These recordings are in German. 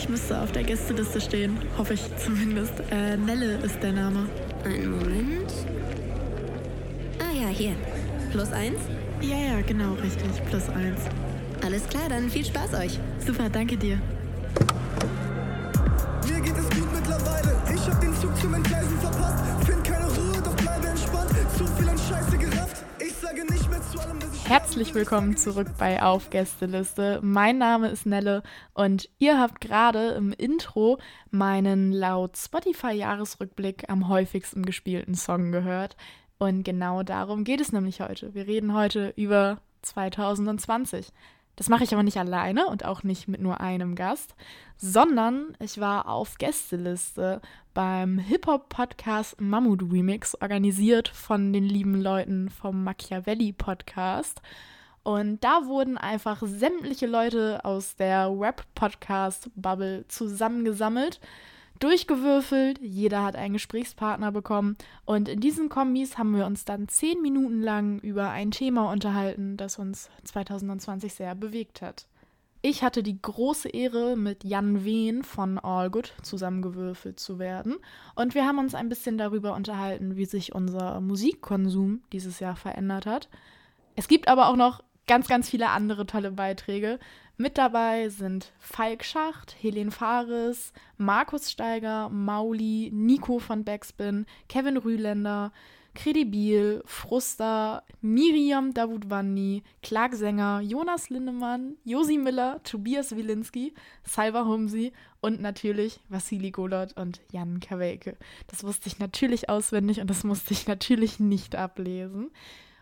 Ich müsste auf der Gästeliste stehen. Hoffe ich zumindest. Äh, Nelle ist der Name. Einen Moment. Ah ja, hier. Plus eins? Ja, ja, genau, richtig. Plus eins. Alles klar, dann viel Spaß euch. Super, danke dir. Mir geht es gut mittlerweile. Ich hab den Zug zum Entgleisen verpasst. Herzlich willkommen zurück bei Auf Gästeliste. Mein Name ist Nelle und ihr habt gerade im Intro meinen laut Spotify-Jahresrückblick am häufigsten gespielten Song gehört. Und genau darum geht es nämlich heute. Wir reden heute über 2020. Das mache ich aber nicht alleine und auch nicht mit nur einem Gast, sondern ich war auf Gästeliste beim Hip-Hop-Podcast Mammut Remix, organisiert von den lieben Leuten vom Machiavelli Podcast. Und da wurden einfach sämtliche Leute aus der Rap-Podcast-Bubble zusammengesammelt durchgewürfelt, jeder hat einen Gesprächspartner bekommen und in diesen Kombis haben wir uns dann zehn Minuten lang über ein Thema unterhalten, das uns 2020 sehr bewegt hat. Ich hatte die große Ehre, mit Jan Wehn von All Good zusammengewürfelt zu werden und wir haben uns ein bisschen darüber unterhalten, wie sich unser Musikkonsum dieses Jahr verändert hat. Es gibt aber auch noch ganz, ganz viele andere tolle Beiträge. Mit dabei sind Falk Schacht, Helen Fares, Markus Steiger, Mauli, Nico von Backspin, Kevin Rühländer, Credibil, Fruster, Miriam Davutwani, Clark Sänger, Jonas Lindemann, Josi Miller, Tobias Wilinski, Salva Humsi und natürlich Vassili Golot und Jan Kawelke. Das wusste ich natürlich auswendig und das musste ich natürlich nicht ablesen.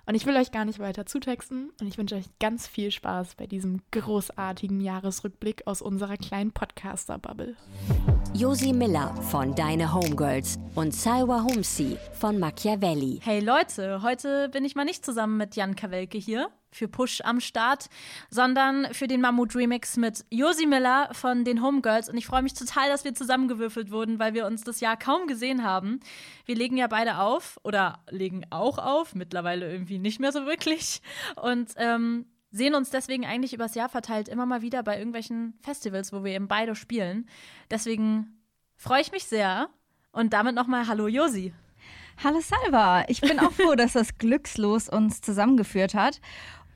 Und ich will euch gar nicht weiter zutexten und ich wünsche euch ganz viel Spaß bei diesem großartigen Jahresrückblick aus unserer kleinen Podcaster-Bubble. Josi Miller von Deine Homegirls und Salwa Humsi von Machiavelli. Hey Leute, heute bin ich mal nicht zusammen mit Jan Kawelke hier für Push am Start, sondern für den Mammut Remix mit Josi Miller von den Homegirls. Und ich freue mich total, dass wir zusammengewürfelt wurden, weil wir uns das Jahr kaum gesehen haben. Wir legen ja beide auf oder legen auch auf, mittlerweile irgendwie nicht mehr so wirklich. Und ähm, sehen uns deswegen eigentlich übers Jahr verteilt immer mal wieder bei irgendwelchen Festivals, wo wir eben beide spielen. Deswegen freue ich mich sehr. Und damit nochmal Hallo Josi. Hallo Salva, ich bin auch froh, dass das Glückslos uns zusammengeführt hat.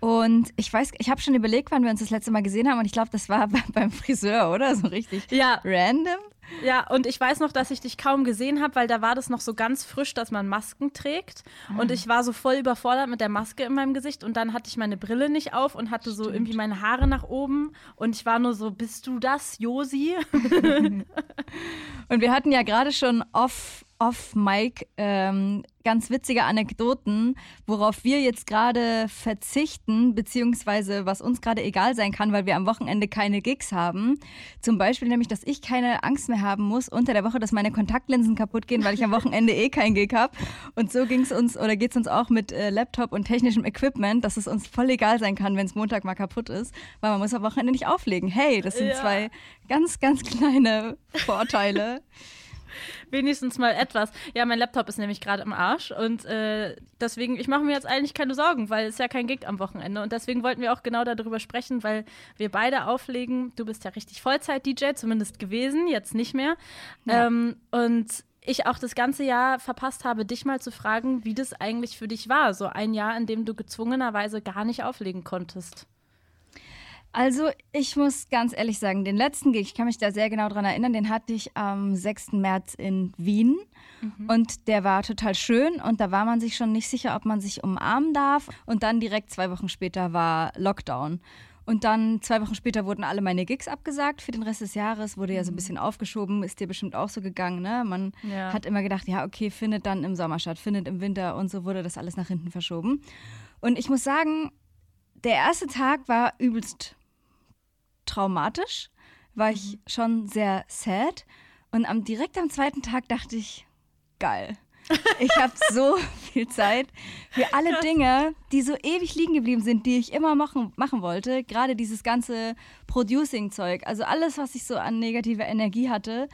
Und ich weiß, ich habe schon überlegt, wann wir uns das letzte Mal gesehen haben und ich glaube, das war beim Friseur, oder? So richtig ja. random. Ja, und ich weiß noch, dass ich dich kaum gesehen habe, weil da war das noch so ganz frisch, dass man Masken trägt. Mhm. Und ich war so voll überfordert mit der Maske in meinem Gesicht und dann hatte ich meine Brille nicht auf und hatte Stimmt. so irgendwie meine Haare nach oben und ich war nur so, bist du das, Josi? und wir hatten ja gerade schon off off-Mic ähm, ganz witzige Anekdoten, worauf wir jetzt gerade verzichten, beziehungsweise was uns gerade egal sein kann, weil wir am Wochenende keine Gigs haben. Zum Beispiel nämlich, dass ich keine Angst mehr haben muss unter der Woche, dass meine Kontaktlinsen kaputt gehen, weil ich am Wochenende eh kein Gig habe. Und so ging es uns oder geht es uns auch mit äh, Laptop und technischem Equipment, dass es uns voll egal sein kann, wenn es Montag mal kaputt ist, weil man muss am Wochenende nicht auflegen. Hey, das sind ja. zwei ganz, ganz kleine Vorteile. Wenigstens mal etwas. Ja, mein Laptop ist nämlich gerade im Arsch und äh, deswegen, ich mache mir jetzt eigentlich keine Sorgen, weil es ja kein Gig am Wochenende und deswegen wollten wir auch genau darüber sprechen, weil wir beide auflegen. Du bist ja richtig Vollzeit-DJ, zumindest gewesen, jetzt nicht mehr. Ja. Ähm, und ich auch das ganze Jahr verpasst habe, dich mal zu fragen, wie das eigentlich für dich war. So ein Jahr, in dem du gezwungenerweise gar nicht auflegen konntest. Also, ich muss ganz ehrlich sagen, den letzten Gig, ich kann mich da sehr genau dran erinnern, den hatte ich am 6. März in Wien. Mhm. Und der war total schön und da war man sich schon nicht sicher, ob man sich umarmen darf. Und dann direkt zwei Wochen später war Lockdown. Und dann zwei Wochen später wurden alle meine Gigs abgesagt für den Rest des Jahres, wurde ja so ein mhm. bisschen aufgeschoben, ist dir bestimmt auch so gegangen, ne? Man ja. hat immer gedacht, ja, okay, findet dann im Sommer statt, findet im Winter und so wurde das alles nach hinten verschoben. Und ich muss sagen, der erste Tag war übelst traumatisch, war ich mhm. schon sehr sad. Und am, direkt am zweiten Tag dachte ich, geil. Ich habe so viel Zeit für alle Dinge, die so ewig liegen geblieben sind, die ich immer machen, machen wollte. Gerade dieses ganze Producing-Zeug. Also alles, was ich so an negativer Energie hatte,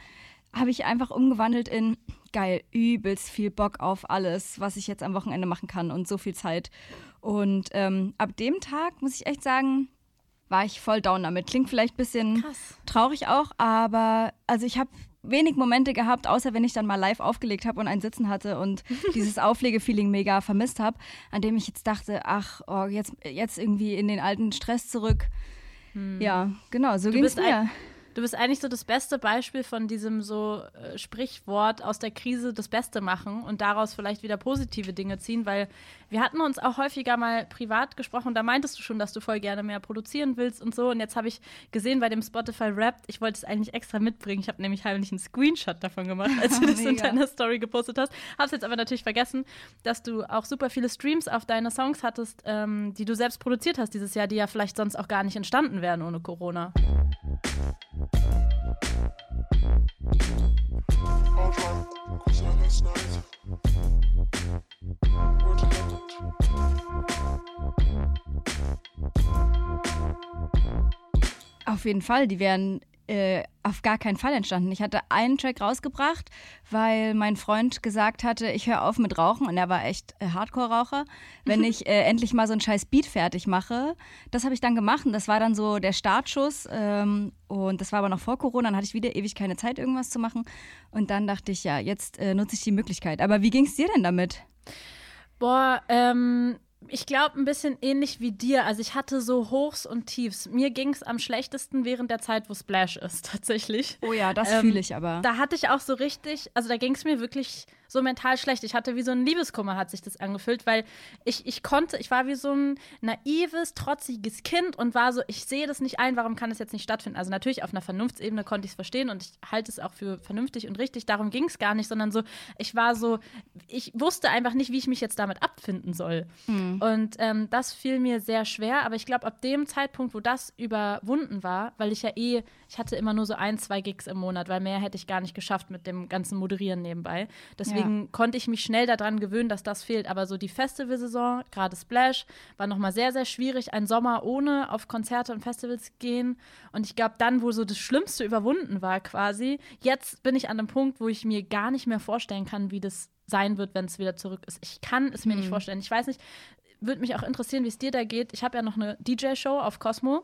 habe ich einfach umgewandelt in geil, übelst viel Bock auf alles, was ich jetzt am Wochenende machen kann und so viel Zeit. Und ähm, ab dem Tag muss ich echt sagen, war ich voll down damit. Klingt vielleicht ein bisschen Krass. traurig auch, aber also ich habe wenig Momente gehabt, außer wenn ich dann mal live aufgelegt habe und ein Sitzen hatte und dieses Auflegefeeling mega vermisst habe, an dem ich jetzt dachte, ach, oh, jetzt, jetzt irgendwie in den alten Stress zurück. Ja, genau, so ging es mir. Du bist eigentlich so das beste Beispiel von diesem so äh, Sprichwort aus der Krise das Beste machen und daraus vielleicht wieder positive Dinge ziehen, weil wir hatten uns auch häufiger mal privat gesprochen. Da meintest du schon, dass du voll gerne mehr produzieren willst und so. Und jetzt habe ich gesehen bei dem Spotify Rap, ich wollte es eigentlich extra mitbringen, ich habe nämlich heimlich einen Screenshot davon gemacht, als du das in deiner Story gepostet hast, hab's jetzt aber natürlich vergessen, dass du auch super viele Streams auf deine Songs hattest, ähm, die du selbst produziert hast dieses Jahr, die ja vielleicht sonst auch gar nicht entstanden wären ohne Corona. Auf jeden Fall, die wären äh, auf gar keinen Fall entstanden. Ich hatte einen Track rausgebracht, weil mein Freund gesagt hatte, ich höre auf mit Rauchen und er war echt äh, Hardcore-Raucher, wenn ich äh, endlich mal so einen scheiß Beat fertig mache. Das habe ich dann gemacht und das war dann so der Startschuss ähm, und das war aber noch vor Corona, dann hatte ich wieder ewig keine Zeit, irgendwas zu machen und dann dachte ich, ja, jetzt äh, nutze ich die Möglichkeit. Aber wie ging es dir denn damit? Boah, ähm, ich glaube ein bisschen ähnlich wie dir. Also ich hatte so Hochs und Tiefs. Mir ging es am schlechtesten während der Zeit, wo Splash ist, tatsächlich. Oh ja, das Ähm, fühle ich aber. Da hatte ich auch so richtig, also da ging es mir wirklich so mental schlecht. Ich hatte wie so ein Liebeskummer, hat sich das angefühlt, weil ich, ich konnte, ich war wie so ein naives, trotziges Kind und war so, ich sehe das nicht ein, warum kann das jetzt nicht stattfinden? Also natürlich auf einer Vernunftsebene konnte ich es verstehen und ich halte es auch für vernünftig und richtig, darum ging es gar nicht, sondern so, ich war so, ich wusste einfach nicht, wie ich mich jetzt damit abfinden soll. Und ähm, das fiel mir sehr schwer, aber ich glaube, ab dem Zeitpunkt, wo das überwunden war, weil ich ja eh, ich hatte immer nur so ein, zwei Gigs im Monat, weil mehr hätte ich gar nicht geschafft mit dem ganzen Moderieren nebenbei. Deswegen konnte ich mich schnell daran gewöhnen, dass das fehlt. Aber so die Festivalsaison, gerade Splash, war nochmal sehr, sehr schwierig. Ein Sommer ohne auf Konzerte und Festivals gehen. Und ich glaube, dann, wo so das Schlimmste überwunden war quasi, jetzt bin ich an einem Punkt, wo ich mir gar nicht mehr vorstellen kann, wie das sein wird, wenn es wieder zurück ist. Ich kann es mir nicht vorstellen. Ich weiß nicht, würde mich auch interessieren, wie es dir da geht. Ich habe ja noch eine DJ-Show auf Cosmo.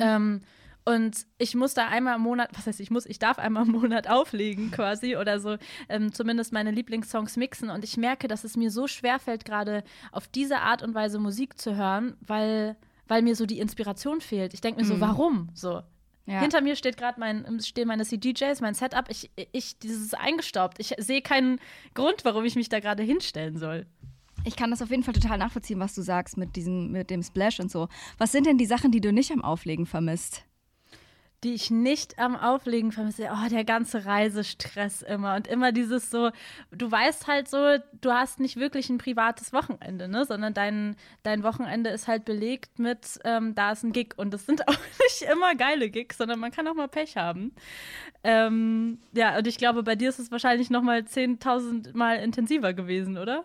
Ähm, und ich muss da einmal im Monat, was heißt ich muss, ich darf einmal im Monat auflegen quasi oder so, ähm, zumindest meine Lieblingssongs mixen. Und ich merke, dass es mir so schwer fällt, gerade auf diese Art und Weise Musik zu hören, weil, weil mir so die Inspiration fehlt. Ich denke mir so, warum? So. Ja. Hinter mir steht gerade mein, stehen meine CDJs, mein Setup. Ich, ich, dieses ist eingestaubt. Ich sehe keinen Grund, warum ich mich da gerade hinstellen soll. Ich kann das auf jeden Fall total nachvollziehen, was du sagst mit diesem, mit dem Splash und so. Was sind denn die Sachen, die du nicht am Auflegen vermisst? Die ich nicht am Auflegen vermisse. Oh, der ganze Reisestress immer und immer dieses so, du weißt halt so, du hast nicht wirklich ein privates Wochenende, ne, sondern dein, dein Wochenende ist halt belegt mit, ähm, da ist ein Gig und das sind auch nicht immer geile Gigs, sondern man kann auch mal Pech haben. Ähm, ja, und ich glaube, bei dir ist es wahrscheinlich noch mal 10.000 Mal intensiver gewesen, oder?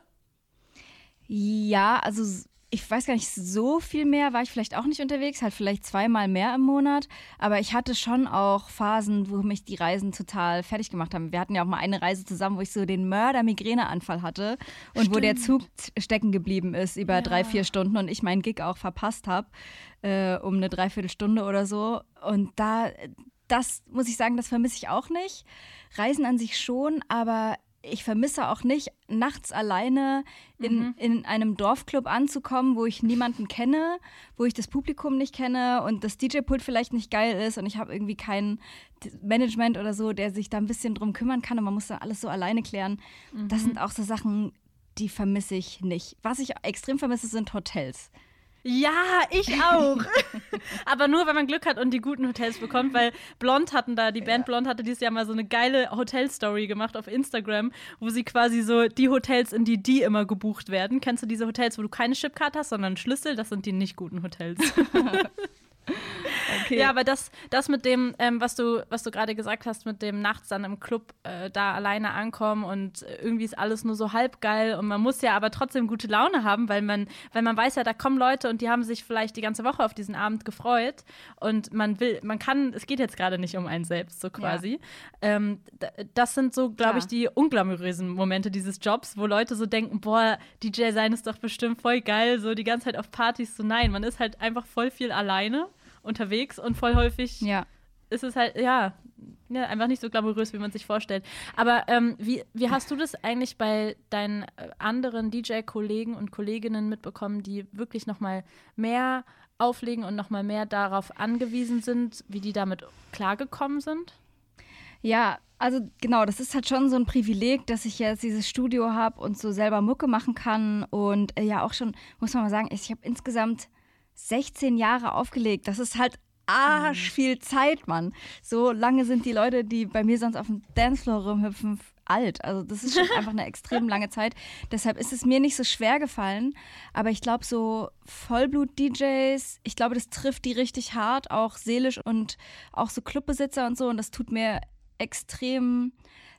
Ja, also ich weiß gar nicht, so viel mehr war ich vielleicht auch nicht unterwegs, halt vielleicht zweimal mehr im Monat. Aber ich hatte schon auch Phasen, wo mich die Reisen total fertig gemacht haben. Wir hatten ja auch mal eine Reise zusammen, wo ich so den Mörder-Migräneanfall hatte und wo der Zug stecken geblieben ist über drei, vier Stunden und ich meinen Gig auch verpasst habe äh, um eine Dreiviertelstunde oder so. Und da, das muss ich sagen, das vermisse ich auch nicht. Reisen an sich schon, aber ich vermisse auch nicht, nachts alleine in, in einem Dorfclub anzukommen, wo ich niemanden kenne, wo ich das Publikum nicht kenne und das DJ-Pult vielleicht nicht geil ist und ich habe irgendwie kein Management oder so, der sich da ein bisschen drum kümmern kann und man muss dann alles so alleine klären. Das sind auch so Sachen, die vermisse ich nicht. Was ich extrem vermisse, sind Hotels. Ja, ich auch. Aber nur, wenn man Glück hat und die guten Hotels bekommt, weil Blond hatten da, die Band Blond hatte dieses Jahr mal so eine geile Hotel-Story gemacht auf Instagram, wo sie quasi so die Hotels, in die die immer gebucht werden. Kennst du diese Hotels, wo du keine Chipcard hast, sondern Schlüssel? Das sind die nicht guten Hotels. Ja, aber das, das mit dem, ähm, was du, was du gerade gesagt hast, mit dem nachts dann im Club äh, da alleine ankommen und irgendwie ist alles nur so halb geil und man muss ja aber trotzdem gute Laune haben, weil man, weil man weiß ja, da kommen Leute und die haben sich vielleicht die ganze Woche auf diesen Abend gefreut und man will, man kann, es geht jetzt gerade nicht um einen selbst, so quasi. Ähm, d- das sind so, glaube ich, die unglamourösen Momente dieses Jobs, wo Leute so denken, boah, DJ sein ist doch bestimmt voll geil, so die ganze Zeit auf Partys, so nein, man ist halt einfach voll viel alleine unterwegs und voll häufig Ja. ist es halt, ja, ja, einfach nicht so glamourös, wie man sich vorstellt. Aber ähm, wie, wie hast du das eigentlich bei deinen äh, anderen DJ-Kollegen und Kolleginnen mitbekommen, die wirklich noch mal mehr auflegen und noch mal mehr darauf angewiesen sind, wie die damit klargekommen sind? Ja, also genau, das ist halt schon so ein Privileg, dass ich jetzt dieses Studio habe und so selber Mucke machen kann. Und äh, ja, auch schon, muss man mal sagen, ich habe insgesamt 16 Jahre aufgelegt. Das ist halt arsch viel Zeit, Mann. So lange sind die Leute, die bei mir sonst auf dem Dancefloor rumhüpfen, alt. Also das ist schon einfach eine extrem lange Zeit. Deshalb ist es mir nicht so schwer gefallen. Aber ich glaube, so Vollblut-DJs, ich glaube, das trifft die richtig hart, auch seelisch und auch so Clubbesitzer und so. Und das tut mir extrem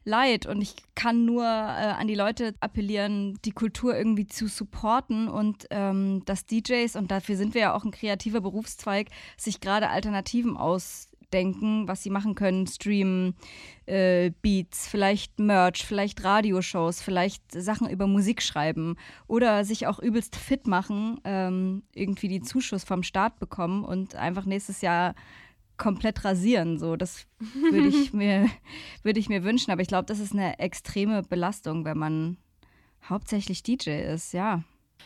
leid. Und ich kann nur äh, an die Leute appellieren, die Kultur irgendwie zu supporten und ähm, dass DJs, und dafür sind wir ja auch ein kreativer Berufszweig, sich gerade Alternativen ausdenken, was sie machen können, streamen, äh, Beats, vielleicht Merch, vielleicht Radioshows, vielleicht Sachen über Musik schreiben oder sich auch übelst fit machen, ähm, irgendwie die Zuschuss vom Staat bekommen und einfach nächstes Jahr komplett rasieren. So, das würde ich mir, würde ich mir wünschen. Aber ich glaube, das ist eine extreme Belastung, wenn man hauptsächlich DJ ist, ja.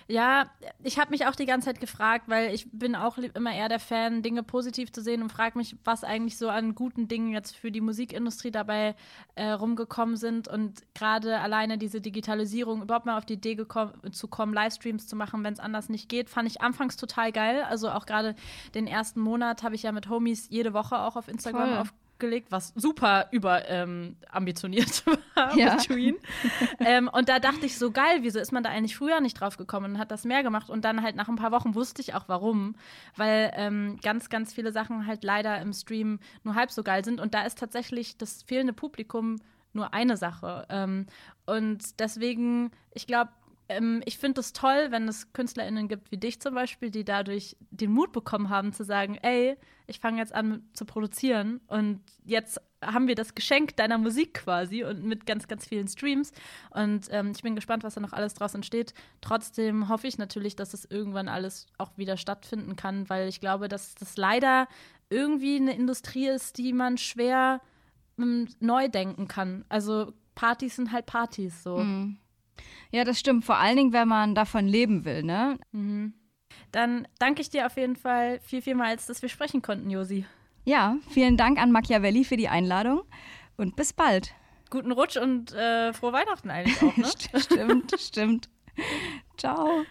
Ja, ich habe mich auch die ganze Zeit gefragt, weil ich bin auch immer eher der Fan, Dinge positiv zu sehen und frage mich, was eigentlich so an guten Dingen jetzt für die Musikindustrie dabei äh, rumgekommen sind und gerade alleine diese Digitalisierung überhaupt mal auf die Idee gekommen, zu kommen, Livestreams zu machen, wenn es anders nicht geht, fand ich anfangs total geil. Also auch gerade den ersten Monat habe ich ja mit Homies jede Woche auch auf Instagram auf gelegt, was super über ähm, war Ja. ähm, und da dachte ich so geil, wieso ist man da eigentlich früher nicht drauf gekommen und hat das mehr gemacht? Und dann halt nach ein paar Wochen wusste ich auch warum, weil ähm, ganz, ganz viele Sachen halt leider im Stream nur halb so geil sind. Und da ist tatsächlich das fehlende Publikum nur eine Sache. Ähm, und deswegen, ich glaube, ähm, ich finde es toll, wenn es KünstlerInnen gibt wie dich zum Beispiel, die dadurch den Mut bekommen haben zu sagen, ey, ich fange jetzt an zu produzieren und jetzt haben wir das Geschenk deiner Musik quasi und mit ganz, ganz vielen Streams. Und ähm, ich bin gespannt, was da noch alles draus entsteht. Trotzdem hoffe ich natürlich, dass es irgendwann alles auch wieder stattfinden kann, weil ich glaube, dass das leider irgendwie eine Industrie ist, die man schwer ähm, neu denken kann. Also Partys sind halt Partys so. Mhm. Ja, das stimmt. Vor allen Dingen, wenn man davon leben will, ne? Mhm. Dann danke ich dir auf jeden Fall viel, vielmals, dass wir sprechen konnten, Josi. Ja, vielen Dank an Machiavelli für die Einladung und bis bald. Guten Rutsch und äh, frohe Weihnachten eigentlich auch, ne? stimmt, stimmt. Ciao.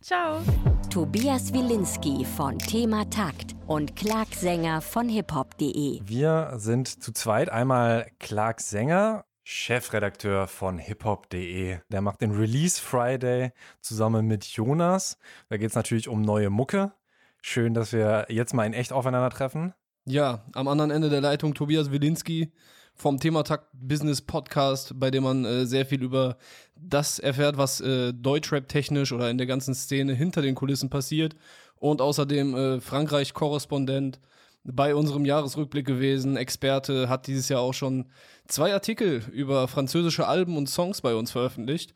Ciao. Tobias Wilinski von Thema Takt und Clark Sänger von hiphop.de. Wir sind zu zweit. Einmal Clark Sänger, Chefredakteur von hiphop.de. Der macht den Release Friday zusammen mit Jonas. Da geht es natürlich um neue Mucke. Schön, dass wir jetzt mal in echt aufeinandertreffen. Ja, am anderen Ende der Leitung Tobias Wilinski vom Thematakt Business Podcast, bei dem man äh, sehr viel über das erfährt, was äh, Deutschrap technisch oder in der ganzen Szene hinter den Kulissen passiert. Und außerdem äh, Frankreich-Korrespondent bei unserem Jahresrückblick gewesen, Experte, hat dieses Jahr auch schon zwei Artikel über französische Alben und Songs bei uns veröffentlicht.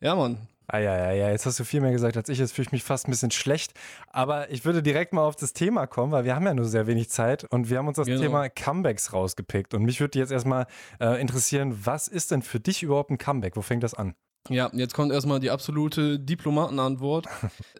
Ja, Mann, Ah ja, ja, ja, jetzt hast du viel mehr gesagt als ich. Jetzt fühle ich mich fast ein bisschen schlecht. Aber ich würde direkt mal auf das Thema kommen, weil wir haben ja nur sehr wenig Zeit und wir haben uns das Genau. Thema Comebacks rausgepickt. Und mich würde jetzt erstmal äh, interessieren, was ist denn für dich überhaupt ein Comeback? Wo fängt das an? Ja, jetzt kommt erstmal die absolute Diplomatenantwort.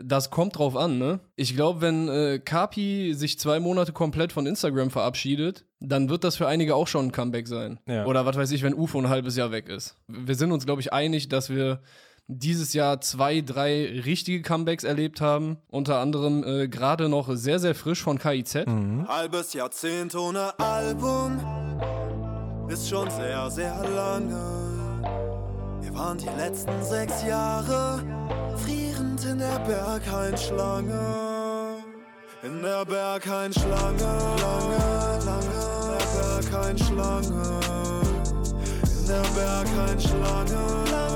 Das kommt drauf an, ne? Ich glaube, wenn äh, Kapi sich zwei Monate komplett von Instagram verabschiedet, dann wird das für einige auch schon ein Comeback sein. Ja. Oder was weiß ich, wenn UFO ein halbes Jahr weg ist. Wir sind uns, glaube ich, einig, dass wir dieses Jahr zwei, drei richtige Comebacks erlebt haben. Unter anderem äh, gerade noch sehr, sehr frisch von KIZ. Halbes Jahrzehnt ohne Album ist schon sehr, sehr lange. Wir waren die letzten sechs Jahre frierend in der Berghain-Schlange. In der Berghain-Schlange, lange, lange, in der Berghain-Schlange. In der Berghain-Schlange, lange,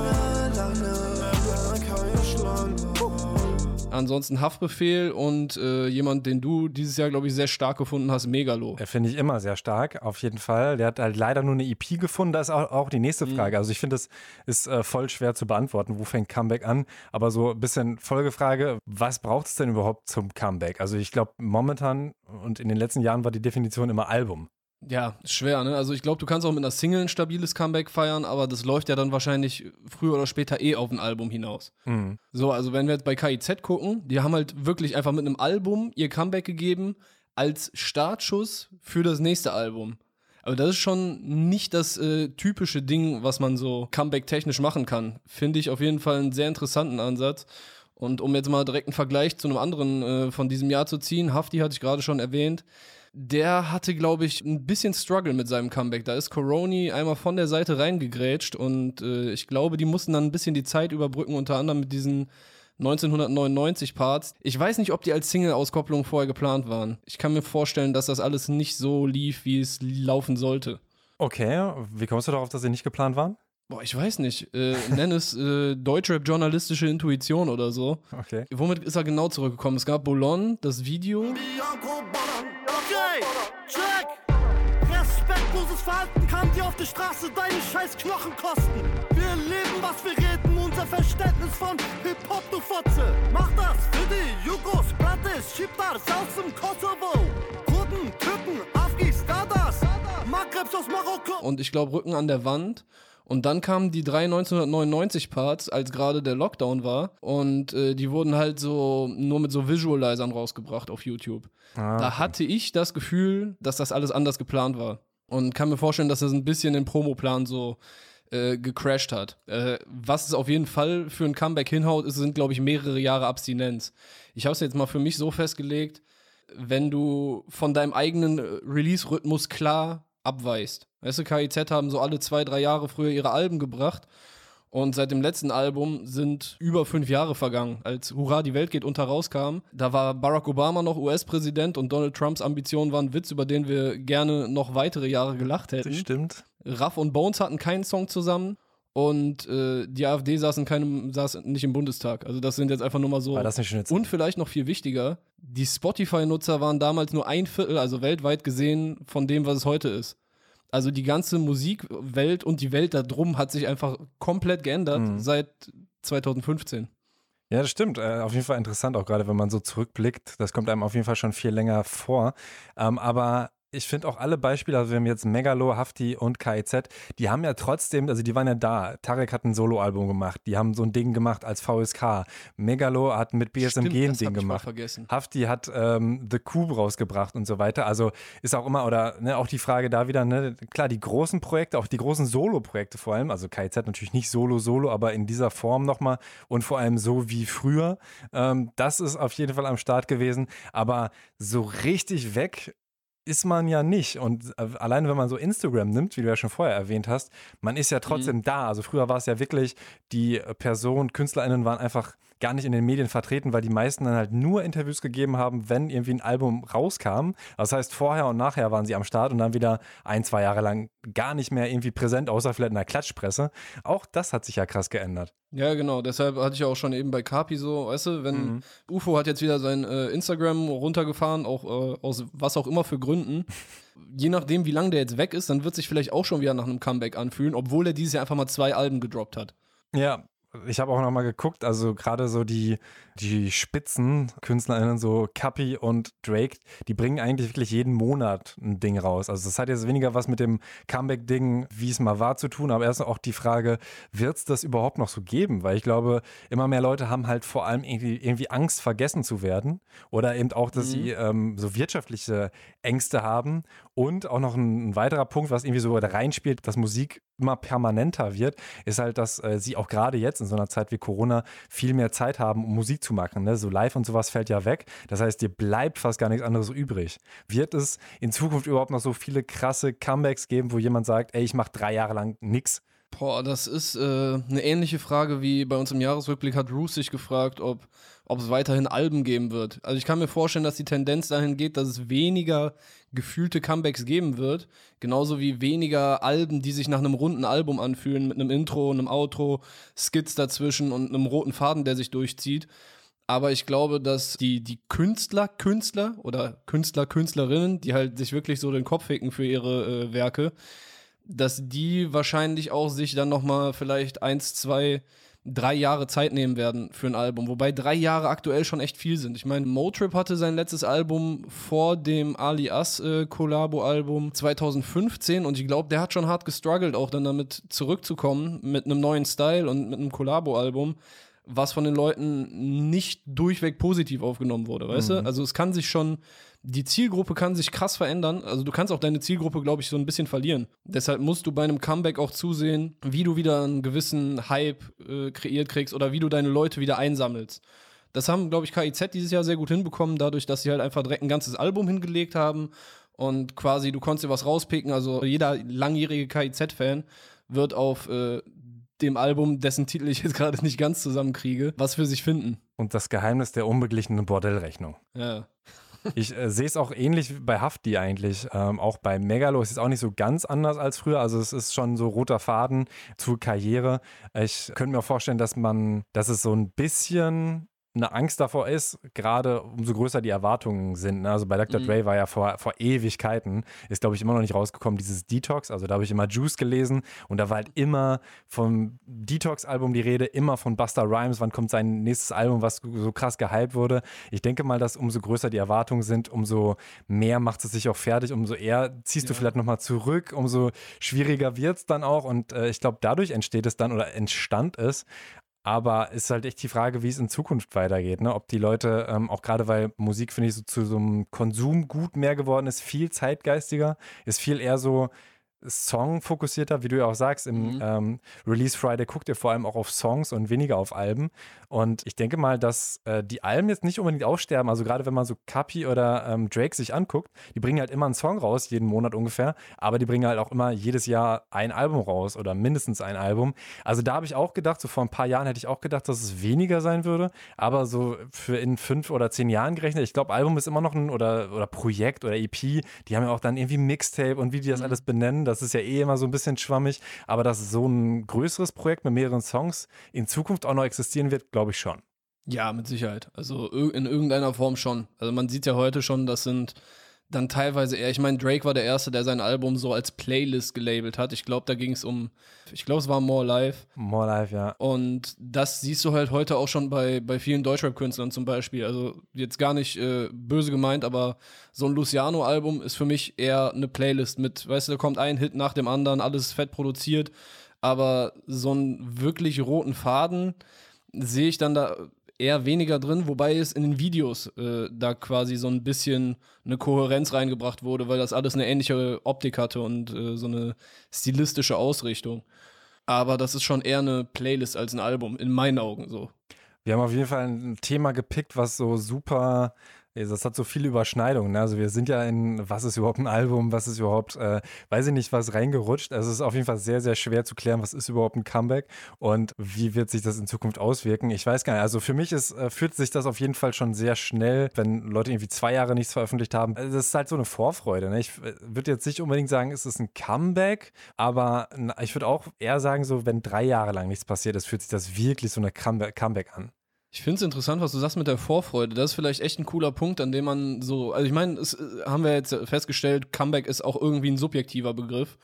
Ansonsten Haftbefehl und äh, jemand, den du dieses Jahr, glaube ich, sehr stark gefunden hast, Megalo. Er finde ich immer sehr stark, auf jeden Fall. Der hat halt leider nur eine EP gefunden. Da ist auch, auch die nächste Frage. Also ich finde, es ist äh, voll schwer zu beantworten, wo fängt Comeback an. Aber so ein bisschen Folgefrage, was braucht es denn überhaupt zum Comeback? Also ich glaube, momentan und in den letzten Jahren war die Definition immer Album. Ja, schwer, ne? Also ich glaube, du kannst auch mit einer Single ein stabiles Comeback feiern, aber das läuft ja dann wahrscheinlich früher oder später eh auf ein Album hinaus. Mhm. So, also wenn wir jetzt bei KIZ gucken, die haben halt wirklich einfach mit einem Album ihr Comeback gegeben als Startschuss für das nächste Album. Aber das ist schon nicht das äh, typische Ding, was man so Comeback-technisch machen kann. Finde ich auf jeden Fall einen sehr interessanten Ansatz. Und um jetzt mal direkt einen Vergleich zu einem anderen äh, von diesem Jahr zu ziehen, Hafti hatte ich gerade schon erwähnt, der hatte, glaube ich, ein bisschen Struggle mit seinem Comeback. Da ist Coroni einmal von der Seite reingegrätscht und äh, ich glaube, die mussten dann ein bisschen die Zeit überbrücken, unter anderem mit diesen 1999 Parts. Ich weiß nicht, ob die als Single-Auskopplung vorher geplant waren. Ich kann mir vorstellen, dass das alles nicht so lief, wie es laufen sollte. Okay, wie kommst du darauf, dass sie nicht geplant waren? Boah, ich weiß nicht. Äh, nenn es äh, Deutschrap-journalistische Intuition oder so. Okay. Womit ist er genau zurückgekommen? Es gab Boulogne, das Video. Bianco Ballern. Okay, check. Respektloses Verhalten kann dir auf der Straße deine scheiß Knochen kosten. Wir leben, was wir reden, unser Verständnis von Hip-Hop, du Fotze. Mach das für die Jugos, Bratis, Schiptars aus dem Kosovo. Kurden, Türken, Afghis, Dadas, Maghrebs aus Marokko. und ich glaube Rücken an der Wand. Und dann kamen die drei 1999 Parts, als gerade der Lockdown war. Und äh, die wurden halt so nur mit so Visualizern rausgebracht auf YouTube. Ah, Da hatte ich das Gefühl, dass das alles anders geplant war. Und kann mir vorstellen, dass das ein bisschen den Promoplan so äh, gecrashed hat. Äh, was es auf jeden Fall für ein Comeback hinhaut, ist, sind, glaube ich, mehrere Jahre Abstinenz. Ich habe es jetzt mal für mich so festgelegt, wenn du von deinem eigenen äh, Release-Rhythmus klar abweichst. Weißt du, KIZ haben so alle zwei, drei Jahre früher ihre Alben gebracht und seit dem letzten Album sind über fünf Jahre vergangen. Als Hurra, die Welt geht unter rauskam, da war Barack Obama noch US-Präsident und Donald Trumps Ambitionen waren ein Witz, über den wir gerne noch weitere Jahre gelacht hätten. das stimmt. Raff und Bones hatten keinen Song zusammen und äh, die AfD saß, in keinem, saß nicht im Bundestag. Also das sind jetzt einfach nur mal so. War das nicht schon jetzt? Und vielleicht noch viel wichtiger, die Spotify-Nutzer waren damals nur ein Viertel, also weltweit gesehen, von dem, was es heute ist. Also die ganze Musikwelt und die Welt da drum hat sich einfach komplett geändert Mhm. seit 2015. Ja, das stimmt. Äh, auf jeden Fall interessant, auch gerade wenn man so zurückblickt. Das kommt einem auf jeden Fall schon viel länger vor. Ähm, aber ich finde auch alle Beispiele, also wir haben jetzt Megalo, Hafti und KIZ, die haben ja trotzdem, also die waren ja da. Tarek hat ein Soloalbum gemacht, die haben so ein Ding gemacht als VSK. Megalo hat mit BSMG Stimmt, ein Ding gemacht. Hafti hat ähm, The Cube rausgebracht und so weiter. Also ist auch immer, oder ne, auch die Frage da wieder, ne, klar, die großen Projekte, auch die großen Solo-Projekte vor allem, also KIZ natürlich nicht Solo-Solo, aber in dieser Form nochmal und vor allem so wie früher. Ähm, das ist auf jeden Fall am Start gewesen. Aber so richtig weg ist man ja nicht. Und äh, allein wenn man so Instagram nimmt, wie du ja schon vorher erwähnt hast, man ist ja trotzdem da. Also früher war es ja wirklich, die Personen, KünstlerInnen waren einfach gar nicht in den Medien vertreten, weil die meisten dann halt nur Interviews gegeben haben, wenn irgendwie ein Album rauskam. Das heißt, vorher und nachher waren sie am Start und dann wieder ein, zwei Jahre lang gar nicht mehr irgendwie präsent, außer vielleicht in der Klatschpresse. Auch das hat sich ja krass geändert. Ja, genau. Deshalb hatte ich ja auch schon eben bei Kapi so, weißt du, wenn Mhm. UFO hat jetzt wieder sein äh, Instagram runtergefahren, auch äh, aus was auch immer für Gründen. Je nachdem, wie lange der jetzt weg ist, dann wird sich vielleicht auch schon wieder nach einem Comeback anfühlen, obwohl er dieses Jahr einfach mal zwei Alben gedroppt hat. Ja, ich habe auch noch mal geguckt, also gerade so die, die Spitzen-KünstlerInnen, so Kapi und Drake, die bringen eigentlich wirklich jeden Monat ein Ding raus. Also das hat jetzt weniger was mit dem Comeback-Ding, wie es mal war, zu tun, aber erst auch die Frage, wird es das überhaupt noch so geben? Weil ich glaube, immer mehr Leute haben halt vor allem irgendwie, irgendwie Angst, vergessen zu werden oder eben auch, dass sie ähm, so wirtschaftliche Ängste haben und auch noch ein, ein weiterer Punkt, was irgendwie so da reinspielt, dass Musik immer permanenter wird, ist halt, dass äh, sie auch gerade jetzt in so einer Zeit wie Corona viel mehr Zeit haben, um Musik zu machen. Ne? So live und sowas fällt ja weg. Das heißt, dir bleibt fast gar nichts anderes übrig. Wird es in Zukunft überhaupt noch so viele krasse Comebacks geben, wo jemand sagt, ey, ich mache drei Jahre lang nix? Boah, das ist äh, eine ähnliche Frage wie bei uns im Jahresrückblick hat Bruce sich gefragt, ob ob es weiterhin Alben geben wird. Also ich kann mir vorstellen, dass die Tendenz dahin geht, dass es weniger gefühlte Comebacks geben wird, genauso wie weniger Alben, die sich nach einem runden Album anfühlen, mit einem Intro, einem Outro, Skits dazwischen und einem roten Faden, der sich durchzieht. Aber ich glaube, dass die, die Künstler, Künstler oder Künstler, Künstlerinnen, die halt sich wirklich so den Kopf ficken für ihre äh, Werke, dass die wahrscheinlich auch sich dann nochmal vielleicht eins, zwei, drei Jahre Zeit nehmen werden für ein Album. Wobei drei Jahre aktuell schon echt viel sind. Ich meine, Motrip hatte sein letztes Album vor dem Ali As äh, Collabo-Album 2015 und ich glaube, der hat schon hart gestruggelt, auch dann damit zurückzukommen mit einem neuen Style und mit einem Collabo-Album was von den Leuten nicht durchweg positiv aufgenommen wurde, weißt du? Also es kann sich schon, die Zielgruppe kann sich krass verändern. Also du kannst auch deine Zielgruppe, glaube ich, so ein bisschen verlieren. Deshalb musst du bei einem Comeback auch zusehen, wie du wieder einen gewissen Hype äh, kreiert kriegst oder wie du deine Leute wieder einsammelst. Das haben, glaube ich, KIZ dieses Jahr sehr gut hinbekommen, dadurch, dass sie halt einfach direkt ein ganzes Album hingelegt haben und quasi du konntest dir was rauspicken. Also jeder langjährige KIZ-Fan wird auf äh, dem Album, dessen Titel ich jetzt gerade nicht ganz zusammenkriege, was für sich finden. Und das Geheimnis der unbeglichenen Bordellrechnung. Ja. Ich äh, sehe es auch ähnlich wie bei Hafti eigentlich. Ähm, auch bei Megalo ist es auch nicht so ganz anders als früher. Also es ist schon so roter Faden zur Karriere. Ich könnte mir auch vorstellen, dass man, dass es so ein bisschen eine Angst davor ist, gerade umso größer die Erwartungen sind. Ne? Also bei Dr. Mhm. Dre war ja vor, vor Ewigkeiten, ist glaube ich immer noch nicht rausgekommen, dieses Detox. Also da habe ich immer Juice gelesen und da war halt immer vom Detox-Album die Rede, immer von Busta Rhymes, wann kommt sein nächstes Album, was so krass gehypt wurde. Ich denke mal, dass umso größer die Erwartungen sind, umso mehr macht es sich auch fertig, umso eher ziehst du vielleicht nochmal zurück, umso schwieriger wird es dann auch und äh, ich glaube, dadurch entsteht es dann oder entstand es, aber ist halt echt die Frage, wie es in Zukunft weitergeht. Ne? Ob die Leute, ähm, auch gerade weil Musik, finde ich, so zu so einem Konsumgut mehr geworden ist, viel zeitgeistiger, ist viel eher so Song-fokussierter, wie du ja auch sagst, im Mhm. ähm, Release Friday guckt ihr vor allem auch auf Songs und weniger auf Alben. Und ich denke mal, dass äh, die Alben jetzt nicht unbedingt aussterben. Also gerade wenn man so Kapi oder ähm, Drake sich anguckt, die bringen halt immer einen Song raus, jeden Monat ungefähr, aber die bringen halt auch immer jedes Jahr ein Album raus oder mindestens ein Album. Also da habe ich auch gedacht, so vor ein paar Jahren hätte ich auch gedacht, dass es weniger sein würde, aber so für in fünf oder zehn Jahren gerechnet, ich glaube, Album ist immer noch ein oder, oder Projekt oder EP, die haben ja auch dann irgendwie Mixtape und wie die das alles benennen, das ist ja eh immer so ein bisschen schwammig, aber dass so ein größeres Projekt mit mehreren Songs in Zukunft auch noch existieren wird, glaube ich schon. Ja, mit Sicherheit. Also in irgendeiner Form schon. Also man sieht ja heute schon, das sind dann teilweise eher, ich meine, Drake war der Erste, der sein Album so als Playlist gelabelt hat. Ich glaube, da ging es um, ich glaube, es war More Life. More Life, ja. Und das siehst du halt heute auch schon bei, bei vielen Deutschrap-Künstlern zum Beispiel. Also jetzt gar nicht äh, böse gemeint, aber so ein Luciano-Album ist für mich eher eine Playlist mit, weißt du, da kommt ein Hit nach dem anderen, alles fett produziert. Aber so einen wirklich roten Faden sehe ich dann da eher weniger drin, wobei es in den Videos äh, da quasi so ein bisschen eine Kohärenz reingebracht wurde, weil das alles eine ähnliche Optik hatte und äh, so eine stilistische Ausrichtung. Aber das ist schon eher eine Playlist als ein Album, in meinen Augen so. Wir haben auf jeden Fall ein Thema gepickt, was so super, das hat so viele Überschneidungen. Ne? Also wir sind ja in, was ist überhaupt ein Album, was ist überhaupt, äh, weiß ich nicht, was reingerutscht. Also es ist auf jeden Fall sehr, sehr schwer zu klären, was ist überhaupt ein Comeback und wie wird sich das in Zukunft auswirken. Ich weiß gar nicht. Also für mich ist, äh, fühlt sich das auf jeden Fall schon sehr schnell, wenn Leute irgendwie zwei Jahre nichts veröffentlicht haben. Also das ist halt so eine Vorfreude. Ne? Ich äh, würde jetzt nicht unbedingt sagen, es ist ein Comeback, aber ich würde auch eher sagen, so wenn drei Jahre lang nichts passiert ist, fühlt sich das wirklich so eine Comeback an. Ich finde es interessant, was du sagst mit der Vorfreude. Das ist vielleicht echt ein cooler Punkt, an dem man so, also ich meine, äh, haben wir jetzt festgestellt, Comeback ist auch irgendwie ein subjektiver Begriff.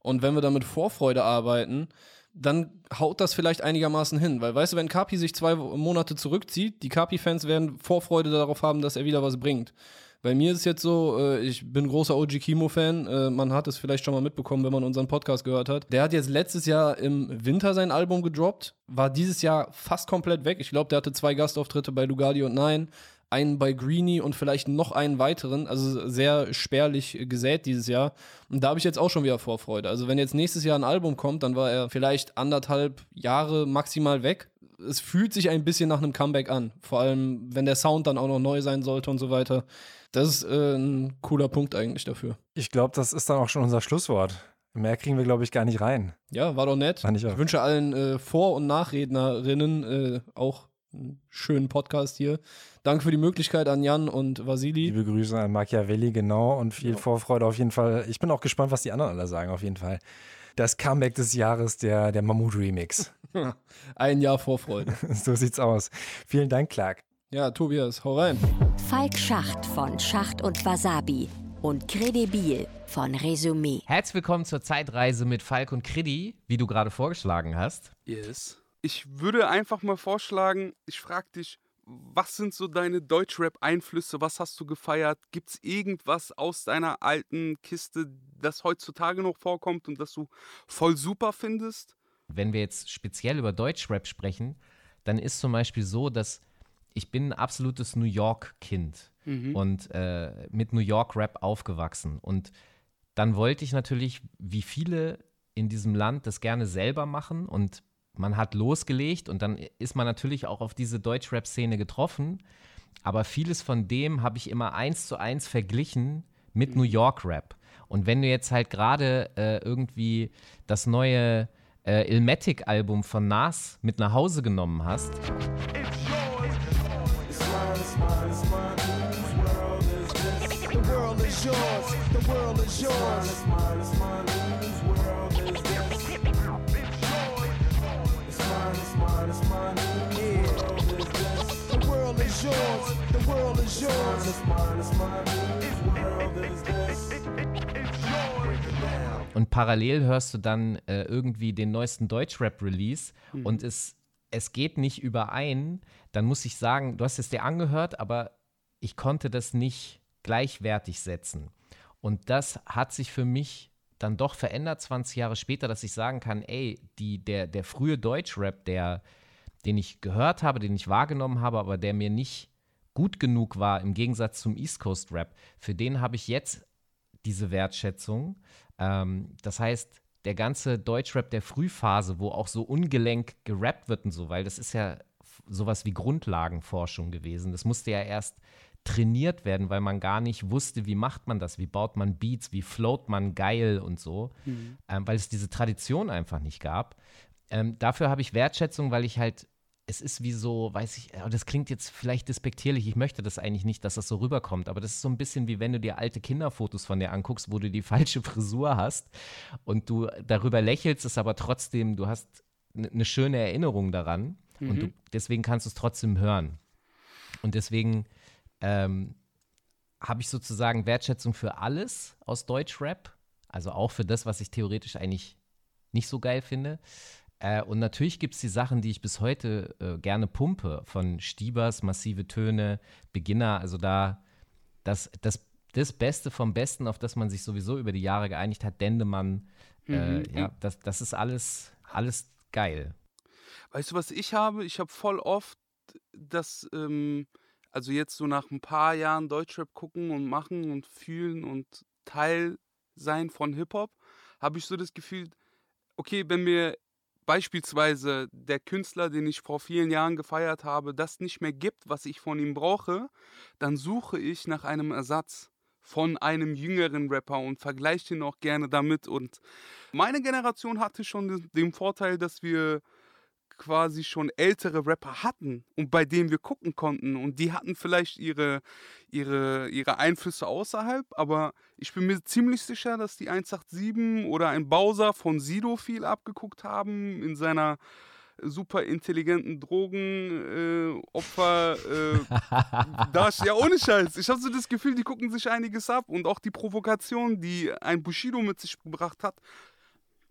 Und wenn wir da mit Vorfreude arbeiten, dann haut das vielleicht einigermaßen hin. Weil, weißt du, wenn Kapi sich zwei Monate zurückzieht, die Kapi-Fans werden Vorfreude darauf haben, dass er wieder was bringt. Bei mir ist es jetzt so, äh, ich bin großer OG Kimo-Fan. Äh, man hat es vielleicht schon mal mitbekommen, wenn man unseren Podcast gehört hat. Der hat jetzt letztes Jahr im Winter sein Album gedroppt, war dieses Jahr fast komplett weg. Ich glaube, der hatte zwei Gastauftritte bei Lugardi und Nein, einen bei Greenie und vielleicht noch einen weiteren. Also sehr spärlich gesät dieses Jahr. Und da habe ich jetzt auch schon wieder Vorfreude. Also wenn jetzt nächstes Jahr ein Album kommt, dann war er vielleicht anderthalb Jahre maximal weg. Es fühlt sich ein bisschen nach einem Comeback an. Vor allem, wenn der Sound dann auch noch neu sein sollte und so weiter. Das ist äh, ein cooler Punkt eigentlich dafür. Ich glaube, das ist dann auch schon unser Schlusswort. Mehr kriegen wir, glaube ich, gar nicht rein. Ja, war doch nett. Ich. Ich wünsche allen äh, Vor- und Nachrednerinnen äh, auch einen schönen Podcast hier. Danke für die Möglichkeit an Jan und Vasili. Liebe Grüße an Machiavelli, genau, und viel Ja. Vorfreude auf jeden Fall. Ich bin auch gespannt, was die anderen alle sagen, auf jeden Fall. Das Comeback des Jahres, der, der Mammut-Remix. Ein Jahr Vorfreude. so sieht's aus. Vielen Dank, Clark. Ja, Tobias, hau rein. Falk Schacht von Schacht und Wasabi und Credibil von Resümee. Herzlich willkommen zur Zeitreise mit Falk und Kridi, wie du gerade vorgeschlagen hast. Yes. Ich würde einfach mal vorschlagen, ich frage dich, was sind so deine Deutschrap-Einflüsse? Was hast du gefeiert? Gibt es irgendwas aus deiner alten Kiste, das heutzutage noch vorkommt und das du voll super findest? Wenn wir jetzt speziell über Deutschrap sprechen, dann ist zum Beispiel so, dass ich bin ein absolutes New York-Kind Mhm. und äh, mit New York-Rap aufgewachsen. Und dann wollte ich natürlich, wie viele in diesem Land, das gerne selber machen und man hat losgelegt und dann ist man natürlich auch auf diese Deutschrap-Szene getroffen. Aber vieles von dem habe ich immer eins zu eins verglichen mit New York-Rap. Und wenn du jetzt halt gerade äh, irgendwie das neue äh, Ilmatic-Album von Nas mit nach Hause genommen hast, Und parallel hörst du dann äh, irgendwie den neuesten Deutschrap-Release. Und es, es geht nicht überein, dann muss ich sagen, du hast es dir angehört, aber ich konnte das nicht gleichwertig setzen. Und das hat sich für mich dann doch verändert 20 Jahre später, dass ich sagen kann, ey, die, der, der frühe Deutschrap, der, den ich gehört habe, den ich wahrgenommen habe, aber der mir nicht gut genug war im Gegensatz zum East Coast Rap, für den habe ich jetzt diese Wertschätzung. Ähm, das heißt, der ganze Deutschrap der Frühphase, wo auch so ungelenk gerappt wird und so, weil das ist ja sowas wie Grundlagenforschung gewesen. Das musste ja erst trainiert werden, weil man gar nicht wusste, wie macht man das, wie baut man Beats, wie float man geil und so, ähm, weil es diese Tradition einfach nicht gab. Ähm, dafür habe ich Wertschätzung, weil ich halt, es ist wie so, weiß ich, aber das klingt jetzt vielleicht despektierlich, ich möchte das eigentlich nicht, dass das so rüberkommt, aber das ist so ein bisschen wie wenn du dir alte Kinderfotos von dir anguckst, wo du die falsche Frisur hast und du darüber lächelst, es aber trotzdem, du hast eine schöne Erinnerung daran. Und du, deswegen kannst du es trotzdem hören. Und deswegen ähm, habe ich sozusagen Wertschätzung für alles aus Deutschrap, also auch für das, was ich theoretisch eigentlich nicht so geil finde. Äh, und natürlich gibt es die Sachen, die ich bis heute äh, gerne pumpe, von Stiebers, massive Töne, Beginner, also da das, das, das Beste vom Besten, auf das man sich sowieso über die Jahre geeinigt hat, Dendemann, äh, ja, das, das ist alles, alles geil. Weißt du, was ich habe? Ich habe voll oft das, ähm, also jetzt so nach ein paar Jahren Deutschrap gucken und machen und fühlen und Teil sein von Hip-Hop, habe ich so das Gefühl, okay, wenn mir beispielsweise der Künstler, den ich vor vielen Jahren gefeiert habe, das nicht mehr gibt, was ich von ihm brauche, dann suche ich nach einem Ersatz von einem jüngeren Rapper und vergleiche ihn auch gerne damit. Und meine Generation hatte schon den- Vorteil, dass wir quasi schon ältere Rapper hatten und bei denen wir gucken konnten. Und die hatten vielleicht ihre, ihre, ihre Einflüsse außerhalb, aber ich bin mir ziemlich sicher, dass die 187 oder ein Bowser von Sido viel abgeguckt haben in seiner super intelligenten Drogenopfer. Äh, äh, ja, ohne Scheiß. Ich habe so das Gefühl, die gucken sich einiges ab und auch die Provokation, die ein Bushido mit sich gebracht hat,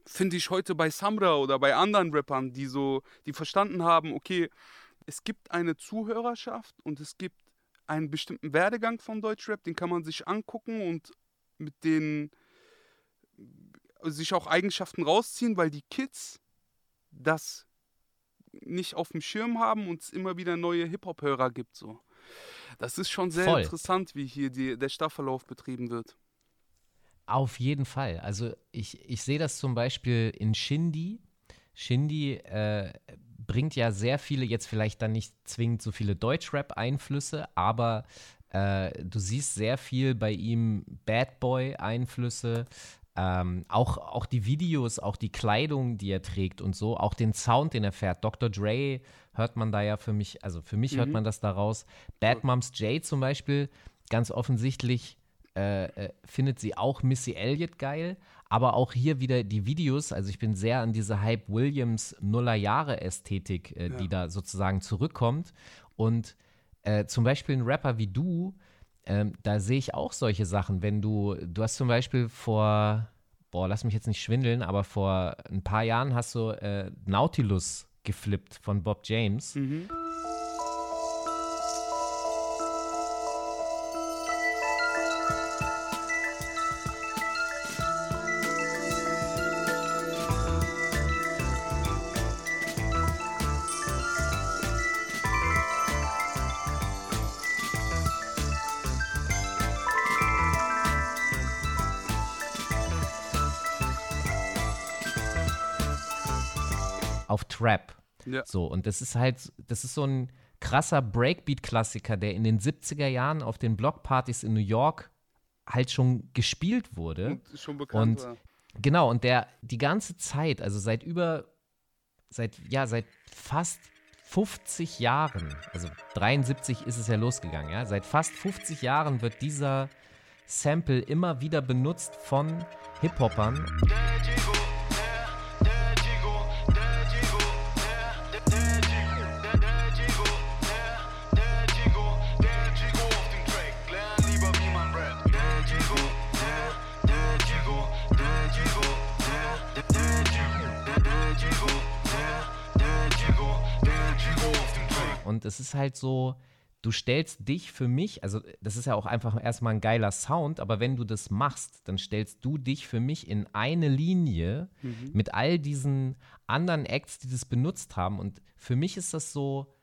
finde ich heute bei Samra oder bei anderen Rappern, die so, die verstanden haben, okay, es gibt eine Zuhörerschaft und es gibt einen bestimmten Werdegang von Deutschrap, den kann man sich angucken und mit den sich auch Eigenschaften rausziehen, weil die Kids das nicht auf dem Schirm haben und es immer wieder neue Hip-Hop-Hörer gibt. So. Das ist schon sehr Voll. interessant, wie hier die, der Staffellauf betrieben wird. Auf jeden Fall. Also ich, ich sehe das zum Beispiel in Shindy. Shindy äh, bringt ja sehr viele, jetzt vielleicht dann nicht zwingend so viele Deutschrap-Einflüsse, aber äh, du siehst sehr viel bei ihm Bad Boy-Einflüsse. Ähm, auch, auch die Videos, auch die Kleidung, die er trägt und so, auch den Sound, den er fährt. Dr. Dre hört man da ja für mich, also für mich hört man das daraus. Bad Moms J zum Beispiel, ganz offensichtlich äh, äh, findet sie auch Missy Elliott geil, aber auch hier wieder die Videos, also ich bin sehr an diese Hype Williams Nullerjahre Ästhetik, äh, die da sozusagen zurückkommt und äh, zum Beispiel ein Rapper wie du, ähm, da sehe ich auch solche Sachen. Wenn du, du hast zum Beispiel vor, boah, lass mich jetzt nicht schwindeln, aber vor ein paar Jahren hast du äh, Nautilus geflippt von Bob James. Mhm. Trap. Ja. So, und das ist halt, das ist so ein krasser Breakbeat-Klassiker, der in den 70er Jahren auf den Blockpartys in New York halt schon gespielt wurde. Und schon bekannt Und war. genau, und der die ganze Zeit, also seit über, seit, ja, seit fast 50 Jahren, also 73 ist es ja losgegangen, ja, seit fast 50 Jahren wird dieser Sample immer wieder benutzt von Hip-Hopern. Und es ist halt so, du stellst dich für mich, also das ist ja auch einfach erstmal ein geiler Sound, aber wenn du das machst, dann stellst du dich für mich in eine Linie Mhm. mit all diesen anderen Acts, die das benutzt haben. Und für mich ist das so,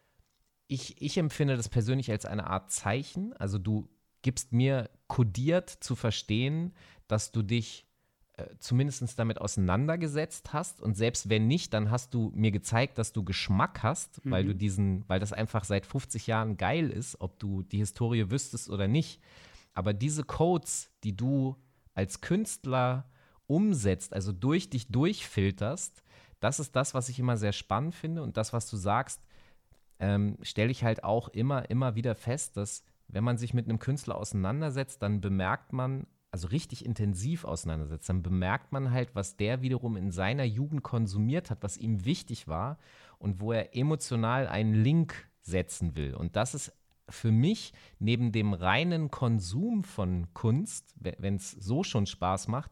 ich, ich empfinde das persönlich als eine Art Zeichen. Also du gibst mir kodiert zu verstehen, dass du dich äh, zumindest damit auseinandergesetzt hast. Und selbst wenn nicht, dann hast du mir gezeigt, dass du Geschmack hast, weil Mhm. du diesen, weil das einfach seit 50 Jahren geil ist, ob du die Historie wüsstest oder nicht. Aber diese Codes, die du als Künstler umsetzt, also durch dich durchfilterst, das ist das, was ich immer sehr spannend finde. Und das, was du sagst, ähm, stelle ich halt auch immer, immer wieder fest, dass wenn man sich mit einem Künstler auseinandersetzt, dann bemerkt man, also richtig intensiv auseinandersetzt, dann bemerkt man halt, was der wiederum in seiner Jugend konsumiert hat, was ihm wichtig war und wo er emotional einen Link setzen will. Und das ist für mich neben dem reinen Konsum von Kunst, wenn es so schon Spaß macht,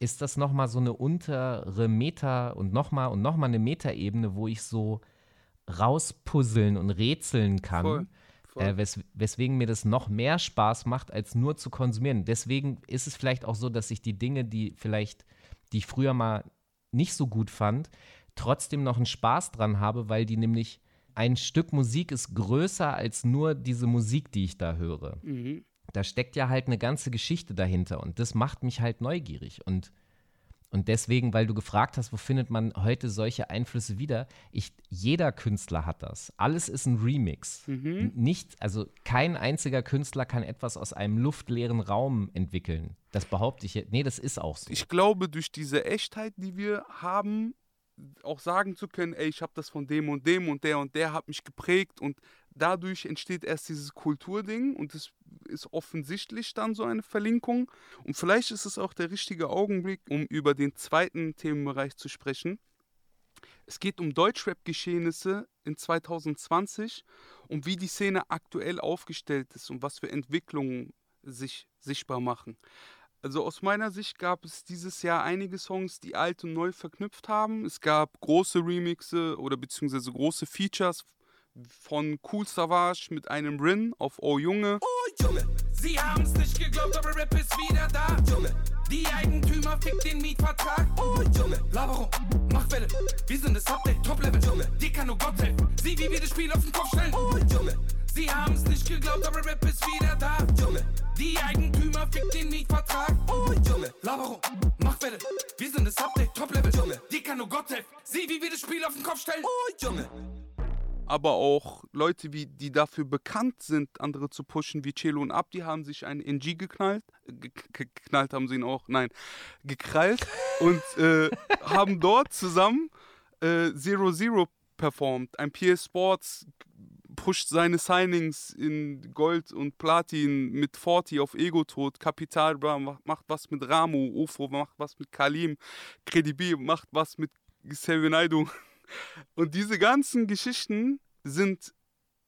ist das nochmal so eine untere Meta und nochmal und nochmal eine Metaebene, wo ich so rauspuzzeln und rätseln kann. Voll. Äh, wes weswegen mir das noch mehr Spaß macht, als nur zu konsumieren. Deswegen ist es vielleicht auch so, dass ich die Dinge, die vielleicht, die ich früher mal nicht so gut fand, trotzdem noch einen Spaß dran habe, weil die nämlich ein Stück Musik ist größer als nur diese Musik, die ich da höre. Mhm. Da steckt ja halt eine ganze Geschichte dahinter und das macht mich halt neugierig und und deswegen, weil du gefragt hast, wo findet man heute solche Einflüsse wieder? Ich, jeder Künstler hat das. Alles ist ein Remix. N- Nicht, also kein einziger Künstler kann etwas aus einem luftleeren Raum entwickeln. Das behaupte ich. jetzt- Nee, das ist auch so. Ich glaube, durch diese Echtheit, die wir haben, auch sagen zu können, ey, ich habe das von dem und dem und der und der hat mich geprägt und dadurch entsteht erst dieses Kulturding und es ist offensichtlich dann so eine Verlinkung und vielleicht ist es auch der richtige Augenblick, um über den zweiten Themenbereich zu sprechen. Es geht um Deutschrap-Geschehnisse in 2020 und wie die Szene aktuell aufgestellt ist und was für Entwicklungen sich sichtbar machen. Also aus meiner Sicht gab es dieses Jahr einige Songs, die alt und neu verknüpft haben. Es gab große Remixe oder beziehungsweise große Features von Cool Savage mit einem Rin auf Oh Junge. Oh Junge, sie haben's nicht geglaubt, aber Rap ist wieder da. Junge, die Eigentümer fickt den Mietvertrag. Oh Junge, Laberung, mach Welle. Wir sind das Update, Top-Level. Junge, dir kann nur Gott helfen. Sieh, wie wir das Spiel auf den Kopf stellen. Oh Junge, sie haben's nicht geglaubt, aber Rap ist wieder da. Junge, die Eigentümer fickt den Mietvertrag. Oh Junge, Laberung, mach Welle. Wir sind das Update, Top-Level. Junge, dir kann nur Gott helfen. Sieh, wie wir das Spiel auf den Kopf stellen. Oh Junge. Aber auch Leute, wie, die dafür bekannt sind, andere zu pushen, wie Celo und Abdi, haben sich einen NG geknallt. Ge ge- geknallt haben sie ihn auch, nein, gekrallt und äh, haben dort zusammen äh, Zero Zero performt. Ein PS Sports pusht seine Signings in Gold und Platin mit Forti auf Ego-Tod. Kapital Bra macht, was mit Ramu, UFO macht was mit Kalim, Credibi macht was mit Sevenaidu. Und diese ganzen Geschichten sind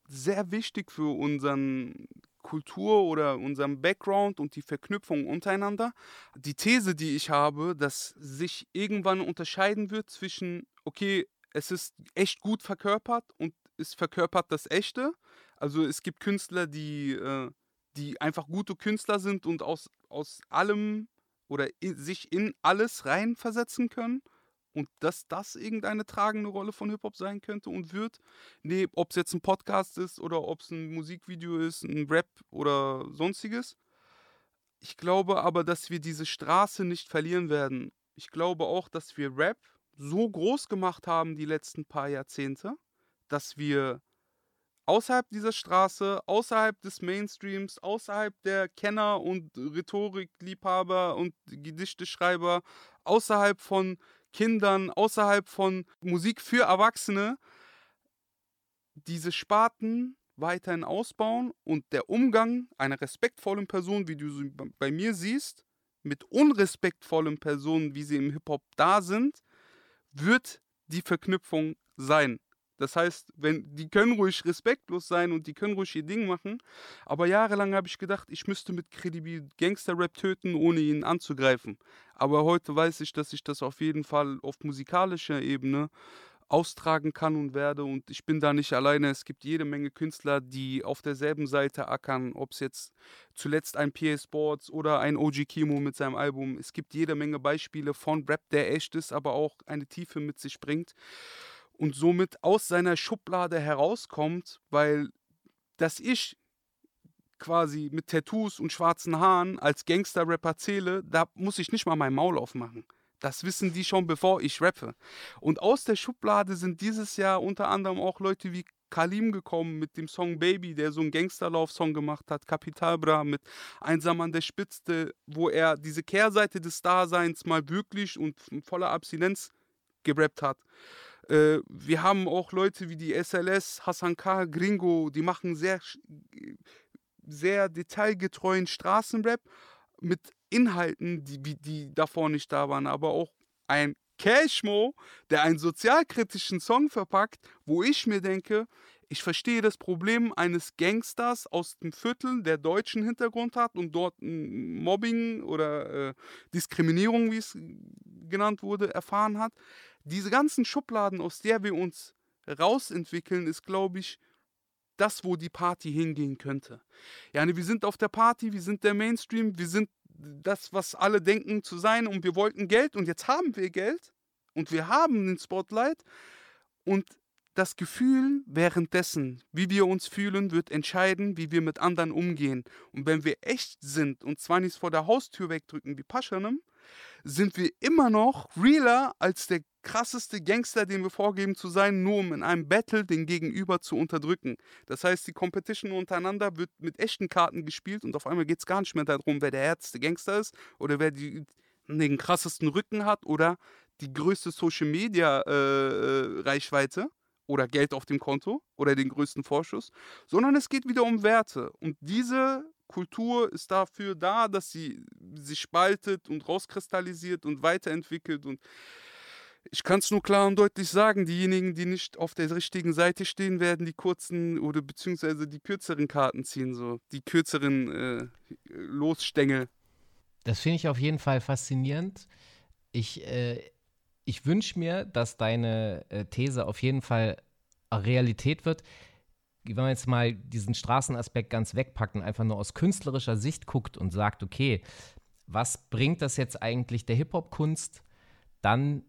sehr wichtig für unseren Kultur oder unseren Background und die Verknüpfung untereinander. Die These, die ich habe, dass sich irgendwann unterscheiden wird zwischen, okay, es ist echt gut verkörpert und es verkörpert das Echte. Also es gibt Künstler, die, äh, die einfach gute Künstler sind und aus, aus allem oder in, sich in alles reinversetzen können und dass das irgendeine tragende Rolle von Hip-Hop sein könnte und wird. Nee, ob es jetzt ein Podcast ist oder ob es ein Musikvideo ist, ein Rap oder sonstiges. Ich glaube aber, dass wir diese Straße nicht verlieren werden. Ich glaube auch, dass wir Rap so groß gemacht haben die letzten paar Jahrzehnte, dass wir außerhalb dieser Straße, außerhalb des Mainstreams, außerhalb der Kenner und Rhetorikliebhaber und Gedichteschreiber, außerhalb von Kindern, außerhalb von Musik für Erwachsene, diese Sparten weiterhin ausbauen und der Umgang einer respektvollen Person, wie du sie bei mir siehst, mit unrespektvollen Personen, wie sie im Hip-Hop da sind, wird die Verknüpfung sein. Das heißt, wenn die können ruhig respektlos sein und die können ruhig ihr Ding machen, aber jahrelang habe ich gedacht, ich müsste mit kredibil Gangster-Rap töten, ohne ihn anzugreifen. Aber heute weiß ich, dass ich das auf jeden Fall auf musikalischer Ebene austragen kann und werde und ich bin da nicht alleine. Es gibt jede Menge Künstler, die auf derselben Seite ackern, ob es jetzt zuletzt ein PA Sports oder ein OG Kimo mit seinem Album. Es gibt jede Menge Beispiele von Rap, der echt ist, aber auch eine Tiefe mit sich bringt und somit aus seiner Schublade herauskommt, weil dass ich quasi mit Tattoos und schwarzen Haaren als Gangster-Rapper zähle, da muss ich nicht mal mein Maul aufmachen. Das wissen die schon, bevor ich rappe. Und aus der Schublade sind dieses Jahr unter anderem auch Leute wie Kalim gekommen mit dem Song Baby, der so einen Gangsterlauf-Song gemacht hat, Kapital Bra mit Einsam an der Spitze, wo er diese Kehrseite des Daseins mal wirklich und voller Abstinenz gerappt hat. Äh, wir haben auch Leute wie die SLS, Hassan K., Gringo, die machen sehr, sehr detailgetreuen Straßenrap mit Inhalten, die, die davor nicht da waren, aber auch ein Cashmo, der einen sozialkritischen Song verpackt, wo ich mir denke, ich verstehe das Problem eines Gangsters aus dem Viertel, der deutschen Hintergrund hat und dort Mobbing oder äh, Diskriminierung, wie es genannt wurde, erfahren hat diese ganzen Schubladen, aus der wir uns rausentwickeln, ist, glaube ich, das, wo die Party hingehen könnte. Ja, wir sind auf der Party, wir sind der Mainstream, wir sind das, was alle denken zu sein und wir wollten Geld und jetzt haben wir Geld und wir haben den Spotlight und das Gefühl währenddessen, wie wir uns fühlen, wird entscheiden, wie wir mit anderen umgehen. Und wenn wir echt sind und zwar nicht vor der Haustür wegdrücken wie Paschanem, sind wir immer noch realer als der krasseste Gangster, den wir vorgeben zu sein, nur um in einem Battle den Gegenüber zu unterdrücken. Das heißt, die Competition untereinander wird mit echten Karten gespielt und auf einmal geht es gar nicht mehr darum, wer der härteste Gangster ist oder wer die, den krassesten Rücken hat oder die größte Social Media äh, äh, oder Geld auf dem Konto oder den größten Vorschuss, sondern es geht wieder um Werte. Und diese Kultur ist dafür da, dass sie sich spaltet und rauskristallisiert und weiterentwickelt und ich kann es nur klar und deutlich sagen, diejenigen, die nicht auf der richtigen Seite stehen, werden die kurzen oder beziehungsweise die kürzeren Karten ziehen, so die kürzeren äh, Losstängel. Das finde ich auf jeden Fall faszinierend. Ich, äh, ich wünsche mir, dass deine äh, These auf jeden Fall Realität wird. Wenn man jetzt mal diesen Straßenaspekt ganz wegpackt und einfach nur aus künstlerischer Sicht guckt und sagt, okay, was bringt das jetzt eigentlich der Hip-Hop-Kunst, dann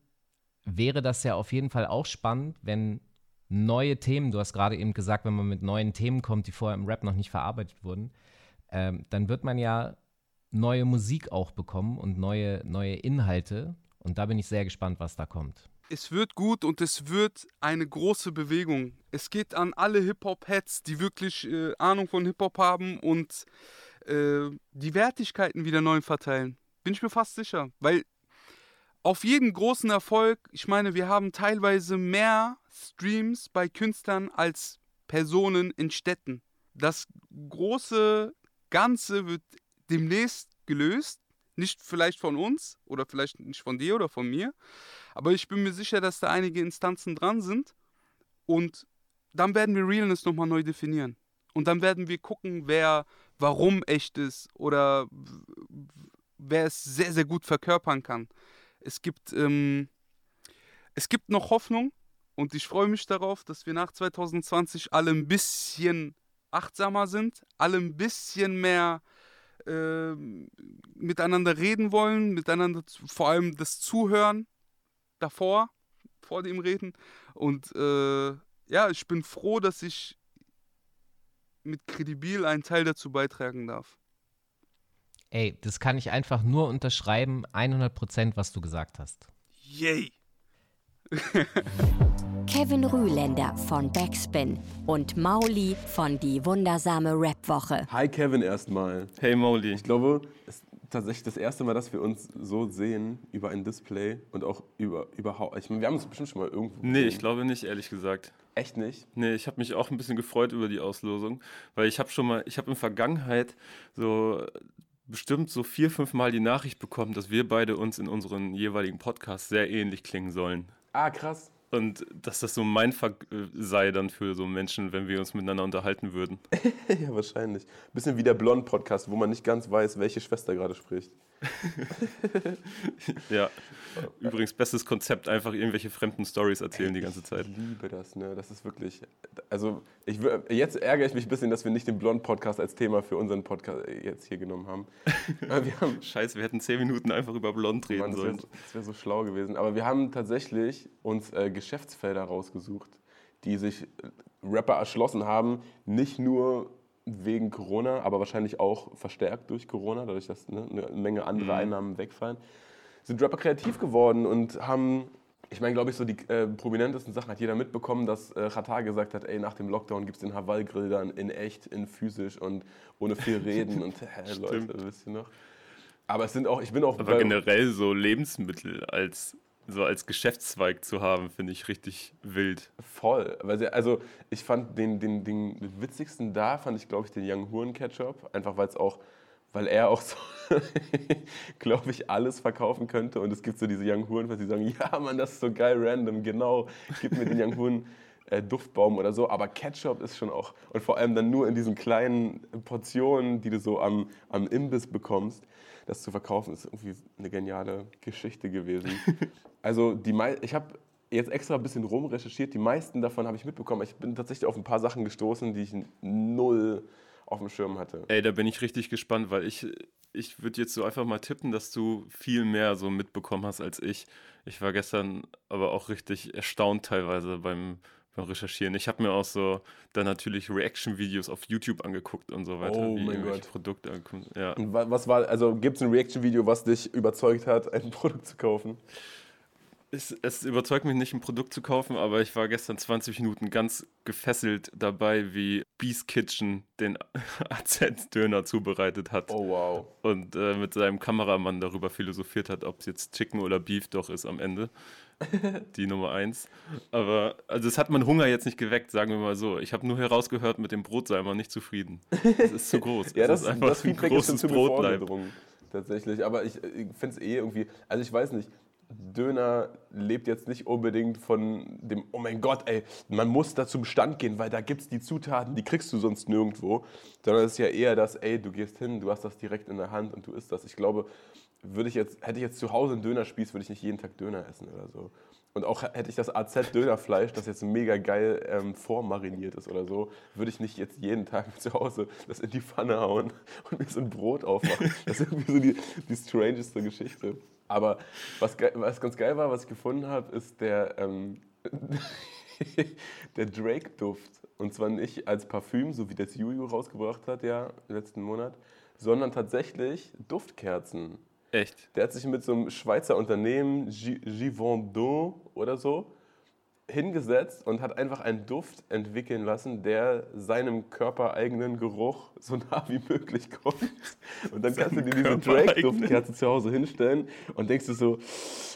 wäre das ja auf jeden Fall auch spannend, wenn neue Themen, du hast gerade eben gesagt, wenn man mit neuen Themen kommt, die vorher im Rap noch nicht verarbeitet wurden, ähm, dann wird man ja neue Musik auch bekommen und neue, neue Inhalte. Und da bin ich sehr gespannt, was da kommt. Es wird gut und es wird eine große Bewegung. Es geht an alle Hip-Hop-Heads, die wirklich äh, Ahnung von Hip-Hop haben und äh, die Wertigkeiten wieder neu verteilen. Bin ich mir fast sicher. Weil auf jeden großen Erfolg, ich meine, wir haben teilweise mehr Streams bei Künstlern als Personen in Städten. Das große Ganze wird demnächst gelöst. Nicht vielleicht von uns oder vielleicht nicht von dir oder von mir, aber ich bin mir sicher, dass da einige Instanzen dran sind. Und dann werden wir Realness nochmal neu definieren. Und dann werden wir gucken, wer warum echt ist oder wer es sehr, sehr gut verkörpern kann. Es gibt, ähm, es gibt noch Hoffnung und ich freue mich darauf, dass wir nach 2020 alle ein bisschen achtsamer sind, alle ein bisschen mehr ähm, miteinander reden wollen, miteinander vor allem das Zuhören davor, vor dem Reden. Und äh, ja, ich bin froh, dass ich mit Credibil einen Teil dazu beitragen darf. Ey, das kann ich einfach nur unterschreiben, 100 Prozent, was du gesagt hast. Yay! Kevin Rühländer von Backspin und Mauli von Die Wundersame Rap-Woche. Hi Kevin erstmal. Hey Mauli. Ich glaube, es ist tatsächlich das erste Mal, dass wir uns so sehen über ein Display und auch über überhaupt. Ich meine, wir haben uns bestimmt schon mal irgendwo. Nee, gesehen. ich glaube nicht, ehrlich gesagt. Echt nicht? Nee, ich habe mich auch ein bisschen gefreut über die Auslosung, weil ich habe schon mal, ich habe in Vergangenheit so bestimmt so vier, fünf Mal die Nachricht bekommen, dass wir beide uns in unseren jeweiligen Podcasts sehr ähnlich klingen sollen. Ah, krass. Und dass das so mein Fuck äh, sei dann für so Menschen, wenn wir uns miteinander unterhalten würden. ja, wahrscheinlich. Bisschen wie der Blond-Podcast, wo man nicht ganz weiß, welche Schwester gerade spricht. ja. Übrigens, bestes Konzept, einfach irgendwelche fremden Stories erzählen die ganze Zeit. Ich liebe das, ne? Das ist wirklich. Also, ich, jetzt ärgere ich mich ein bisschen, dass wir nicht den Blond-Podcast als Thema für unseren Podcast jetzt hier genommen haben. Wir haben Scheiße, wir hätten zehn Minuten einfach über Blond reden Mann, das wäre sollen. so, das wär so schlau gewesen. Aber wir haben tatsächlich uns äh, Geschäftsfelder rausgesucht, die sich äh, Rapper erschlossen haben. Nicht nur wegen Corona, aber wahrscheinlich auch verstärkt durch Corona, dadurch, dass ne, eine Menge andere Mhm. Einnahmen wegfallen. Sind Rapper kreativ geworden und haben. Ich meine, glaube ich, so die äh, prominentesten Sachen hat jeder mitbekommen, dass äh, Qatar gesagt hat, ey, nach dem Lockdown gibt es den Haval-Grill dann in echt, in physisch und ohne viel reden und hä, Leute, wisst ihr noch? Aber es sind auch, ich bin auch Aber generell so Lebensmittel als so als Geschäftszweig zu haben, finde ich richtig wild. Voll. Also ich fand den, den, den witzigsten da, fand ich, glaube ich, den Young Huren Ketchup. Einfach weil es auch, weil er auch so, glaube ich, alles verkaufen könnte. Und es gibt so diese Young Huren, die sagen, ja Mann, das ist so geil random, genau. Gib mir den Young Huren äh, Duftbaum oder so. Aber Ketchup ist schon auch, und vor allem dann nur in diesen kleinen Portionen, die du so am, am Imbiss bekommst. Das zu verkaufen ist irgendwie eine geniale Geschichte gewesen. Also die mei ich habe jetzt extra ein bisschen rumrecherchiert. Die meisten davon habe ich mitbekommen. Ich bin tatsächlich auf ein paar Sachen gestoßen, die ich null auf dem Schirm hatte. Ey, da bin ich richtig gespannt, weil ich, ich würde jetzt so einfach mal tippen, dass du viel mehr so mitbekommen hast als ich. Ich war gestern aber auch richtig erstaunt teilweise beim, beim Recherchieren. Ich habe mir auch so dann natürlich Reaction-Videos auf YouTube angeguckt und so weiter. Oh wie mein Gott. Produkte ankommen. Ja. Und wa- was war, also gibt es ein Reaction-Video, was dich überzeugt hat, ein Produkt zu kaufen? Es, es überzeugt mich nicht, ein Produkt zu kaufen, aber ich war gestern 20 Minuten ganz gefesselt dabei, wie Beast Kitchen den AZ-Döner zubereitet hat. Oh wow. Und äh, mit seinem Kameramann darüber philosophiert hat, ob es jetzt Chicken oder Beef doch ist am Ende. Die Nummer eins. Aber also es hat mein Hunger jetzt nicht geweckt, sagen wir mal so. Ich habe nur herausgehört, mit dem Brot sei man nicht zufrieden. Es ist zu groß. ja, Es das, ist einfach das ein großes Brotleib. Tatsächlich. Aber ich, ich finde es eh irgendwie, also ich weiß nicht, Döner lebt jetzt nicht unbedingt von dem, oh mein Gott, ey, man muss da zum Stand gehen, weil da gibt es die Zutaten, die kriegst du sonst nirgendwo. Sondern es ist ja eher das, ey, du gehst hin, du hast das direkt in der Hand und du isst das. Ich glaube, würde ich jetzt, hätte ich jetzt zu Hause einen Dönerspieß, würde ich nicht jeden Tag Döner essen oder so. Und auch hätte ich das AZ-Dönerfleisch, das jetzt mega geil ähm, vormariniert ist oder so, würde ich nicht jetzt jeden Tag zu Hause das in die Pfanne hauen und mir so ein Brot aufmachen. Das ist irgendwie so die, die strangeste Geschichte. Aber was, was ganz geil war, was ich gefunden habe, ist der, ähm, der Drake-Duft. Und zwar nicht als Parfüm, so wie das Juju rausgebracht hat, ja, letzten Monat, sondern tatsächlich Duftkerzen. Echt? Der hat sich mit so einem Schweizer Unternehmen, Gi- Givaudan oder so, hingesetzt und hat einfach einen Duft entwickeln lassen, der seinem körpereigenen Geruch so nah wie möglich kommt. Und dann kannst du dir diese. Drake-Duftkerze zu Hause hinstellen und denkst du so,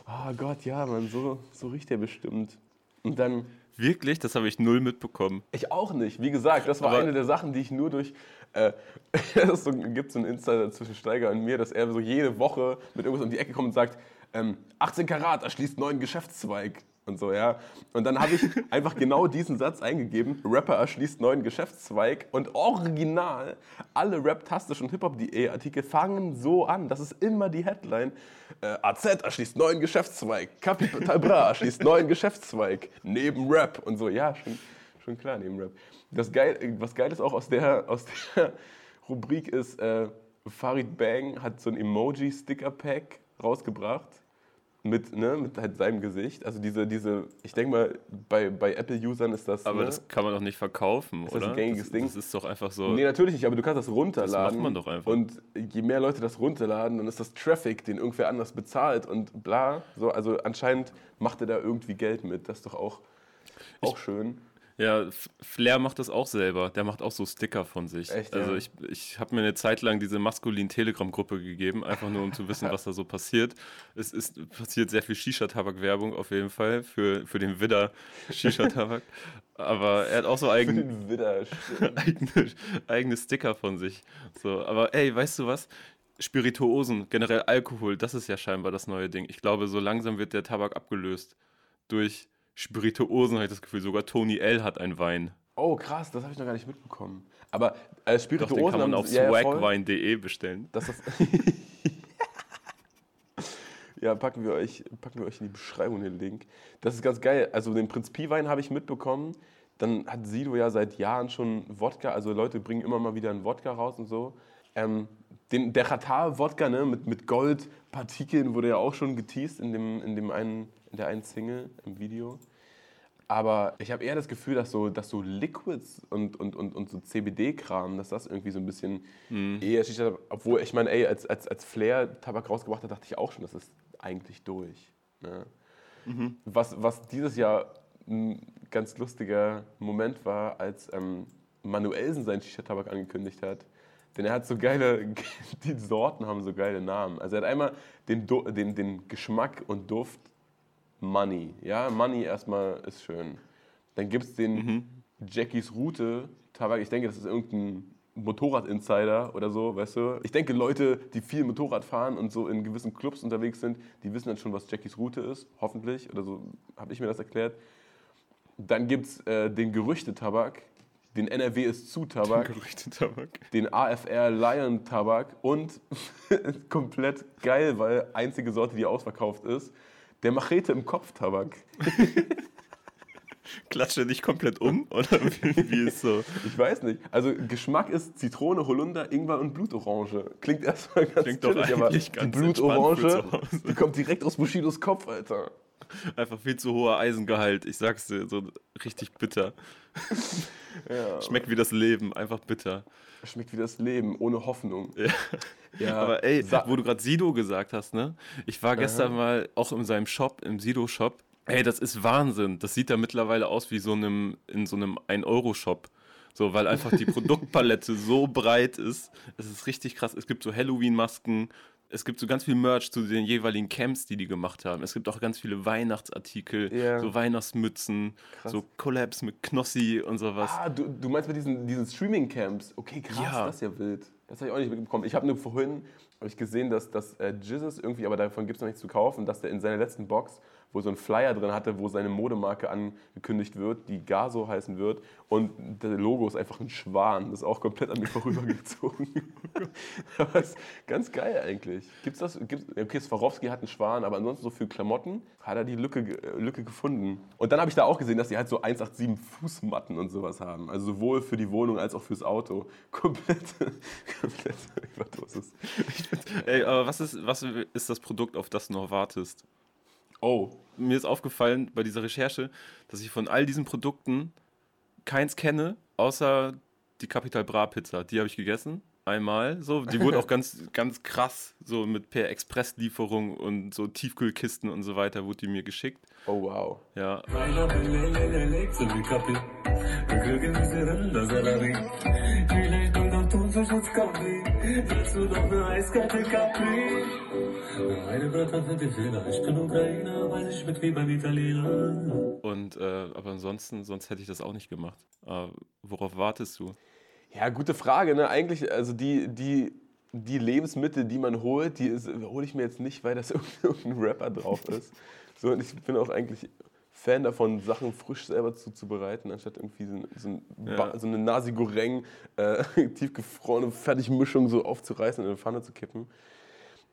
oh Gott, ja, man, so, so riecht der bestimmt. Und dann Wirklich? Das habe ich null mitbekommen. ich auch nicht. Wie gesagt, das war Aber- eine der Sachen, die ich nur durch. Äh, es so, gibt so einen Insider zwischen Steiger und mir, dass er so jede Woche mit irgendwas um die Ecke kommt und sagt: ähm, 18 Karat erschließt neuen Geschäftszweig. und so, ja. Und dann habe ich einfach genau diesen Satz eingegeben, Rapper erschließt neuen Geschäftszweig und original alle Rap-tastischen Hip-Hop.de-Artikel fangen so an, das ist immer die Headline, äh, AZ erschließt neuen Geschäftszweig, Capital Bra erschließt neuen Geschäftszweig, neben Rap und so, ja, schon, schon klar, neben Rap. Das geil, was geil ist auch aus der, aus der Rubrik ist, äh, Farid Bang hat so ein Emoji-Sticker-Pack rausgebracht mit, ne, mit halt seinem Gesicht. Also diese, diese ich denke mal, bei, bei Apple-Usern ist das. Aber ne, das kann man doch nicht verkaufen, ist oder? das ein gängiges das, Ding? Das ist doch einfach so. Nee, natürlich nicht, aber du kannst das runterladen. Das macht man doch einfach. Und je mehr Leute das runterladen, dann ist das Traffic, den irgendwer anders bezahlt und bla. So, also anscheinend macht er da irgendwie Geld mit. Das ist doch auch, auch schön. Ja, Flair macht das auch selber. Der macht auch so Sticker von sich. Echt, also ja? ich, ich habe mir eine Zeit lang diese maskulin Telegram-Gruppe gegeben, einfach nur um zu wissen, was da so passiert. Es ist passiert sehr viel Shisha-Tabak-Werbung auf jeden Fall für, für den Widder Shisha-Tabak. Aber er hat auch so eigen, Widder, eigene, eigene Sticker von sich. So, aber ey, weißt du was? Spirituosen, generell Alkohol, das ist ja scheinbar das neue Ding. Ich glaube, so langsam wird der Tabak abgelöst durch Spirituosen, habe ich das Gefühl. Sogar Tony L hat einen Wein. Oh, krass, das habe ich noch gar nicht mitbekommen. Aber äh, Doch, Spirituosen den kann man auf ja, swagwine.de bestellen. Das ist ja, packen wir, euch, packen wir euch in die Beschreibung den Link. Das ist ganz geil. Also den Prinz Pi-Wein habe ich mitbekommen. Dann hat Sido ja seit Jahren schon Wodka, also Leute bringen immer mal wieder einen Wodka raus und so. Ähm, den, der Qatar-Wodka ne, mit, mit Goldpartikeln wurde ja auch schon geteased in, dem, in, dem einen, in der einen Single im Video. Aber ich habe eher das Gefühl, dass so, dass so Liquids und, und, und, und so CBD-Kram, dass das irgendwie so ein bisschen eher Shisha, obwohl ich meine, ey, als, als, als Flair Tabak rausgebracht hat, dachte ich auch schon, das ist eigentlich durch. Ne? Was, was dieses Jahr ein ganz lustiger Moment war, als ähm, Manuelsen seinen Shisha-Tabak angekündigt hat. Denn er hat so geile, die Sorten haben so geile Namen. Also er hat einmal den, den, den Geschmack und Duft Money. Ja, Money erstmal ist schön. Dann gibt es den Jackies Route Tabak. Ich denke, das ist irgendein Motorrad-Insider oder so, weißt du? Ich denke, Leute, die viel Motorrad fahren und so in gewissen Clubs unterwegs sind, die wissen dann schon, was Jackies Route ist, hoffentlich. Oder so habe ich mir das erklärt. Dann gibt es äh, den Gerüchte-Tabak, den NRW ist zu Tabak, Gerüchte-Tabak. den AFR Lion Tabak und komplett geil, weil einzige Sorte, die ausverkauft ist, der Machete im Kopf Tabak. Klatsche dich komplett um? Oder wie, wie ist so? Ich weiß nicht. Also Geschmack ist Zitrone, Holunder, Ingwer und Blutorange. Klingt erstmal ganz Klingt doch chillig, aber eigentlich die ganz für Blutorange, die kommt direkt aus Bushidos Kopf, Alter. Einfach viel zu hoher Eisengehalt. Ich sag's dir, so richtig bitter. Ja. Schmeckt wie das Leben, einfach bitter. Schmeckt wie das Leben, ohne Hoffnung. Ja. Ja, Aber ey, sa- wo du gerade Sido gesagt hast, ne? Ich war gestern mal auch in seinem Shop, im Sido-Shop. Ey, das ist Wahnsinn. Das sieht da mittlerweile aus wie so einem, in so einem 1-Euro-Shop. So, weil einfach die Produktpalette so breit ist. Es ist richtig krass. Es gibt so Halloween-Masken. Es gibt so ganz viel Merch zu den jeweiligen Camps, die die gemacht haben. Es gibt auch ganz viele Weihnachtsartikel, Ja. so Weihnachtsmützen, Krass. so Collabs mit Knossi und sowas. Ah, du, du meinst mit diesen, diesen Streaming-Camps. Okay, krass, Ja. das ist ja wild. Das habe ich auch nicht mitbekommen. Ich habe nur vorhin hab ich gesehen, dass, dass äh, Jizzes irgendwie, aber davon gibt es noch nichts zu kaufen, dass der in seiner letzten Box, wo so ein Flyer drin hatte, wo seine Modemarke angekündigt wird, die Gaso heißen wird. Und das Logo ist einfach ein Schwan. Das ist auch komplett an mir vorübergezogen. aber ist ganz geil eigentlich. Gibt's das? Gibt's, okay, Swarovski hat einen Schwan, aber ansonsten so für Klamotten hat er die Lücke, äh, Lücke gefunden. Und dann habe ich da auch gesehen, dass die halt so 187 Fußmatten und sowas haben. Also sowohl für die Wohnung als auch fürs Auto. Komplett, komplett Überdosis. Ey, aber was ist, was ist das Produkt, auf das du noch wartest? Oh. Mir ist aufgefallen bei dieser Recherche, dass ich von all diesen Produkten keins kenne, außer die Capital Bra Pizza. Die habe ich gegessen. Einmal. So, die wurde auch ganz, ganz krass, so mit per Expresslieferung und so Tiefkühlkisten und so weiter, wurde die mir geschickt. Oh wow. Ja. Und äh, aber ansonsten, sonst hätte ich das auch nicht gemacht. Äh, worauf wartest du? Ja, gute Frage. Ne? Eigentlich, also die, die, die Lebensmittel, die man holt, die hole ich mir jetzt nicht, weil das irgendein Rapper drauf ist. So, und ich bin auch eigentlich Fan davon, Sachen frisch selber zuzubereiten, anstatt irgendwie so, so, ein Ja. So eine Nasi Goreng, äh, tiefgefrorene Fertigmischung so aufzureißen und in eine Pfanne zu kippen.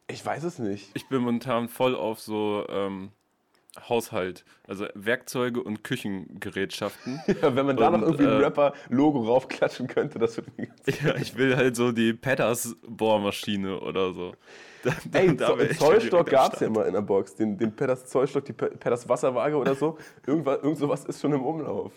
Ich weiß es nicht. Ich bin momentan voll auf so ähm, Haushalt, also Werkzeuge und Küchengerätschaften. Ja, wenn man da noch Und, irgendwie ein äh, Rapper-Logo raufklatschen könnte, das würde mir Ja, ich will halt so die Petters Bohrmaschine oder so. Da, da- Ey, da ich Zollstock gab es ja immer in der Box. Den, den Petters Zollstock, die Pe- Petters Wasserwaage oder so. Irgendwas, irgend sowas ist schon im Umlauf.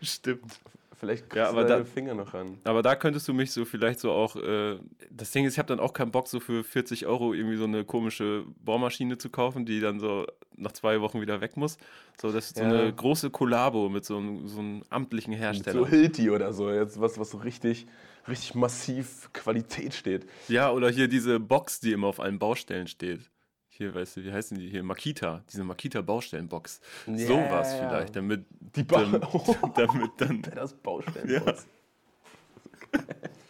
Stimmt. Vielleicht kriegst Ja, du aber deine da- Finger noch ran. Aber da könntest du mich so vielleicht so auch. Äh, das Ding ist, ich habe dann auch keinen Bock, so für 40 Euro irgendwie so eine komische Bohrmaschine zu kaufen, die dann so nach zwei Wochen wieder weg muss. So, das ist so Ja. eine große Kollabo mit so einem, so einem amtlichen Hersteller. So Hilti oder so, jetzt was, was so richtig, richtig massiv Qualität steht. Ja, oder hier diese Box, die immer auf allen Baustellen steht. Hier, weißt du, wie heißen die hier? Makita, diese Makita-Baustellenbox. Ja, Sowas ja. vielleicht, damit, Die ba damit, damit dann. Petters Baustellenbox.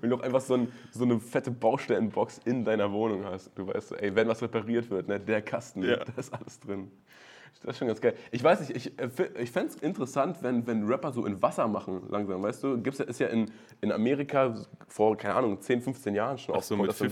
Wenn du auch einfach so, ein, so eine fette Baustellenbox in deiner Wohnung hast. Du weißt, so, ey, wenn was repariert wird, ne, der Kasten, Ja. da ist alles drin. Das ist schon ganz geil. Ich weiß nicht, ich, äh, ich fände es interessant, wenn, wenn Rapper so in Wasser machen, langsam, weißt du? Gibt's, ja- ist ja in, in Amerika vor, keine Ahnung, 10, 15 Jahren schon Ach so, mit dass dann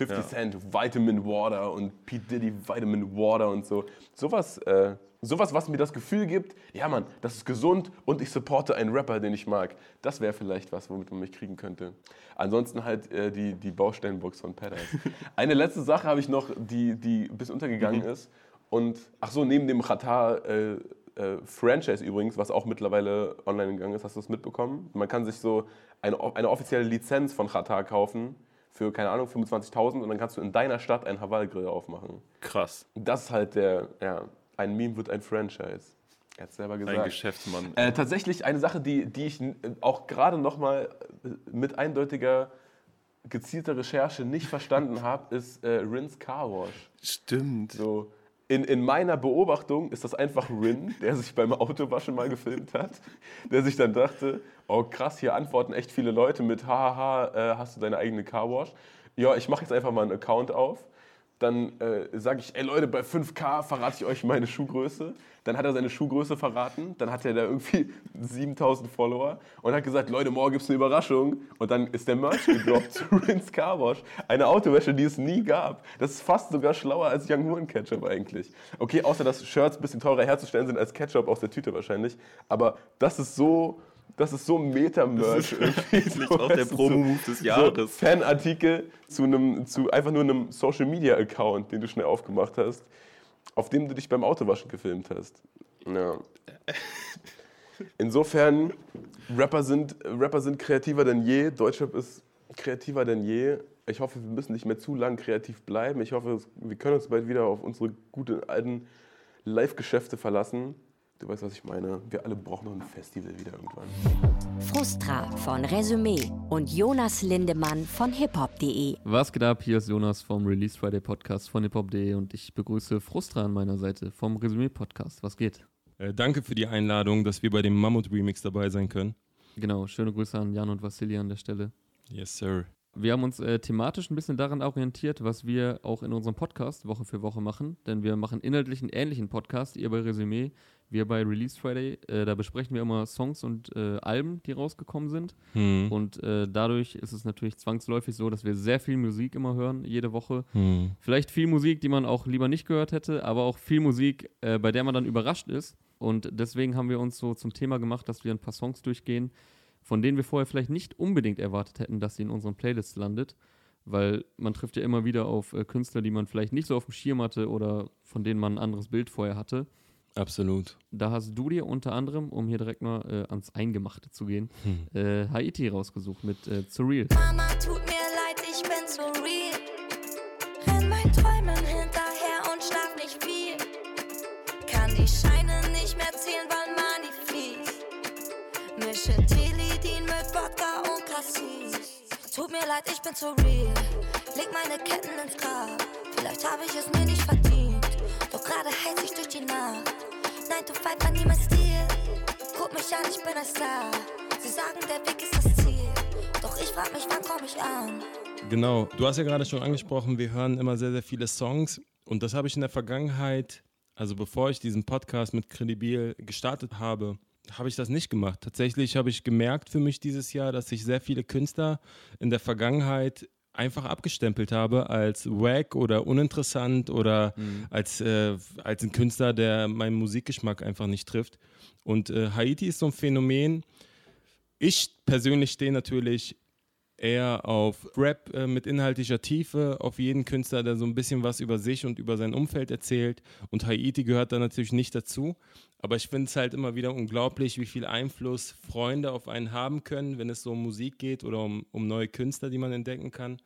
50. 50 Ja. Cent, Vitamin Water und P. Diddy Vitamin Water und so. Sowas, äh, sowas, was mir das Gefühl gibt, ja Mann, das ist gesund und ich supporte einen Rapper, den ich mag. Das wäre vielleicht was, womit man mich kriegen könnte. Ansonsten halt äh, die, die Baustellenbox von Pedders. Eine letzte Sache habe ich noch, die, die bisschen untergegangen ist. Und, ach so, neben dem Qatar äh, äh, Franchise übrigens, was auch mittlerweile online gegangen ist, hast du es mitbekommen? Man kann sich so eine, eine offizielle Lizenz von Qatar kaufen für, keine Ahnung, 25.000 und dann kannst du in deiner Stadt einen Haval-Grill aufmachen. Krass. Das ist halt der, ja, ein Meme wird ein Franchise. Er hat selber gesagt. Ein Geschäftsmann. Äh, tatsächlich eine Sache, die, die ich äh, auch gerade nochmal mit eindeutiger, gezielter Recherche nicht verstanden habe, ist äh, Rins Car Wash. Stimmt. So, in, in meiner Beobachtung ist das einfach Rin, der sich beim Autowaschen mal gefilmt hat, der sich dann dachte, oh krass, hier antworten echt viele Leute mit, hahaha, äh, hast du deine eigene Carwash? Ja, ich mache jetzt einfach mal einen Account auf. Dann äh, sage ich, ey Leute, bei 5K verrate ich euch meine Schuhgröße. Dann hat er seine Schuhgröße verraten. Dann hat er da irgendwie 7000 Follower und hat gesagt, Leute, morgen gibt es eine Überraschung. Und dann ist der Merch gedroppt zu Rinse Car Wash. Eine Autowäsche, die es nie gab. Das ist fast sogar schlauer als Young Huren Ketchup eigentlich. Okay, außer dass Shirts ein bisschen teurer herzustellen sind als Ketchup aus der Tüte wahrscheinlich. Aber das ist so... Das ist so Meta-Merch. irgendwie. So, auch der Promo-Move des Jahres. So Fanartikel zu, einem, zu einfach nur einem Social-Media-Account, den du schnell aufgemacht hast, auf dem du dich beim Autowaschen gefilmt hast. Ja. Insofern, Rapper sind, Rapper sind kreativer denn je, Deutschrap ist kreativer denn je. Ich hoffe, wir müssen nicht mehr zu lang kreativ bleiben. Ich hoffe, wir können uns bald wieder auf unsere guten alten Live-Geschäfte verlassen. Du weißt, was ich meine. Wir alle brauchen noch ein Festival wieder irgendwann. Frustra von Resümee und Jonas Lindemann von hiphop.de. Was geht ab? Hier ist Jonas vom Release Friday Podcast von hiphop.de und ich begrüße Frustra an meiner Seite vom Resümee Podcast. Was geht? Äh, danke für die Einladung, dass wir bei dem Mammut Remix dabei sein können. Genau, schöne Grüße an Jan und Vassili an der Stelle. Yes, sir. Wir haben uns äh, thematisch ein bisschen daran orientiert, was wir auch in unserem Podcast Woche für Woche machen, denn wir machen inhaltlich einen ähnlichen Podcast, ihr bei Resümee, wir bei Release Friday. Äh, da besprechen wir immer Songs und äh, Alben, die rausgekommen sind. Mhm. Und äh, dadurch ist es natürlich zwangsläufig so, dass wir sehr viel Musik immer hören, jede Woche. Mhm. Vielleicht viel Musik, die man auch lieber nicht gehört hätte, aber auch viel Musik, äh, bei der man dann überrascht ist. Und deswegen haben wir uns so zum Thema gemacht, dass wir ein paar Songs durchgehen, von denen wir vorher vielleicht nicht unbedingt erwartet hätten, dass sie in unseren Playlists landet. Weil man trifft ja immer wieder auf äh, Künstler, die man vielleicht nicht so auf dem Schirm hatte oder von denen man ein anderes Bild vorher hatte. Absolut. Da hast du dir unter anderem, um hier direkt mal äh, ans Eingemachte zu gehen, äh, Haiti rausgesucht mit äh, Surreal. Mama, tut mir leid, ich bin so real. Renn mein Träumen hinterher und schlaf nicht viel. Kann die Scheine Cassis. Tut mir leid, ich bin so real. Leg meine Ketten ins Grab. Vielleicht habe ich es mir nicht verdient. Doch gerade heiz ich durch die Nacht. 9 to 5 war nie Stil. Guck mich an, ich bin ein Star. Sie sagen, der Weg ist das Ziel. Doch ich frag mich, wann komm ich an? Genau, du hast ja gerade schon angesprochen, wir hören immer sehr, sehr viele Songs und das habe ich in der Vergangenheit Also bevor ich diesen Podcast mit Credibil gestartet habe, habe ich das nicht gemacht. Tatsächlich habe ich gemerkt für mich dieses Jahr, dass ich sehr viele Künstler in der Vergangenheit einfach abgestempelt habe als wack oder uninteressant oder Mhm. als, äh, als ein Künstler, der meinen Musikgeschmack einfach nicht trifft. Und äh, Haiti ist so ein Phänomen. Ich persönlich stehe natürlich eher auf Rap äh, mit inhaltlicher Tiefe, auf jeden Künstler, der so ein bisschen was über sich und über sein Umfeld erzählt. Und Haiti gehört da natürlich nicht dazu. Aber ich finde es halt immer wieder unglaublich, wie viel Einfluss Freunde auf einen haben können, wenn es so um Musik geht oder um, um neue Künstler, die man entdecken kann.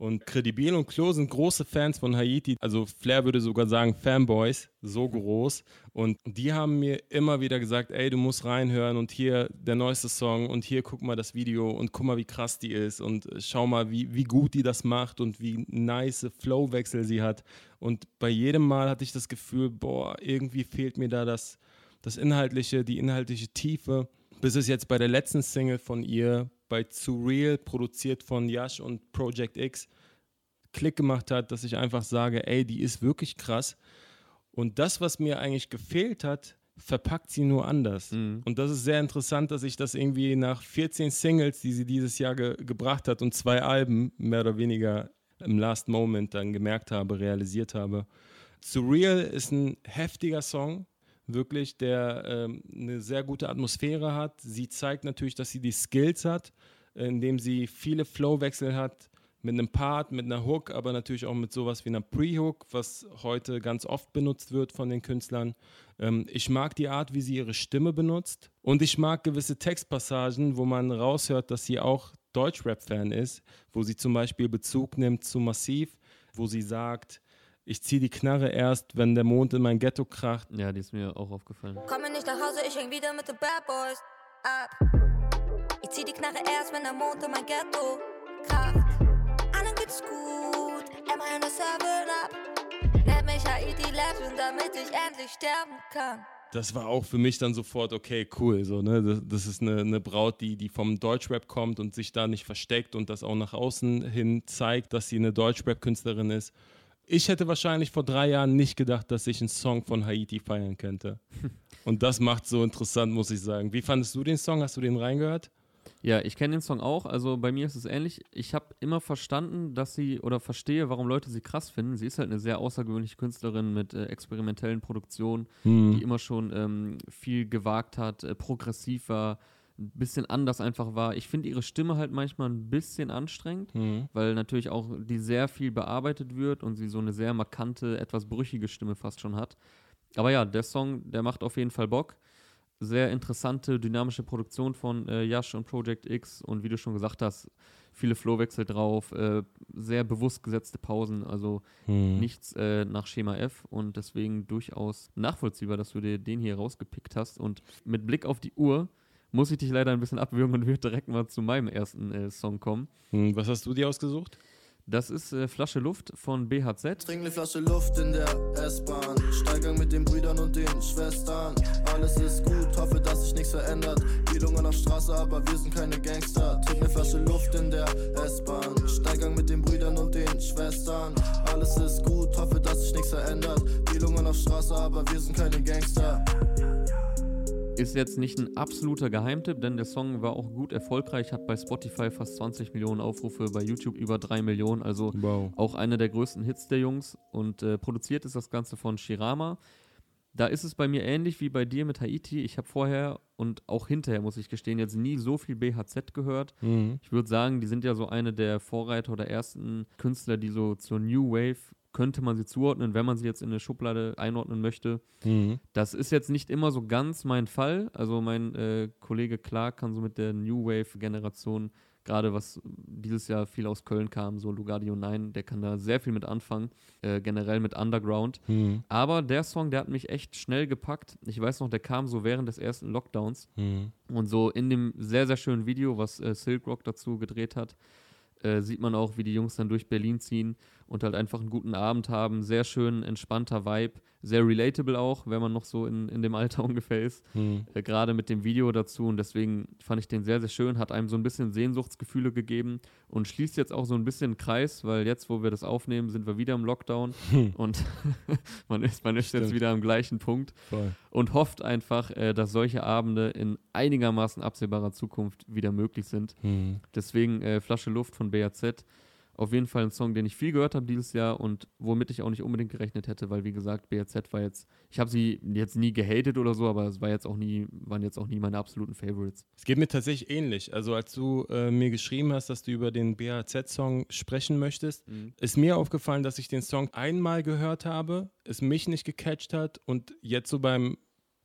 Und Credibil und Klo sind große Fans von Haiti. Also Flair würde sogar sagen Fanboys, so groß. Und die haben mir immer wieder gesagt, ey, du musst reinhören und hier der neueste Song und hier guck mal das Video und guck mal, wie krass die ist und schau mal, wie, wie gut die das macht und wie nice Flowwechsel sie hat. Und bei jedem Mal hatte ich das Gefühl, boah, irgendwie fehlt mir da das, das Inhaltliche, die inhaltliche Tiefe. Bis es jetzt bei der letzten Single von ihr, bei Too Real, produziert von Yash und Project X, Klick gemacht hat, dass ich einfach sage, ey, die ist wirklich krass. Und das, was mir eigentlich gefehlt hat, verpackt sie nur anders. Und das ist sehr interessant, dass ich das irgendwie nach 14 Singles, die sie dieses Jahr ge gebracht hat und zwei Alben, mehr oder weniger im Last Moment dann gemerkt habe, realisiert habe. Surreal ist ein heftiger Song, wirklich, der ähm, eine sehr gute Atmosphäre hat. Sie zeigt natürlich, dass sie die Skills hat, äh, indem sie viele Flowwechsel hat mit einem Part, mit einer Hook, aber natürlich auch mit sowas wie einer Pre-Hook, was heute ganz oft benutzt wird von den Künstlern. Ähm, ich mag die Art, wie sie ihre Stimme benutzt und ich mag gewisse Textpassagen, wo man raushört, dass sie auch Deutschrap-Fan ist, wo sie zum Beispiel Bezug nimmt zu Massiv, wo sie sagt, ich ziehe die Knarre erst, wenn der Mond in mein Ghetto kracht. Ja, die ist mir auch aufgefallen. Komme nicht nach Hause, ich häng wieder mit den Bad Boys ab. Ich zieh die Knarre erst, wenn der Mond in mein Ghetto kracht. Allen geht's gut, immer in der Seven Up. Nennt mich Haiti Legend, damit ich endlich sterben kann. das war auch für mich dann sofort, okay, cool. So, ne? das, das ist eine, eine Braut, die, die vom Deutschrap kommt und sich da nicht versteckt und das auch nach außen hin zeigt, dass sie eine Deutschrap-Künstlerin ist. Ich hätte wahrscheinlich vor drei Jahren nicht gedacht, dass ich einen Song von Haiti feiern könnte. Und das macht so interessant, muss ich sagen. Wie fandest du den Song? Hast du den reingehört? Ja, ich kenne den Song auch. Also bei mir ist es ähnlich. Ich habe immer verstanden, dass sie oder verstehe, warum Leute sie krass finden. Sie ist halt eine sehr außergewöhnliche Künstlerin mit äh, experimentellen Produktionen, Mhm. die immer schon ähm, viel gewagt hat, äh, progressiv war, ein bisschen anders einfach war. Ich finde ihre Stimme halt manchmal ein bisschen anstrengend, Mhm. weil natürlich auch die sehr viel bearbeitet wird und sie so eine sehr markante, etwas brüchige Stimme fast schon hat. Aber ja, der Song, der macht auf jeden Fall Bock sehr interessante, dynamische Produktion von äh, Yash und Project X und wie du schon gesagt hast, viele Flowwechsel drauf, äh, sehr bewusst gesetzte Pausen, also Hm. nichts äh, nach Schema F und deswegen durchaus nachvollziehbar, dass du dir den hier rausgepickt hast und mit Blick auf die Uhr muss ich dich leider ein bisschen abwürgen und würde direkt mal zu meinem ersten äh, Song kommen. Hm, Was hast du dir ausgesucht? Das ist äh, Flasche Luft von BHZ. Trink ne Flasche Luft in der S-Bahn. Steigang mit den Brüdern und den Schwestern. Alles ist gut, hoffe, dass sich nichts verändert. Die Lungen auf Straße, aber wir sind keine Gangster. Trink ne Flasche Luft in der S-Bahn. Steigang mit den Brüdern und den Schwestern. Alles ist gut, hoffe, dass sich nichts verändert. Die Lungen auf Straße, aber wir sind keine Gangster. Ist jetzt nicht ein absoluter Geheimtipp, denn der Song war auch gut erfolgreich, hat bei Spotify fast 20 Millionen Aufrufe, bei YouTube über 3 Millionen, also auch einer der größten Hits der Jungs. Und äh, produziert ist das Ganze von Shirama. Da ist es bei mir ähnlich wie bei dir mit Haiti. Ich habe vorher und auch hinterher, muss ich gestehen, jetzt nie so viel BHZ gehört. Mhm. Ich würde sagen, die sind ja so eine der Vorreiter oder ersten Künstler, die so zur New Wave könnte man sie zuordnen, wenn man sie jetzt in eine Schublade einordnen möchte. Mhm. Das ist jetzt nicht immer so ganz mein Fall. Also mein äh, Kollege Clark kann so mit der New Wave-Generation, gerade was dieses Jahr viel aus Köln kam, so Lugardio 9, der kann da sehr viel mit anfangen, äh, generell mit Underground. Mhm. Aber der Song, der hat mich echt schnell gepackt. Ich weiß noch, der kam so während des ersten Lockdowns. Mhm. Und so in dem sehr, sehr schönen Video, was äh, Silk Rock dazu gedreht hat, äh, sieht man auch, wie die Jungs dann durch Berlin ziehen und halt einfach einen guten Abend haben. Sehr schön, entspannter Vibe, sehr relatable auch, wenn man noch so in, in dem Alter ungefähr ist. Hm. Äh, Gerade mit dem Video dazu und deswegen fand ich den sehr, sehr schön, hat einem so ein bisschen Sehnsuchtsgefühle gegeben und schließt jetzt auch so ein bisschen Kreis, weil jetzt, wo wir das aufnehmen, sind wir wieder im Lockdown Hm. und man ist, man ist jetzt wieder am gleichen Punkt Voll. und hofft einfach, äh, dass solche Abende in einigermaßen absehbarer Zukunft wieder möglich sind. Hm. Deswegen äh, Flasche Luft von BAZ. Auf jeden Fall ein Song, den ich viel gehört habe dieses Jahr und womit ich auch nicht unbedingt gerechnet hätte, weil wie gesagt, BAZ war jetzt, ich habe sie jetzt nie gehatet oder so, aber es war jetzt auch nie, waren jetzt auch nie meine absoluten Favorites. Es geht mir tatsächlich ähnlich. Also als du äh, mir geschrieben hast, dass du über den BHZ-Song sprechen möchtest, Mhm. ist mir aufgefallen, dass ich den Song einmal gehört habe, es mich nicht gecatcht hat und jetzt so beim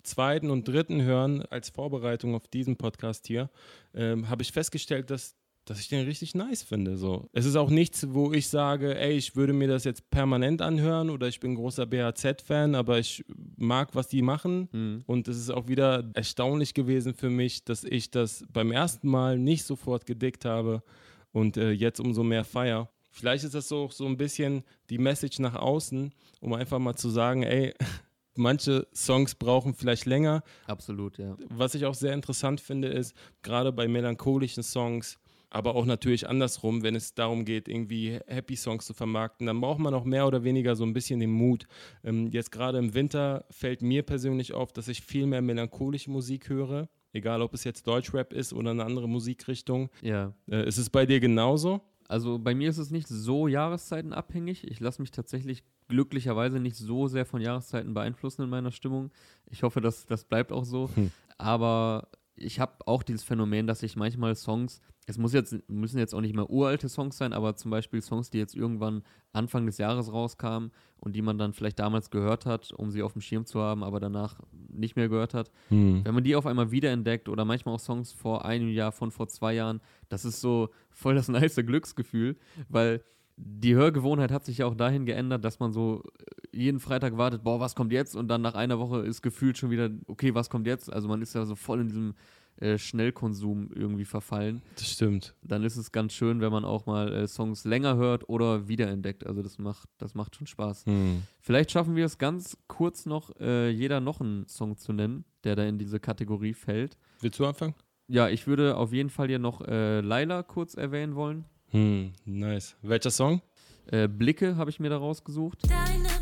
zweiten und dritten Hören als Vorbereitung auf diesen Podcast hier, ähm, habe ich festgestellt, dass dass ich den richtig nice finde. So. Es ist auch nichts, wo ich sage, ey, ich würde mir das jetzt permanent anhören oder ich bin großer BHZ-Fan, aber ich mag, was die machen. Und es ist auch wieder erstaunlich gewesen für mich, dass ich das beim ersten Mal nicht sofort gedickt habe und äh, jetzt umso mehr feier. Vielleicht ist das so, so ein bisschen die Message nach außen, um einfach mal zu sagen, ey, manche Songs brauchen vielleicht länger. Absolut, ja. Was ich auch sehr interessant finde, ist, gerade bei melancholischen Songs, aber auch natürlich andersrum, wenn es darum geht, irgendwie Happy Songs zu vermarkten, dann braucht man auch mehr oder weniger so ein bisschen den Mut. Ähm, jetzt gerade im Winter fällt mir persönlich auf, dass ich viel mehr melancholische Musik höre, egal ob es jetzt Deutschrap ist oder eine andere Musikrichtung. Ja. Äh, ist es bei dir genauso? Also bei mir ist es nicht so jahreszeitenabhängig. Ich lasse mich tatsächlich glücklicherweise nicht so sehr von Jahreszeiten beeinflussen in meiner Stimmung. Ich hoffe, dass das bleibt auch so. Hm. Aber ich habe auch dieses Phänomen, dass ich manchmal Songs, es muss jetzt, müssen jetzt auch nicht mehr uralte Songs sein, aber zum Beispiel Songs, die jetzt irgendwann Anfang des Jahres rauskamen und die man dann vielleicht damals gehört hat, um sie auf dem Schirm zu haben, aber danach nicht mehr gehört hat. Hm. Wenn man die auf einmal wiederentdeckt oder manchmal auch Songs vor einem Jahr, von vor zwei Jahren, das ist so voll das nice Glücksgefühl, weil die Hörgewohnheit hat sich ja auch dahin geändert, dass man so äh, jeden Freitag wartet, boah, was kommt jetzt? Und dann nach einer Woche ist gefühlt schon wieder, okay, was kommt jetzt? Also man ist ja so voll in diesem äh, Schnellkonsum irgendwie verfallen. Das stimmt. Dann ist es ganz schön, wenn man auch mal äh, Songs länger hört oder wiederentdeckt. Also das macht, das macht schon Spaß. Hm. Vielleicht schaffen wir es ganz kurz noch, äh, jeder noch einen Song zu nennen, der da in diese Kategorie fällt. Willst du anfangen? Ja, ich würde auf jeden Fall hier noch äh, Laila kurz erwähnen wollen. Hm, nice. Welcher Song? Äh, Blicke habe ich mir da rausgesucht. Deine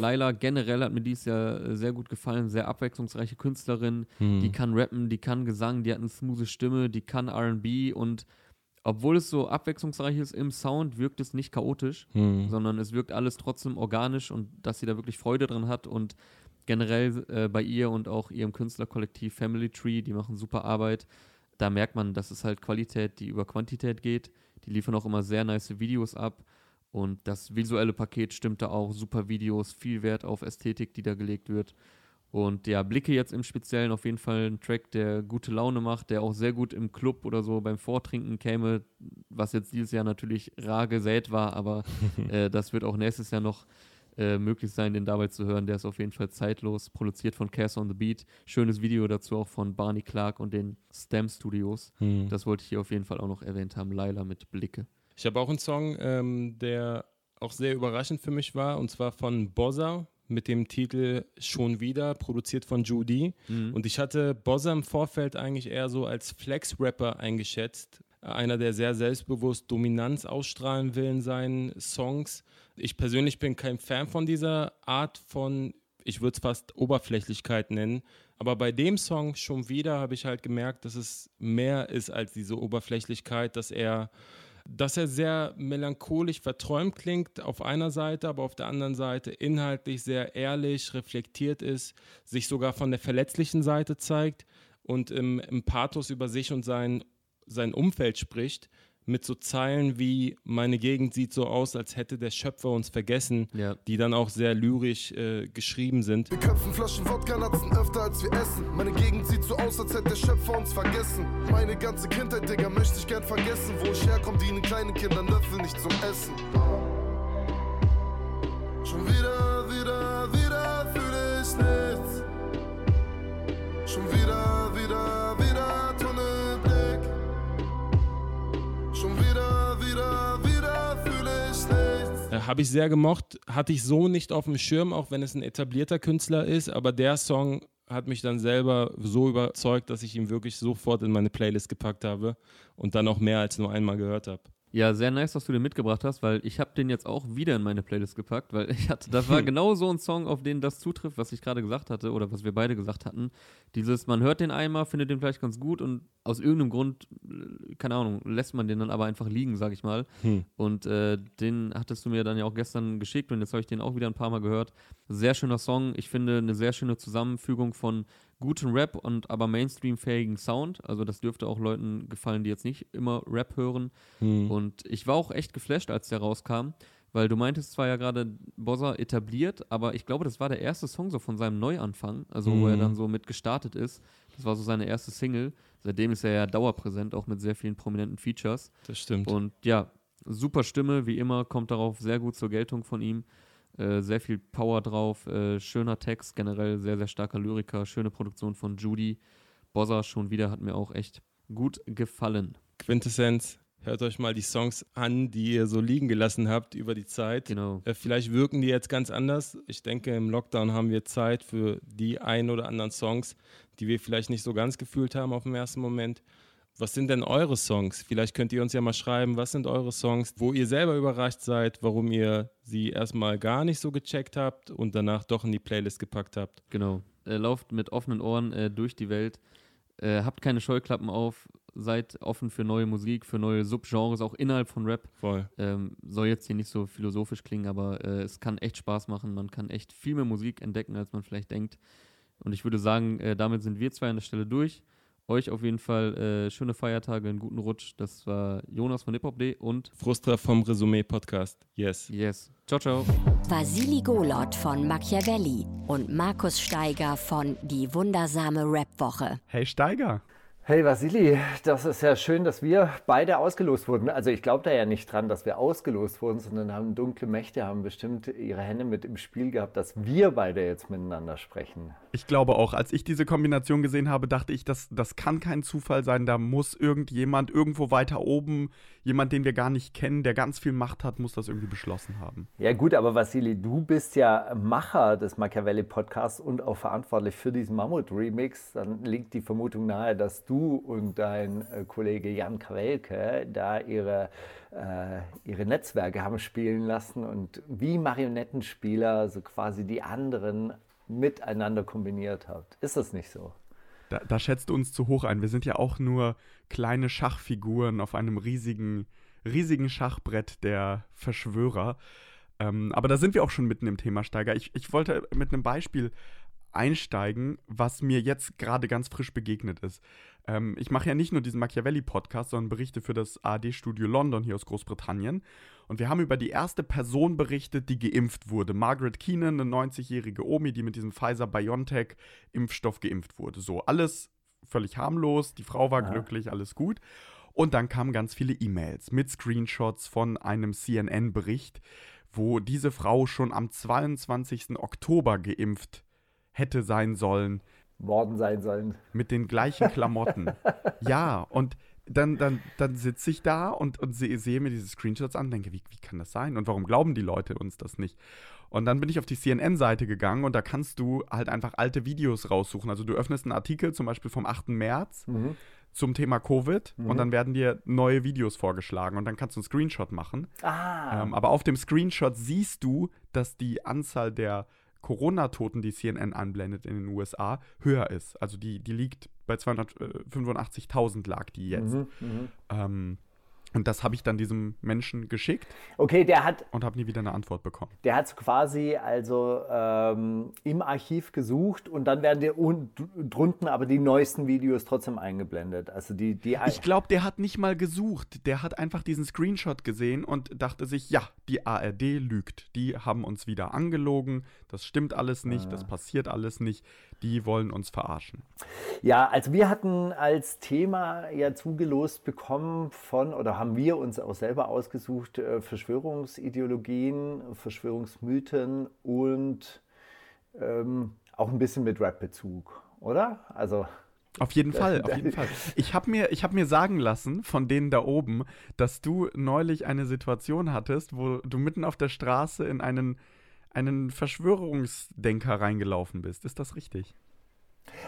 Laila generell hat mir dies Jahr äh, sehr gut gefallen, sehr abwechslungsreiche Künstlerin, Hm. die kann rappen, die kann Gesang, die hat eine smooth Stimme, die kann R&B und obwohl es so abwechslungsreich ist im Sound, wirkt es nicht chaotisch, Hm. sondern es wirkt alles trotzdem organisch und dass sie da wirklich Freude dran hat und generell äh, bei ihr und auch ihrem Künstlerkollektiv Family Tree, die machen super Arbeit. Da merkt man, dass es halt Qualität, die über Quantität geht. Die liefern auch immer sehr nice Videos ab. Und das visuelle Paket stimmt da auch. Super Videos, viel Wert auf Ästhetik, die da gelegt wird. Und ja, Blicke jetzt im Speziellen auf jeden Fall ein Track, der gute Laune macht, der auch sehr gut im Club oder so beim Vortrinken käme, was jetzt dieses Jahr natürlich rar gesät war, aber äh, das wird auch nächstes Jahr noch äh, möglich sein, den dabei zu hören. Der ist auf jeden Fall zeitlos, produziert von Cass on the Beat. Schönes Video dazu auch von Barney Clark und den Stem Studios. Hm. Das wollte ich hier auf jeden Fall auch noch erwähnt haben. Laila mit Blicke. Ich habe auch einen Song, ähm, der auch sehr überraschend für mich war, und zwar von Bozza mit dem Titel Schon wieder, produziert von Judy. Mhm. Und ich hatte Bozza im Vorfeld eigentlich eher so als Flex-Rapper eingeschätzt. Einer, der sehr selbstbewusst Dominanz ausstrahlen will in seinen Songs. Ich persönlich bin kein Fan von dieser Art von, ich würde es fast Oberflächlichkeit nennen. Aber bei dem Song schon wieder habe ich halt gemerkt, dass es mehr ist als diese Oberflächlichkeit, dass er dass er sehr melancholisch verträumt klingt auf einer Seite, aber auf der anderen Seite inhaltlich sehr ehrlich, reflektiert ist, sich sogar von der verletzlichen Seite zeigt und im, im Pathos über sich und sein, sein Umfeld spricht, mit so Zeilen wie Meine Gegend sieht so aus, als hätte der Schöpfer uns vergessen, die dann auch sehr lyrisch äh, geschrieben sind. Wir köpfen Flaschen Wodka Natzen öfter als wir essen. Meine Gegend sieht so aus, als hätte der Schöpfer uns vergessen. Meine ganze Kindheit, Digga, möchte ich gern vergessen. Wo ich herkomme, dienen kleinen Kindern Löffel nicht zum Essen. Schon wieder habe ich sehr gemocht. Hatte ich so nicht auf dem Schirm, auch wenn es ein etablierter Künstler ist. Aber der Song hat mich dann selber so überzeugt, dass ich ihn wirklich sofort in meine Playlist gepackt habe und dann auch mehr als nur einmal gehört habe. Ja, sehr nice, dass du den mitgebracht hast, weil ich habe den jetzt auch wieder in meine Playlist gepackt, weil ich hatte, das war genau so ein Song, auf den das zutrifft, was ich gerade gesagt hatte oder was wir beide gesagt hatten. Dieses, man hört den einmal, findet den vielleicht ganz gut und aus irgendeinem Grund, äh, keine Ahnung, lässt man den dann aber einfach liegen, sag ich mal. Hm. Und äh, den hattest du mir dann ja auch gestern geschickt und jetzt habe ich den auch wieder ein paar Mal gehört. Sehr schöner Song. Ich finde eine sehr schöne Zusammenfügung von guten Rap und aber Mainstream-fähigen Sound. Also das dürfte auch Leuten gefallen, die jetzt nicht immer Rap hören. Hm. Und ich war auch echt geflasht, als der rauskam. Weil du meintest zwar ja gerade, Bossa etabliert, aber ich glaube, das war der erste Song so von seinem Neuanfang, also wo er Mhm. dann so mit gestartet ist. Das war so seine erste Single. Seitdem ist er ja dauerpräsent, auch mit sehr vielen prominenten Features. Das stimmt. Und ja, super Stimme, wie immer, kommt darauf sehr gut zur Geltung von ihm. Äh, sehr viel Power drauf, äh, schöner Text, generell sehr, sehr starker Lyriker, schöne Produktion von Judy. Bossa schon wieder hat mir auch echt gut gefallen. Quintessenz, hört euch mal die Songs an, die ihr so liegen gelassen habt über die Zeit. Genau. Äh, vielleicht wirken die jetzt ganz anders. Ich denke, im Lockdown haben wir Zeit für die ein oder anderen Songs, die wir vielleicht nicht so ganz gefühlt haben auf den ersten Moment. Was sind denn eure Songs? Vielleicht könnt ihr uns ja mal schreiben, was sind eure Songs, wo ihr selber überrascht seid, warum ihr sie erstmal gar nicht so gecheckt habt und danach doch in die Playlist gepackt habt. Genau. Äh, lauft mit offenen Ohren äh, durch die Welt. Äh, habt keine Scheuklappen auf. Seid offen für neue Musik, für neue Subgenres, auch innerhalb von Rap. Voll. Ähm, soll jetzt hier nicht so philosophisch klingen, aber äh, es kann echt Spaß machen. Man kann echt viel mehr Musik entdecken, als man vielleicht denkt. Und ich würde sagen, äh, damit sind wir zwei an der Stelle durch. Euch auf jeden Fall äh, schöne Feiertage, einen guten Rutsch. Das war Jonas von HipHop.de und Frustra vom Resümee Podcast. Yes. Yes. Ciao, ciao. Vasili Golot von Machiavelli und Markus Steiger von Die wundersame Rap-Woche. Hey Steiger. Hey Vasili, das ist ja schön, dass wir beide ausgelost wurden. Also ich glaube da ja nicht dran, dass wir ausgelost wurden, sondern haben dunkle Mächte, haben bestimmt ihre Hände mit im Spiel gehabt, dass wir beide jetzt miteinander sprechen. Ich glaube auch, als ich diese Kombination gesehen habe, dachte ich, das, das kann kein Zufall sein. Da muss irgendjemand irgendwo weiter oben, jemand, den wir gar nicht kennen, der ganz viel Macht hat, muss das irgendwie beschlossen haben. Ja gut, aber Vasili, du bist ja Macher des Machiavelli-Podcasts und auch verantwortlich für diesen Mammut-Remix. Dann liegt die Vermutung nahe, dass du und dein äh, Kollege Jan Krawelke da ihre, äh, ihre Netzwerke haben spielen lassen und wie Marionettenspieler so quasi die anderen miteinander kombiniert habt. Ist das nicht so? Da, da schätzt du uns zu hoch ein. Wir sind ja auch nur kleine Schachfiguren auf einem riesigen, riesigen Schachbrett der Verschwörer. Ähm, aber da sind wir auch schon mitten im Thema Steiger. Ich, ich wollte mit einem Beispiel einsteigen, was mir jetzt gerade ganz frisch begegnet ist. Ähm, ich mache ja nicht nur diesen Machiavelli-Podcast, sondern berichte für das ARD-Studio London hier aus Großbritannien. Und wir haben über die erste Person berichtet, die geimpft wurde. Margaret Keenan, eine 90-jährige Omi, die mit diesem Pfizer-BioNTech-Impfstoff geimpft wurde. So, alles völlig harmlos, die Frau war Ja. glücklich, alles gut. Und dann kamen ganz viele E-Mails mit Screenshots von einem CNN-Bericht, wo diese Frau schon am 22. Oktober geimpft hätte sein sollen. Worden sein sollen. Mit den gleichen Klamotten. ja, und dann, dann, dann sitze ich da und, und sehe, sehe mir diese Screenshots an und denke, wie, wie kann das sein? Und warum glauben die Leute uns das nicht? Und dann bin ich auf die CNN-Seite gegangen und da kannst du halt einfach alte Videos raussuchen. Also du öffnest einen Artikel zum Beispiel vom 8. März Mhm. zum Thema Covid Mhm. und dann werden dir neue Videos vorgeschlagen und dann kannst du einen Screenshot machen. Ah. Ähm, aber auf dem Screenshot siehst du, dass die Anzahl der Corona-Toten, die CNN anblendet in den USA, höher ist. Also die, die liegt bei 285.000 lag die jetzt. Mhm, mhm. Ähm, und das habe ich dann diesem Menschen geschickt. Okay, der hat Und habe nie wieder eine Antwort bekommen. Der hat quasi also ähm, im Archiv gesucht und dann werden dir un drunten aber die neuesten Videos trotzdem eingeblendet. Also die, die Ich glaube, der hat nicht mal gesucht. Der hat einfach diesen Screenshot gesehen und dachte sich, ja, die ARD lügt. Die haben uns wieder angelogen. Das stimmt alles nicht. Das passiert alles nicht. Die wollen uns verarschen. Ja, also wir hatten als Thema ja zugelost bekommen von, oder haben wir uns auch selber ausgesucht, äh, Verschwörungsideologien, Verschwörungsmythen und ähm, auch ein bisschen mit Rap-Bezug, oder? Also Auf jeden Fall, auf jeden Fall. Ich habe mir, hab mir sagen lassen von denen da oben, dass du neulich eine Situation hattest, wo du mitten auf der Straße in einen, einen Verschwörungsdenker reingelaufen bist. Ist das richtig?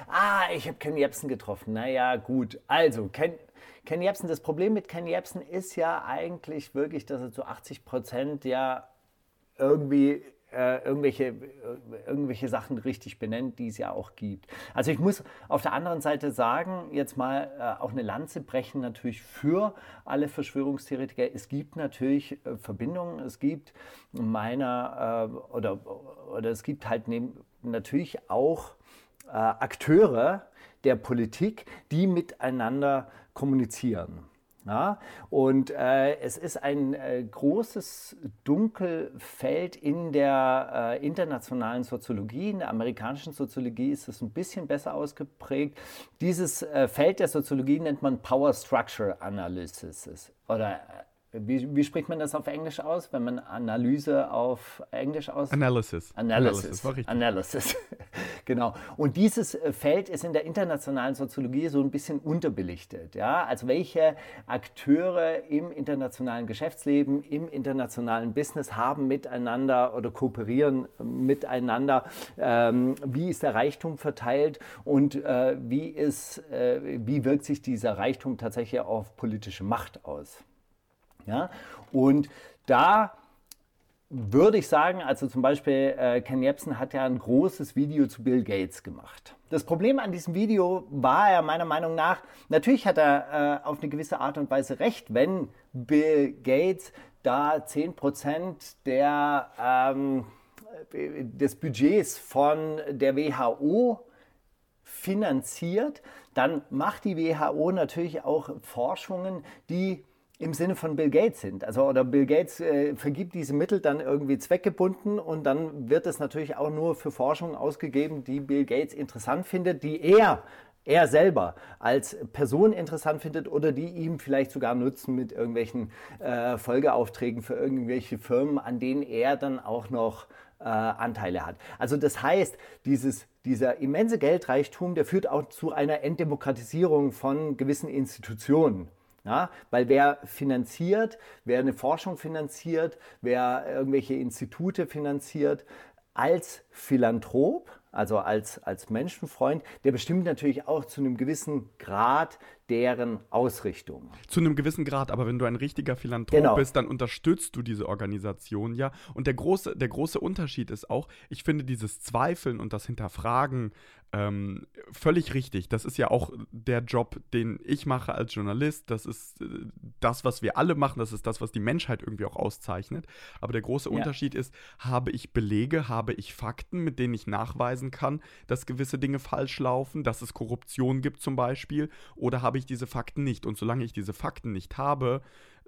Ah, ich habe Ken Jebsen getroffen. Naja, gut. Also, Ken, Ken Jebsen, das Problem mit Ken Jebsen ist ja eigentlich wirklich, dass er zu 80 Prozent ja irgendwie äh, irgendwelche, äh, irgendwelche Sachen richtig benennt, die es ja auch gibt. Also ich muss auf der anderen Seite sagen, jetzt mal äh, auch eine Lanze brechen natürlich für alle Verschwörungstheoretiker. Es gibt natürlich äh, Verbindungen, es gibt meiner äh, oder, oder es gibt halt neben, natürlich auch äh, Akteure der Politik, die miteinander kommunizieren. Ja, und äh, es ist ein äh, großes Dunkelfeld in der äh, internationalen Soziologie. In der amerikanischen Soziologie ist es ein bisschen besser ausgeprägt. Dieses äh, Feld der Soziologie nennt man Power Structure Analysis oder äh, wie, wie, spricht man das auf Englisch aus, wenn man Analyse auf Englisch aus? Analysis. Analysis. Analysis. Analysis. genau. Und dieses äh, Feld ist in der internationalen Soziologie so ein bisschen unterbelichtet. Ja? Also welche Akteure im internationalen Geschäftsleben, im internationalen Business haben miteinander oder kooperieren miteinander? Ähm, wie ist der Reichtum verteilt und äh, wie, ist, äh, wie wirkt sich dieser Reichtum tatsächlich auf politische Macht aus? Ja? Und da würde ich sagen, also zum Beispiel äh, Ken Jebsen hat ja ein großes Video zu Bill Gates gemacht. Das Problem an diesem Video war er meiner Meinung nach, natürlich hat er äh, auf eine gewisse Art und Weise recht, wenn Bill Gates da 10% der, ähm, des Budgets von der WHO finanziert, dann macht die WHO natürlich auch Forschungen, die im Sinne von Bill Gates sind. Also oder Bill Gates äh, vergibt diese Mittel dann irgendwie zweckgebunden und dann wird es natürlich auch nur für Forschung ausgegeben, die Bill Gates interessant findet, die er er selber als Person interessant findet oder die ihm vielleicht sogar nutzen mit irgendwelchen äh, Folgeaufträgen für irgendwelche Firmen, an denen er dann auch noch äh, Anteile hat. Also das heißt, dieses, dieser immense Geldreichtum, der führt auch zu einer Entdemokratisierung von gewissen Institutionen. Ja, weil wer finanziert, wer eine Forschung finanziert, wer irgendwelche Institute finanziert, als Philanthrop, also als, als Menschenfreund, der bestimmt natürlich auch zu einem gewissen Grad deren Ausrichtung. Zu einem gewissen Grad, aber wenn du ein richtiger Philanthrop genau. bist, dann unterstützt du diese Organisation ja. Und der große, der große Unterschied ist auch, ich finde dieses Zweifeln und das Hinterfragen ähm, völlig richtig. Das ist ja auch der Job, den ich mache als Journalist. Das ist äh, das, was wir alle machen. Das ist das, was die Menschheit irgendwie auch auszeichnet. Aber der große ja. Unterschied ist, habe ich Belege, habe ich Fakten, mit denen ich nachweisen kann, dass gewisse Dinge falsch laufen, dass es Korruption gibt zum Beispiel, oder habe ich diese Fakten nicht? Und solange ich diese Fakten nicht habe,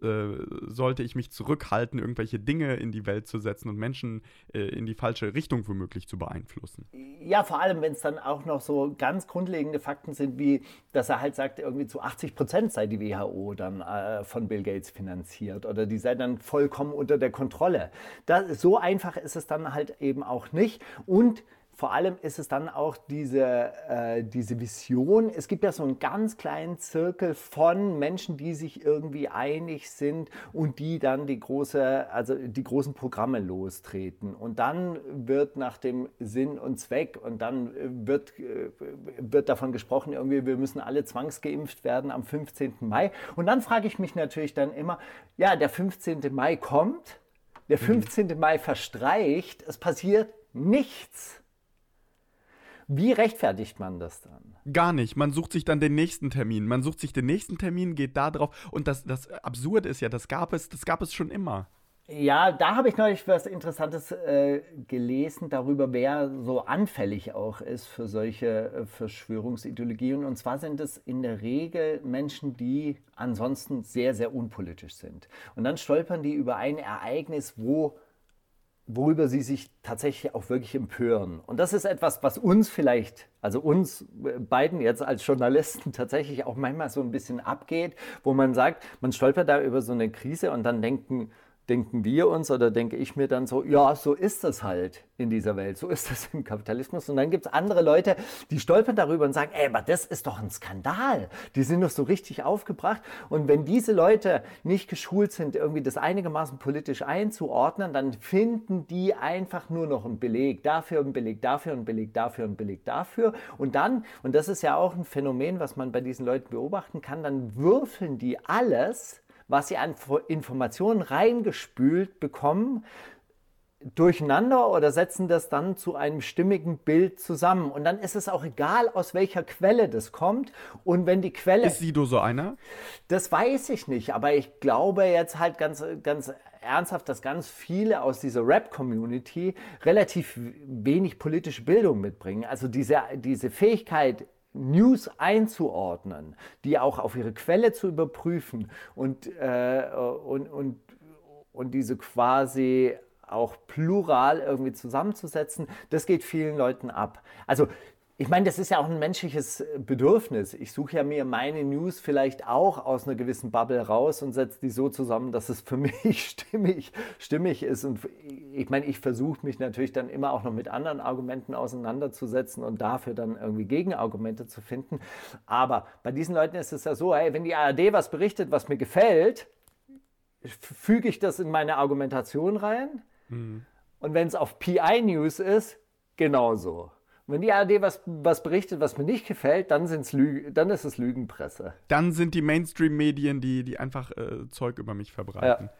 äh, sollte ich mich zurückhalten, irgendwelche Dinge in die Welt zu setzen und Menschen äh, in die falsche Richtung womöglich zu beeinflussen. Ja, vor allem, wenn es dann auch noch so ganz grundlegende Fakten sind, wie dass er halt sagt, irgendwie zu 80 Prozent sei die WHO dann äh, von Bill Gates finanziert oder die sei dann vollkommen unter der Kontrolle. Das, so einfach ist es dann halt eben auch nicht. Und vor allem ist es dann auch diese, äh, diese Vision. Es gibt ja so einen ganz kleinen Zirkel von Menschen, die sich irgendwie einig sind und die dann die, große, also die großen Programme lostreten. Und dann wird nach dem Sinn und Zweck und dann wird, äh, wird davon gesprochen, irgendwie, wir müssen alle zwangsgeimpft werden am 15. Mai. Und dann frage ich mich natürlich dann immer, ja, der 15. Mai kommt, der 15. Mhm. Mai verstreicht, es passiert nichts. Wie rechtfertigt man das dann? Gar nicht. Man sucht sich dann den nächsten Termin. Man sucht sich den nächsten Termin, geht da drauf. Und das, das Absurde ist ja, das gab es, das gab es schon immer. Ja, da habe ich neulich was Interessantes äh, gelesen darüber, wer so anfällig auch ist für solche äh, Verschwörungsideologien. Und zwar sind es in der Regel Menschen, die ansonsten sehr, sehr unpolitisch sind. Und dann stolpern die über ein Ereignis, wo worüber sie sich tatsächlich auch wirklich empören. Und das ist etwas, was uns vielleicht, also uns äh, beiden jetzt als Journalisten tatsächlich auch manchmal so ein bisschen abgeht, wo man sagt, man stolpert da über so eine Krise und dann denken denken wir uns oder denke ich mir dann so, ja, so ist das halt in dieser Welt, so ist das im Kapitalismus. Und dann gibt es andere Leute, die stolpern darüber und sagen, ey, aber das ist doch ein Skandal. Die sind doch so richtig aufgebracht. Und wenn diese Leute nicht geschult sind, irgendwie das einigermaßen politisch einzuordnen, dann finden die einfach nur noch einen Beleg dafür, einen Beleg dafür, einen Beleg dafür, einen Beleg dafür. Und dann, und das ist ja auch ein Phänomen, was man bei diesen Leuten beobachten kann, dann würfeln die alles was sie an Informationen reingespült bekommen, durcheinander oder setzen das dann zu einem stimmigen Bild zusammen. Und dann ist es auch egal, aus welcher Quelle das kommt. Und wenn die Quelle. Ist Sido so einer? Das weiß ich nicht, aber ich glaube jetzt halt ganz, ganz ernsthaft, dass ganz viele aus dieser Rap-Community relativ wenig politische Bildung mitbringen. Also diese, diese Fähigkeit, News einzuordnen, die auch auf ihre Quelle zu überprüfen und, äh, und, und, und diese quasi auch plural irgendwie zusammenzusetzen, das geht vielen Leuten ab. Also ich meine, das ist ja auch ein menschliches Bedürfnis. Ich suche ja mir meine News vielleicht auch aus einer gewissen Bubble raus und setze die so zusammen, dass es für mich stimmig, stimmig ist. Und ich meine, ich versuche mich natürlich dann immer auch noch mit anderen Argumenten auseinanderzusetzen und dafür dann irgendwie Gegenargumente zu finden. Aber bei diesen Leuten ist es ja so, hey, wenn die ARD was berichtet, was mir gefällt, füge ich das in meine Argumentation rein. Mhm. Und wenn es auf PI News ist, genauso. Wenn die ARD was, was berichtet, was mir nicht gefällt, dann, sind's Lü dann ist es Lügenpresse. Dann sind die Mainstream-Medien, die, die einfach äh, Zeug über mich verbreiten. Ja.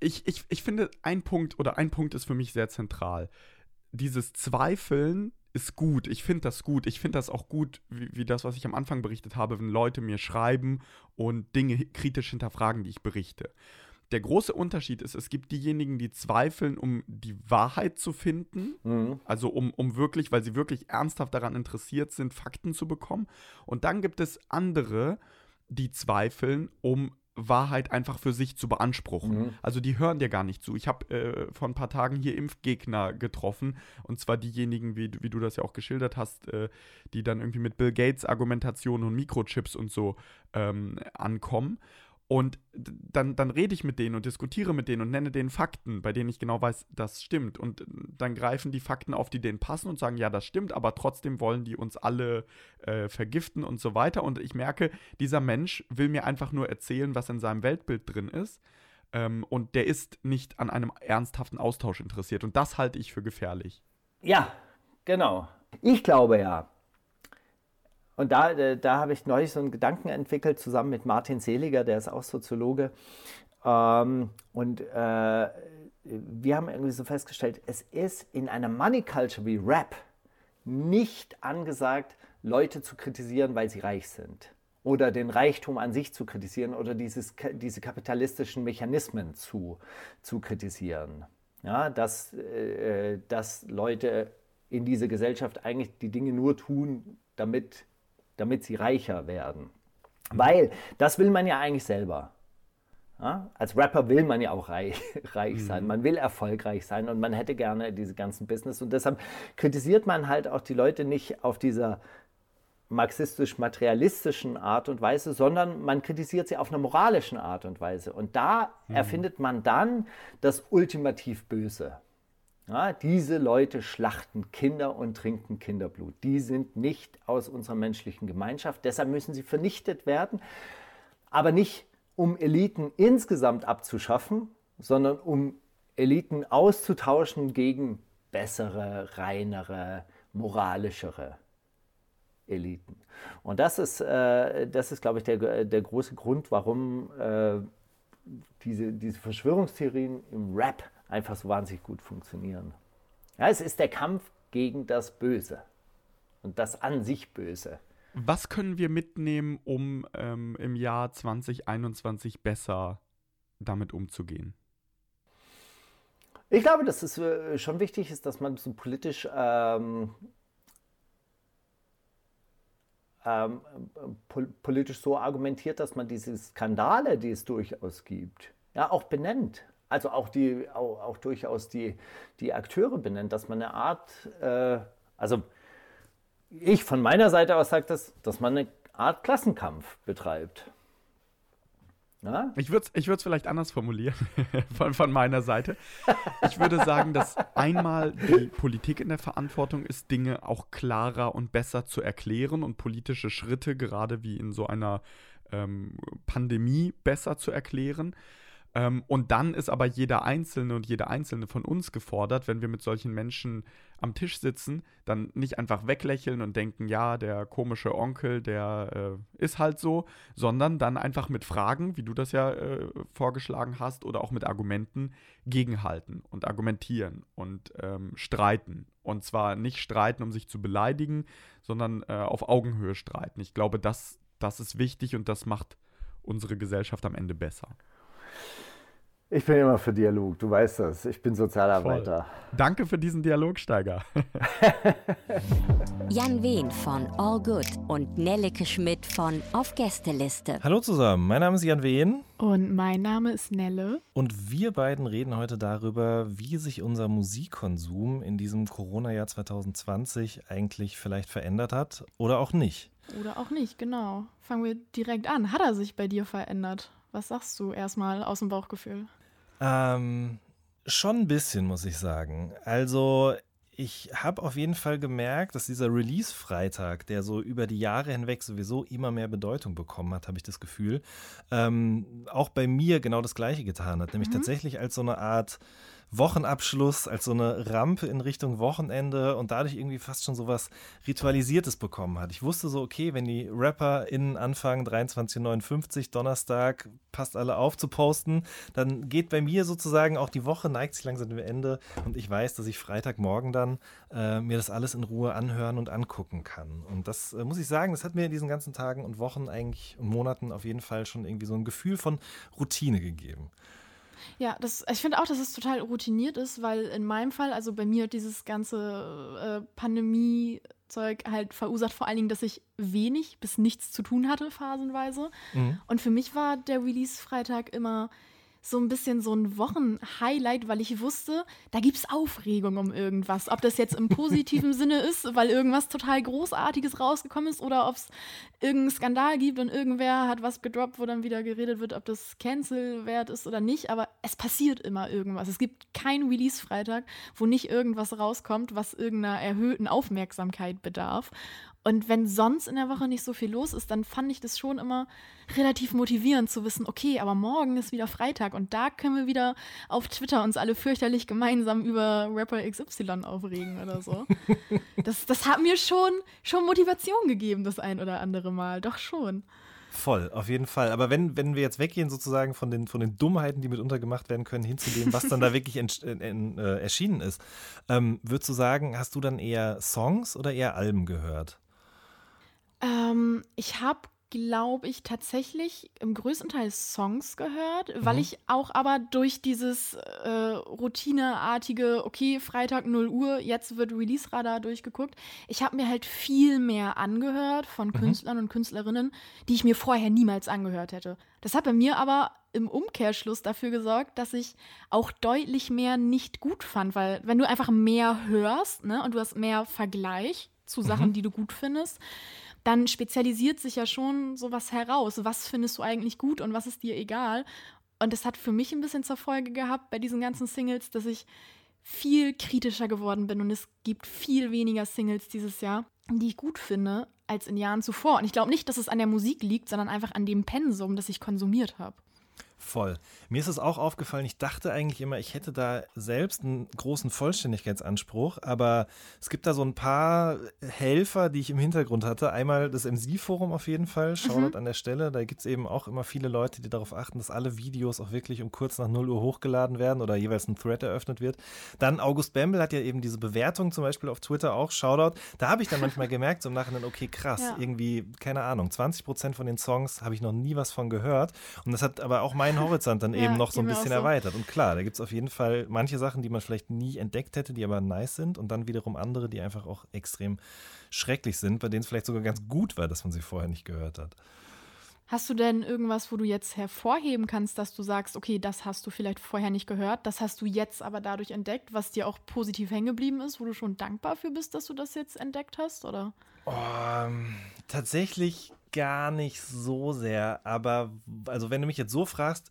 Ich, ich, ich finde, ein Punkt oder ein Punkt ist für mich sehr zentral. Dieses Zweifeln ist gut. Ich finde das gut. Ich finde das auch gut, wie, wie, das, was ich am Anfang berichtet habe, wenn Leute mir schreiben und Dinge kritisch hinterfragen, die ich berichte. Der große Unterschied ist, es gibt diejenigen, die zweifeln, um die Wahrheit zu finden, mhm. also um, um wirklich, weil sie wirklich ernsthaft daran interessiert sind, Fakten zu bekommen. Und dann gibt es andere, die zweifeln, um Wahrheit einfach für sich zu beanspruchen. Mhm. Also die hören dir gar nicht zu. Ich habe äh, vor ein paar Tagen hier Impfgegner getroffen und zwar diejenigen, wie, wie du das ja auch geschildert hast, äh, die dann irgendwie mit Bill Gates Argumentationen und Mikrochips und so ähm, ankommen. Und dann, dann rede ich mit denen und diskutiere mit denen und nenne denen Fakten, bei denen ich genau weiß, das stimmt. Und dann greifen die Fakten auf, die denen passen und sagen, ja, das stimmt, aber trotzdem wollen die uns alle äh, vergiften und so weiter. Und ich merke, dieser Mensch will mir einfach nur erzählen, was in seinem Weltbild drin ist. Ähm, und der ist nicht an einem ernsthaften Austausch interessiert. Und das halte ich für gefährlich. Ja, genau. Ich glaube ja, und da, äh, da habe ich neulich so einen Gedanken entwickelt, zusammen mit Martin Seliger, der ist auch Soziologe. Ähm, und äh, wir haben irgendwie so festgestellt, es ist in einer Money Culture wie Rap nicht angesagt, Leute zu kritisieren, weil sie reich sind. Oder den Reichtum an sich zu kritisieren oder dieses, diese kapitalistischen Mechanismen zu, zu kritisieren. Ja, dass, äh, dass Leute in dieser Gesellschaft eigentlich die Dinge nur tun, damit damit sie reicher werden. Weil das will man ja eigentlich selber. Ja? Als Rapper will man ja auch reich, reich sein, mhm. man will erfolgreich sein und man hätte gerne diese ganzen Business. Und deshalb kritisiert man halt auch die Leute nicht auf dieser marxistisch-materialistischen Art und Weise, sondern man kritisiert sie auf einer moralischen Art und Weise. Und da mhm. erfindet man dann das ultimativ Böse. Ja, diese Leute schlachten Kinder und trinken Kinderblut. Die sind nicht aus unserer menschlichen Gemeinschaft. Deshalb müssen sie vernichtet werden. Aber nicht, um Eliten insgesamt abzuschaffen, sondern um Eliten auszutauschen gegen bessere, reinere, moralischere Eliten. Und das ist, äh, das ist glaube ich, der, der große Grund, warum äh, diese, diese Verschwörungstheorien im Rap einfach so wahnsinnig gut funktionieren. Ja, es ist der Kampf gegen das Böse und das an sich Böse. Was können wir mitnehmen, um ähm, im Jahr 2021 besser damit umzugehen? Ich glaube, dass es äh, schon wichtig ist, dass man so politisch ähm, ähm, pol politisch so argumentiert, dass man diese Skandale, die es durchaus gibt, ja auch benennt also auch, die, auch, auch, durchaus die, die Akteure benennt, dass man eine Art, äh, also ich von meiner Seite aus sage das, dass man eine Art Klassenkampf betreibt. Na? Ich würde es ich vielleicht anders formulieren, von, von meiner Seite. Ich würde sagen, dass einmal die Politik in der Verantwortung ist, Dinge auch klarer und besser zu erklären und politische Schritte, gerade wie in so einer ähm, Pandemie, besser zu erklären. Ähm, und dann ist aber jeder Einzelne und jede Einzelne von uns gefordert, wenn wir mit solchen Menschen am Tisch sitzen, dann nicht einfach weglächeln und denken, ja, der komische Onkel, der äh, ist halt so, sondern dann einfach mit Fragen, wie du das ja äh, vorgeschlagen hast, oder auch mit Argumenten gegenhalten und argumentieren und ähm, streiten. Und zwar nicht streiten, um sich zu beleidigen, sondern äh, auf Augenhöhe streiten. Ich glaube, das, das ist wichtig und das macht unsere Gesellschaft am Ende besser. Ich bin immer für Dialog, du weißt das. Ich bin Sozialarbeiter. Voll. Danke für diesen Dialogsteiger. Jan Wehn von All Good und Nelleke Schmidt von Auf Gästeliste. Hallo zusammen, mein Name ist Jan Wehn. Und mein Name ist Nelle. Und wir beiden reden heute darüber, wie sich unser Musikkonsum in diesem Corona-Jahr 2020 eigentlich vielleicht verändert hat oder auch nicht. Oder auch nicht, genau. Fangen wir direkt an. Hat er sich bei dir verändert? Was sagst du erstmal aus dem Bauchgefühl? Ähm, schon ein bisschen, muss ich sagen. Also, ich habe auf jeden Fall gemerkt, dass dieser Release-Freitag, der so über die Jahre hinweg sowieso immer mehr Bedeutung bekommen hat, habe ich das Gefühl, ähm, auch bei mir genau das Gleiche getan hat. Nämlich mhm. tatsächlich als so eine Art Wochenabschluss, als so eine Rampe in Richtung Wochenende und dadurch irgendwie fast schon so was Ritualisiertes bekommen hat. Ich wusste so, okay, wenn die Rapper innen anfangen, 23.59 Donnerstag, passt alle auf zu posten, dann geht bei mir sozusagen auch die Woche, neigt sich langsam dem Ende und ich weiß, dass ich Freitagmorgen dann äh, mir das alles in Ruhe anhören und angucken kann. Und das äh, muss ich sagen, das hat mir in diesen ganzen Tagen und Wochen eigentlich und Monaten auf jeden Fall schon irgendwie so ein Gefühl von Routine gegeben. Ja, das, ich finde auch, dass es total routiniert ist, weil in meinem Fall, also bei mir dieses ganze äh, Pandemie-Zeug halt verursacht vor allen Dingen, dass ich wenig bis nichts zu tun hatte, phasenweise. Mhm. Und für mich war der Release-Freitag immer so ein bisschen so ein Wochenhighlight, weil ich wusste, da gibt es Aufregung um irgendwas. Ob das jetzt im positiven Sinne ist, weil irgendwas total Großartiges rausgekommen ist oder ob es irgendeinen Skandal gibt und irgendwer hat was gedroppt, wo dann wieder geredet wird, ob das Cancel wert ist oder nicht. Aber es passiert immer irgendwas. Es gibt keinen Release-Freitag, wo nicht irgendwas rauskommt, was irgendeiner erhöhten Aufmerksamkeit bedarf. Und wenn sonst in der Woche nicht so viel los ist, dann fand ich das schon immer relativ motivierend zu wissen, okay, aber morgen ist wieder Freitag und da können wir wieder auf Twitter uns alle fürchterlich gemeinsam über Rapper XY aufregen oder so. das, das hat mir schon, schon Motivation gegeben, das ein oder andere Mal. Doch schon. Voll, auf jeden Fall. Aber wenn, wenn wir jetzt weggehen sozusagen von den, von den Dummheiten, die mitunter gemacht werden können, hin zu dem, was dann da wirklich in, in, äh, erschienen ist, ähm, würdest du sagen, hast du dann eher Songs oder eher Alben gehört? Ähm, ich habe glaube ich, tatsächlich im größten Teil Songs gehört, mhm. weil ich auch aber durch dieses äh, routineartige, okay, Freitag 0 Uhr, jetzt wird Release-Radar durchgeguckt. Ich habe mir halt viel mehr angehört von mhm. Künstlern und Künstlerinnen, die ich mir vorher niemals angehört hätte. Das hat bei mir aber im Umkehrschluss dafür gesorgt, dass ich auch deutlich mehr nicht gut fand, weil wenn du einfach mehr hörst ne, und du hast mehr Vergleich zu Sachen, mhm. die du gut findest, dann spezialisiert sich ja schon sowas heraus. Was findest du eigentlich gut und was ist dir egal? Und das hat für mich ein bisschen zur Folge gehabt bei diesen ganzen Singles, dass ich viel kritischer geworden bin und es gibt viel weniger Singles dieses Jahr, die ich gut finde, als in Jahren zuvor. Und ich glaube nicht, dass es an der Musik liegt, sondern einfach an dem Pensum, das ich konsumiert habe. Voll. Mir ist es auch aufgefallen, ich dachte eigentlich immer, ich hätte da selbst einen großen Vollständigkeitsanspruch, aber es gibt da so ein paar Helfer, die ich im Hintergrund hatte. Einmal das MC-Forum auf jeden Fall, Shoutout mhm. an der Stelle. Da gibt es eben auch immer viele Leute, die darauf achten, dass alle Videos auch wirklich um kurz nach 0 Uhr hochgeladen werden oder jeweils ein Thread eröffnet wird. Dann August Bembel hat ja eben diese Bewertung zum Beispiel auf Twitter auch, Shoutout. Da habe ich dann manchmal gemerkt, so im Nachhinein, okay, krass, ja. irgendwie, keine Ahnung, 20 Prozent von den Songs habe ich noch nie was von gehört. Und das hat aber auch mein Horizont dann eben noch so ein bisschen so. erweitert. Und klar, da gibt es auf jeden Fall manche Sachen, die man vielleicht nie entdeckt hätte, die aber nice sind und dann wiederum andere, die einfach auch extrem schrecklich sind, bei denen es vielleicht sogar ganz gut war, dass man sie vorher nicht gehört hat. Hast du denn irgendwas, wo du jetzt hervorheben kannst, dass du sagst, okay, das hast du vielleicht vorher nicht gehört, das hast du jetzt aber dadurch entdeckt, was dir auch positiv hängen geblieben ist, wo du schon dankbar für bist, dass du das jetzt entdeckt hast, oder? Oh, tatsächlich gar nicht so sehr. Aber also wenn du mich jetzt so fragst,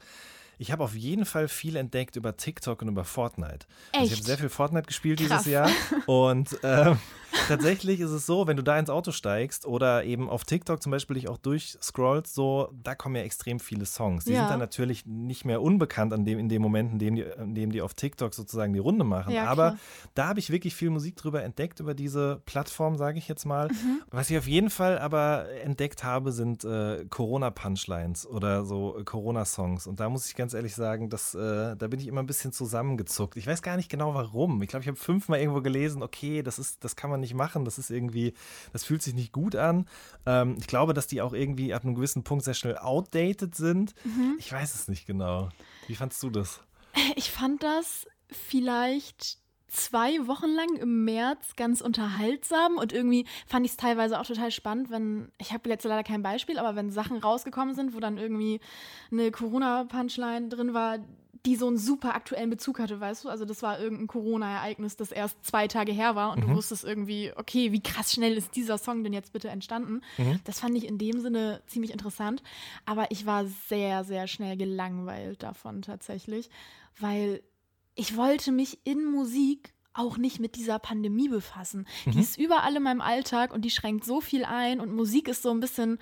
ich habe auf jeden Fall viel entdeckt über TikTok und über Fortnite. Also ich Echt? habe sehr viel Fortnite gespielt Krass. dieses Jahr. Und ähm, tatsächlich ist es so, wenn du da ins Auto steigst oder eben auf TikTok zum Beispiel dich auch durchscrollst, so, da kommen ja extrem viele Songs. Die Ja. sind dann natürlich nicht mehr unbekannt an dem, in dem Moment, in dem, die, in dem die auf TikTok sozusagen die Runde machen. Ja, Aber da habe ich wirklich viel Musik drüber entdeckt, über diese Plattform, sage ich jetzt mal. Mhm. Was ich auf jeden Fall aber entdeckt habe, sind äh, Corona-Punchlines oder so äh, Corona-Songs. Und da muss ich ganz ehrlich sagen, dass, äh, da bin ich immer ein bisschen zusammengezuckt. Ich weiß gar nicht genau warum. Ich glaube, ich habe fünfmal irgendwo gelesen, okay, das ist, das kann man nicht machen, das ist irgendwie, das fühlt sich nicht gut an. Ähm, ich glaube, dass die auch irgendwie ab einem gewissen Punkt sehr schnell outdated sind. Mhm. Ich weiß es nicht genau. Wie fandst du das? Ich fand das vielleicht zwei Wochen lang im März ganz unterhaltsam und irgendwie fand ich es teilweise auch total spannend, wenn, ich habe jetzt leider kein Beispiel, aber wenn Sachen rausgekommen sind, wo dann irgendwie eine Corona-Punchline drin war, die so einen super aktuellen Bezug hatte, weißt du? Also das war irgendein Corona-Ereignis, das erst zwei Tage her war und Mhm. du wusstest irgendwie, okay, wie krass schnell ist dieser Song denn jetzt bitte entstanden? Mhm. Das fand ich in dem Sinne ziemlich interessant, aber ich war sehr, sehr schnell gelangweilt davon tatsächlich, weil ich wollte mich in Musik auch nicht mit dieser Pandemie befassen. Die Mhm. ist überall in meinem Alltag und die schränkt so viel ein und Musik ist so ein bisschen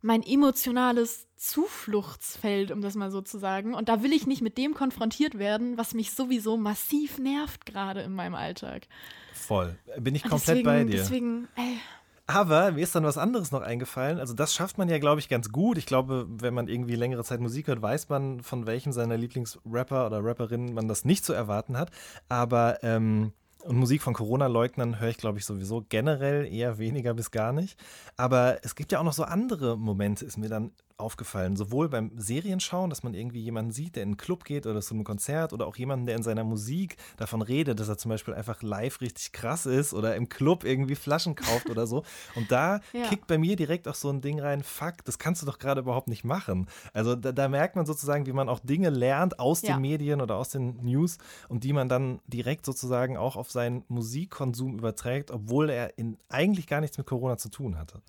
mein emotionales Zufluchtsfeld, um das mal so zu sagen. Und da will ich nicht mit dem konfrontiert werden, was mich sowieso massiv nervt gerade in meinem Alltag. Voll. Bin ich Und komplett deswegen, bei dir. Deswegen, ey, Aber mir ist dann was anderes noch eingefallen. Also das schafft man ja, glaube ich, ganz gut. Ich glaube, wenn man irgendwie längere Zeit Musik hört, weiß man, von welchem seiner Lieblingsrapper oder Rapperin man das nicht zu erwarten hat. Aber ähm, und Musik von Corona-Leugnern höre ich, glaube ich, sowieso generell eher weniger bis gar nicht. Aber es gibt ja auch noch so andere Momente, ist mir dann aufgefallen. Sowohl beim Serienschauen, dass man irgendwie jemanden sieht, der in einen Club geht oder zu einem Konzert oder auch jemanden, der in seiner Musik davon redet, dass er zum Beispiel einfach live richtig krass ist oder im Club irgendwie Flaschen kauft oder so. Und da Ja. kickt bei mir direkt auch so ein Ding rein, fuck, das kannst du doch gerade überhaupt nicht machen. Also da, da merkt man sozusagen, wie man auch Dinge lernt aus Ja. den Medien oder aus den News und die man dann direkt sozusagen auch auf seinen Musikkonsum überträgt, obwohl er in, eigentlich gar nichts mit Corona zu tun hatte.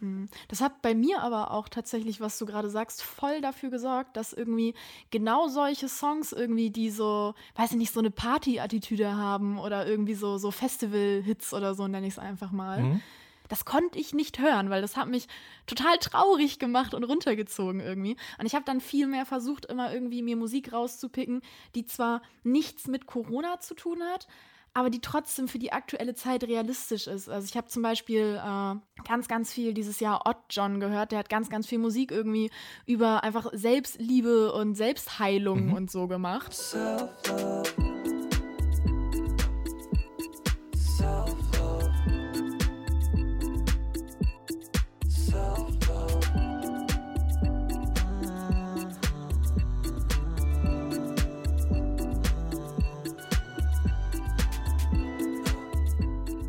Hm. Das hat bei mir aber auch tatsächlich, was du gerade sagst, voll dafür gesorgt, dass irgendwie genau solche Songs irgendwie, die so, weiß ich nicht, so eine Party-Attitüde haben oder irgendwie so, so Festival-Hits oder so, nenne ich es einfach mal. Mhm. Das konnte ich nicht hören, weil das hat mich total traurig gemacht und runtergezogen irgendwie. Und ich habe dann viel mehr versucht, immer irgendwie mir Musik rauszupicken, die zwar nichts mit Corona zu tun hat, aber die trotzdem für die aktuelle Zeit realistisch ist. Also ich habe zum Beispiel äh, ganz, ganz viel dieses Jahr Odd John gehört. Der hat ganz, ganz viel Musik irgendwie über einfach Selbstliebe und Selbstheilung Mhm. und so gemacht.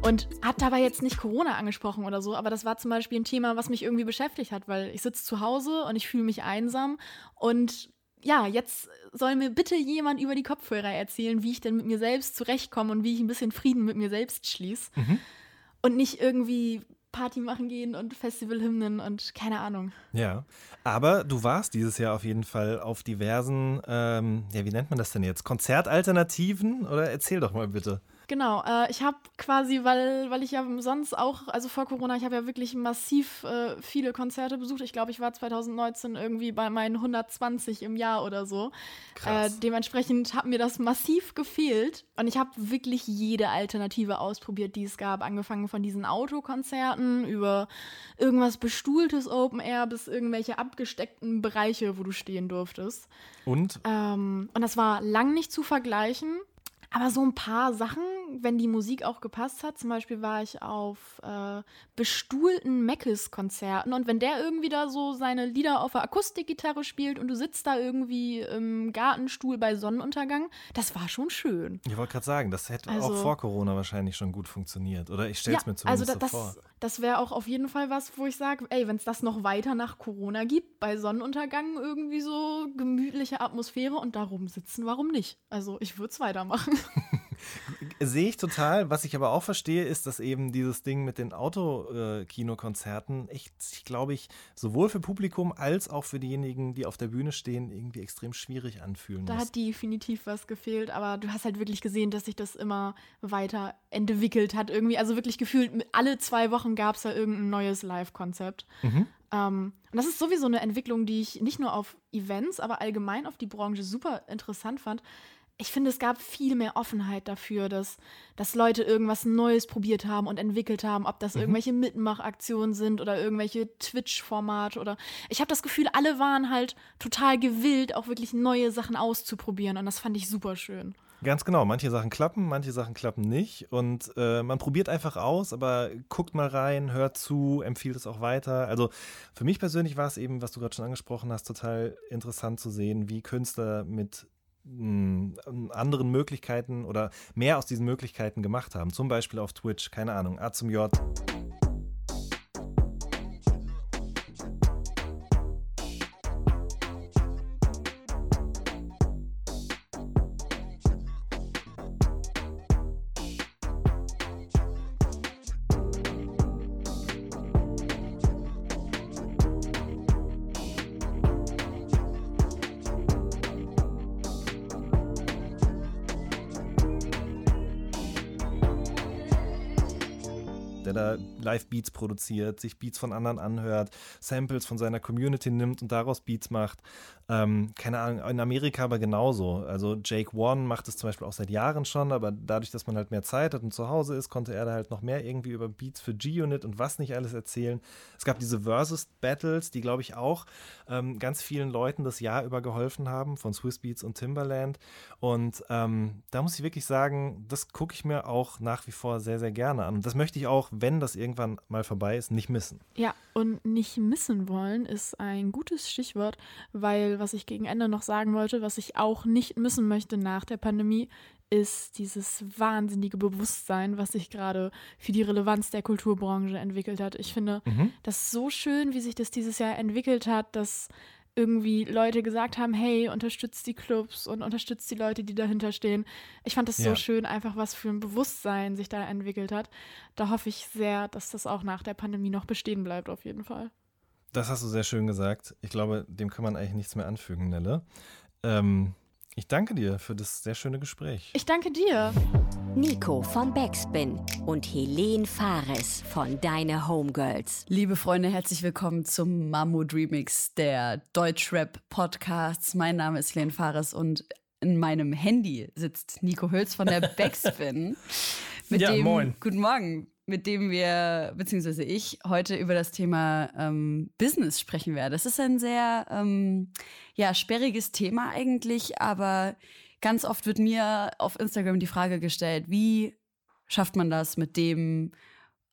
Und hat dabei jetzt nicht Corona angesprochen oder so, aber das war zum Beispiel ein Thema, was mich irgendwie beschäftigt hat, weil ich sitze zu Hause und ich fühle mich einsam. Und ja, jetzt soll mir bitte jemand über die Kopfhörer erzählen, wie ich denn mit mir selbst zurechtkomme und wie ich ein bisschen Frieden mit mir selbst schließe. Und nicht irgendwie Party machen gehen und Festivalhymnen und keine Ahnung. Ja, aber du warst dieses Jahr auf jeden Fall auf diversen, ähm, ja, wie nennt man das denn jetzt? Konzertalternativen? Oder erzähl doch mal bitte. Genau, äh, ich habe quasi, weil, weil ich ja sonst auch, also vor Corona, ich habe ja wirklich massiv äh, viele Konzerte besucht. Ich glaube, ich war 2019 irgendwie bei meinen 120 im Jahr oder so. Krass. Äh, dementsprechend hat mir das massiv gefehlt. Und ich habe wirklich jede Alternative ausprobiert, die es gab. Angefangen von diesen Autokonzerten über irgendwas bestuhltes Open Air bis irgendwelche abgesteckten Bereiche, wo du stehen durftest. Und? Ähm, und das war lang nicht zu vergleichen. Aber so ein paar Sachen, wenn die Musik auch gepasst hat, zum Beispiel war ich auf äh, bestuhlten Meckes-Konzerten und wenn der irgendwie da so seine Lieder auf der Akustikgitarre spielt und du sitzt da irgendwie im Gartenstuhl bei Sonnenuntergang, das war schon schön. Ich wollte gerade sagen, das hätte Also- auch vor Corona wahrscheinlich schon gut funktioniert. Oder ich stelle es mir also zumindest da, so das, vor. Das wäre auch auf jeden Fall was, wo ich sage, ey, wenn es das noch weiter nach Corona gibt, bei Sonnenuntergang irgendwie so gemütliche Atmosphäre und da rumsitzen, warum nicht? Also ich würde es weitermachen. Sehe ich total. Was ich aber auch verstehe, ist, dass eben dieses Ding mit den Autokinokonzerten echt, ich glaube ich, sowohl für Publikum als auch für diejenigen, die auf der Bühne stehen, irgendwie extrem schwierig anfühlen Da muss. hat definitiv was gefehlt, aber du hast halt wirklich gesehen, dass sich das immer weiter entwickelt hat. Irgendwie, also wirklich gefühlt, alle zwei Wochen gab es da irgendein neues Live-Konzept. Mhm. Ähm, und das ist sowieso eine Entwicklung, die ich nicht nur auf Events, aber allgemein auf die Branche super interessant fand. Ich finde, es gab viel mehr Offenheit dafür, dass, dass Leute irgendwas Neues probiert haben und entwickelt haben, ob das Mhm. irgendwelche Mitmachaktionen sind oder irgendwelche Twitch-Formate oder. Ich habe das Gefühl, alle waren halt total gewillt, auch wirklich neue Sachen auszuprobieren und das fand ich super schön. Ganz genau, manche Sachen klappen, manche Sachen klappen nicht. Und äh, man probiert einfach aus, aber guckt mal rein, hört zu, empfiehlt es auch weiter. Also für mich persönlich war es eben, was du gerade schon angesprochen hast, total interessant zu sehen, wie Künstler mit anderen Möglichkeiten oder mehr aus diesen Möglichkeiten gemacht haben. Zum Beispiel auf Twitch, keine Ahnung, A zum J. da Live-Beats produziert, sich Beats von anderen anhört, Samples von seiner Community nimmt und daraus Beats macht. Ähm, keine Ahnung, in Amerika aber genauso. Also Jake One macht es zum Beispiel auch seit Jahren schon, aber dadurch, dass man halt mehr Zeit hat und zu Hause ist, konnte er da halt noch mehr irgendwie über Beats für G-Unit und was nicht alles erzählen. Es gab diese Versus-Battles, die, glaube ich, auch ähm, ganz vielen Leuten das Jahr über geholfen haben, von Swiss Beats und Timbaland. Und ähm, da muss ich wirklich sagen, das gucke ich mir auch nach wie vor sehr, sehr gerne an. Das möchte ich auch, wenn das irgendwann mal vorbei ist, nicht missen. Ja, und nicht missen wollen ist ein gutes Stichwort, weil was ich gegen Ende noch sagen wollte, was ich auch nicht missen möchte nach der Pandemie, ist dieses wahnsinnige Bewusstsein, was sich gerade für die Relevanz der Kulturbranche entwickelt hat. Ich finde Mhm. das so schön, wie sich das dieses Jahr entwickelt hat, dass irgendwie Leute gesagt haben, hey, unterstützt die Clubs und unterstützt die Leute, die dahinter stehen. Ich fand das so Ja. schön, einfach was für ein Bewusstsein sich da entwickelt hat. Da hoffe ich sehr, dass das auch nach der Pandemie noch bestehen bleibt, auf jeden Fall. Das hast du sehr schön gesagt. Ich glaube, dem kann man eigentlich nichts mehr anfügen, Nelle. Ähm, ich danke dir für das sehr schöne Gespräch. Ich danke dir. Nico von Backspin und Helene Fares von Deine Homegirls. Liebe Freunde, herzlich willkommen zum Mammut Remix der Deutschrap Podcasts. Mein Name ist Helene Fares und in meinem Handy sitzt Nico Hülz von der Backspin. mit Ja, dem, moin. Guten Morgen. Mit dem wir, beziehungsweise ich, heute über das Thema ähm, Business sprechen werde. Das ist ein sehr ähm, ja, sperriges Thema eigentlich, aber ganz oft wird mir auf Instagram die Frage gestellt, wie schafft man das mit dem,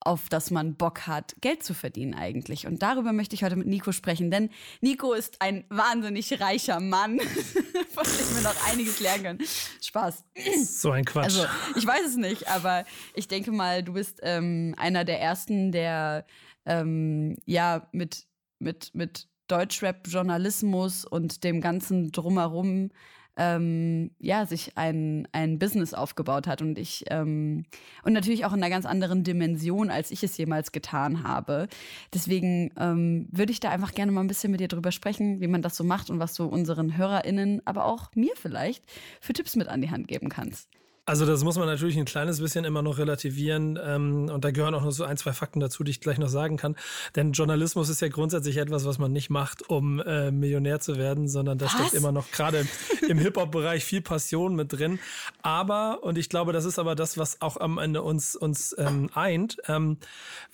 auf das man Bock hat, Geld zu verdienen eigentlich. Und darüber möchte ich heute mit Nico sprechen, denn Nico ist ein wahnsinnig reicher Mann, von dem wir noch einiges lernen können. Spaß. So ein Quatsch. Also, ich weiß es nicht, aber ich denke mal, du bist ähm, einer der ersten, der ähm, ja mit, mit, mit Deutschrap-Journalismus und dem ganzen Drumherum ähm, ja, sich ein, ein Business aufgebaut hat und ich ähm, und natürlich auch in einer ganz anderen Dimension, als ich es jemals getan habe. Deswegen ähm, würde ich da einfach gerne mal ein bisschen mit dir drüber sprechen, wie man das so macht und was du unseren HörerInnen, aber auch mir vielleicht für Tipps mit an die Hand geben kannst. Also das muss man natürlich ein kleines bisschen immer noch relativieren ähm, und da gehören auch noch so ein, zwei Fakten dazu, die ich gleich noch sagen kann. Denn Journalismus ist ja grundsätzlich etwas, was man nicht macht, um äh, Millionär zu werden, sondern da Was? steckt immer noch gerade im, im Hip-Hop-Bereich viel Passion mit drin. Aber, und ich glaube, das ist aber das, was auch am Ende uns, uns ähm, eint, ähm,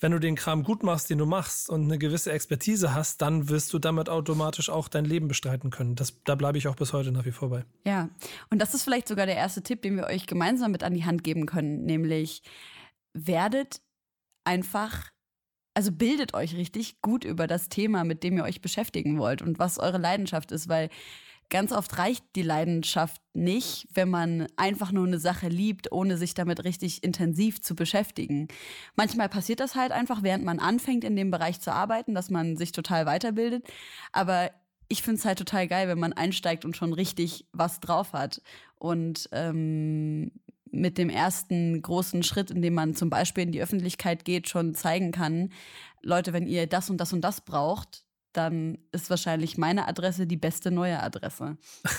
wenn du den Kram gut machst, den du machst und eine gewisse Expertise hast, dann wirst du damit automatisch auch dein Leben bestreiten können. Das, da bleibe ich auch bis heute nach wie vor bei. Ja, und das ist vielleicht sogar der erste Tipp, den wir euch gemeinsam mit an die Hand geben können, nämlich werdet einfach, also bildet euch richtig gut über das Thema, mit dem ihr euch beschäftigen wollt und was eure Leidenschaft ist, weil ganz oft reicht die Leidenschaft nicht, wenn man einfach nur eine Sache liebt, ohne sich damit richtig intensiv zu beschäftigen. Manchmal passiert das halt einfach, während man anfängt, in dem Bereich zu arbeiten, dass man sich total weiterbildet. Aber ich finde es halt total geil, wenn man einsteigt und schon richtig was drauf hat. Und ähm, mit dem ersten großen Schritt, in dem man zum Beispiel in die Öffentlichkeit geht, schon zeigen kann, Leute, wenn ihr das und das und das braucht, dann ist wahrscheinlich meine Adresse die beste neue Adresse.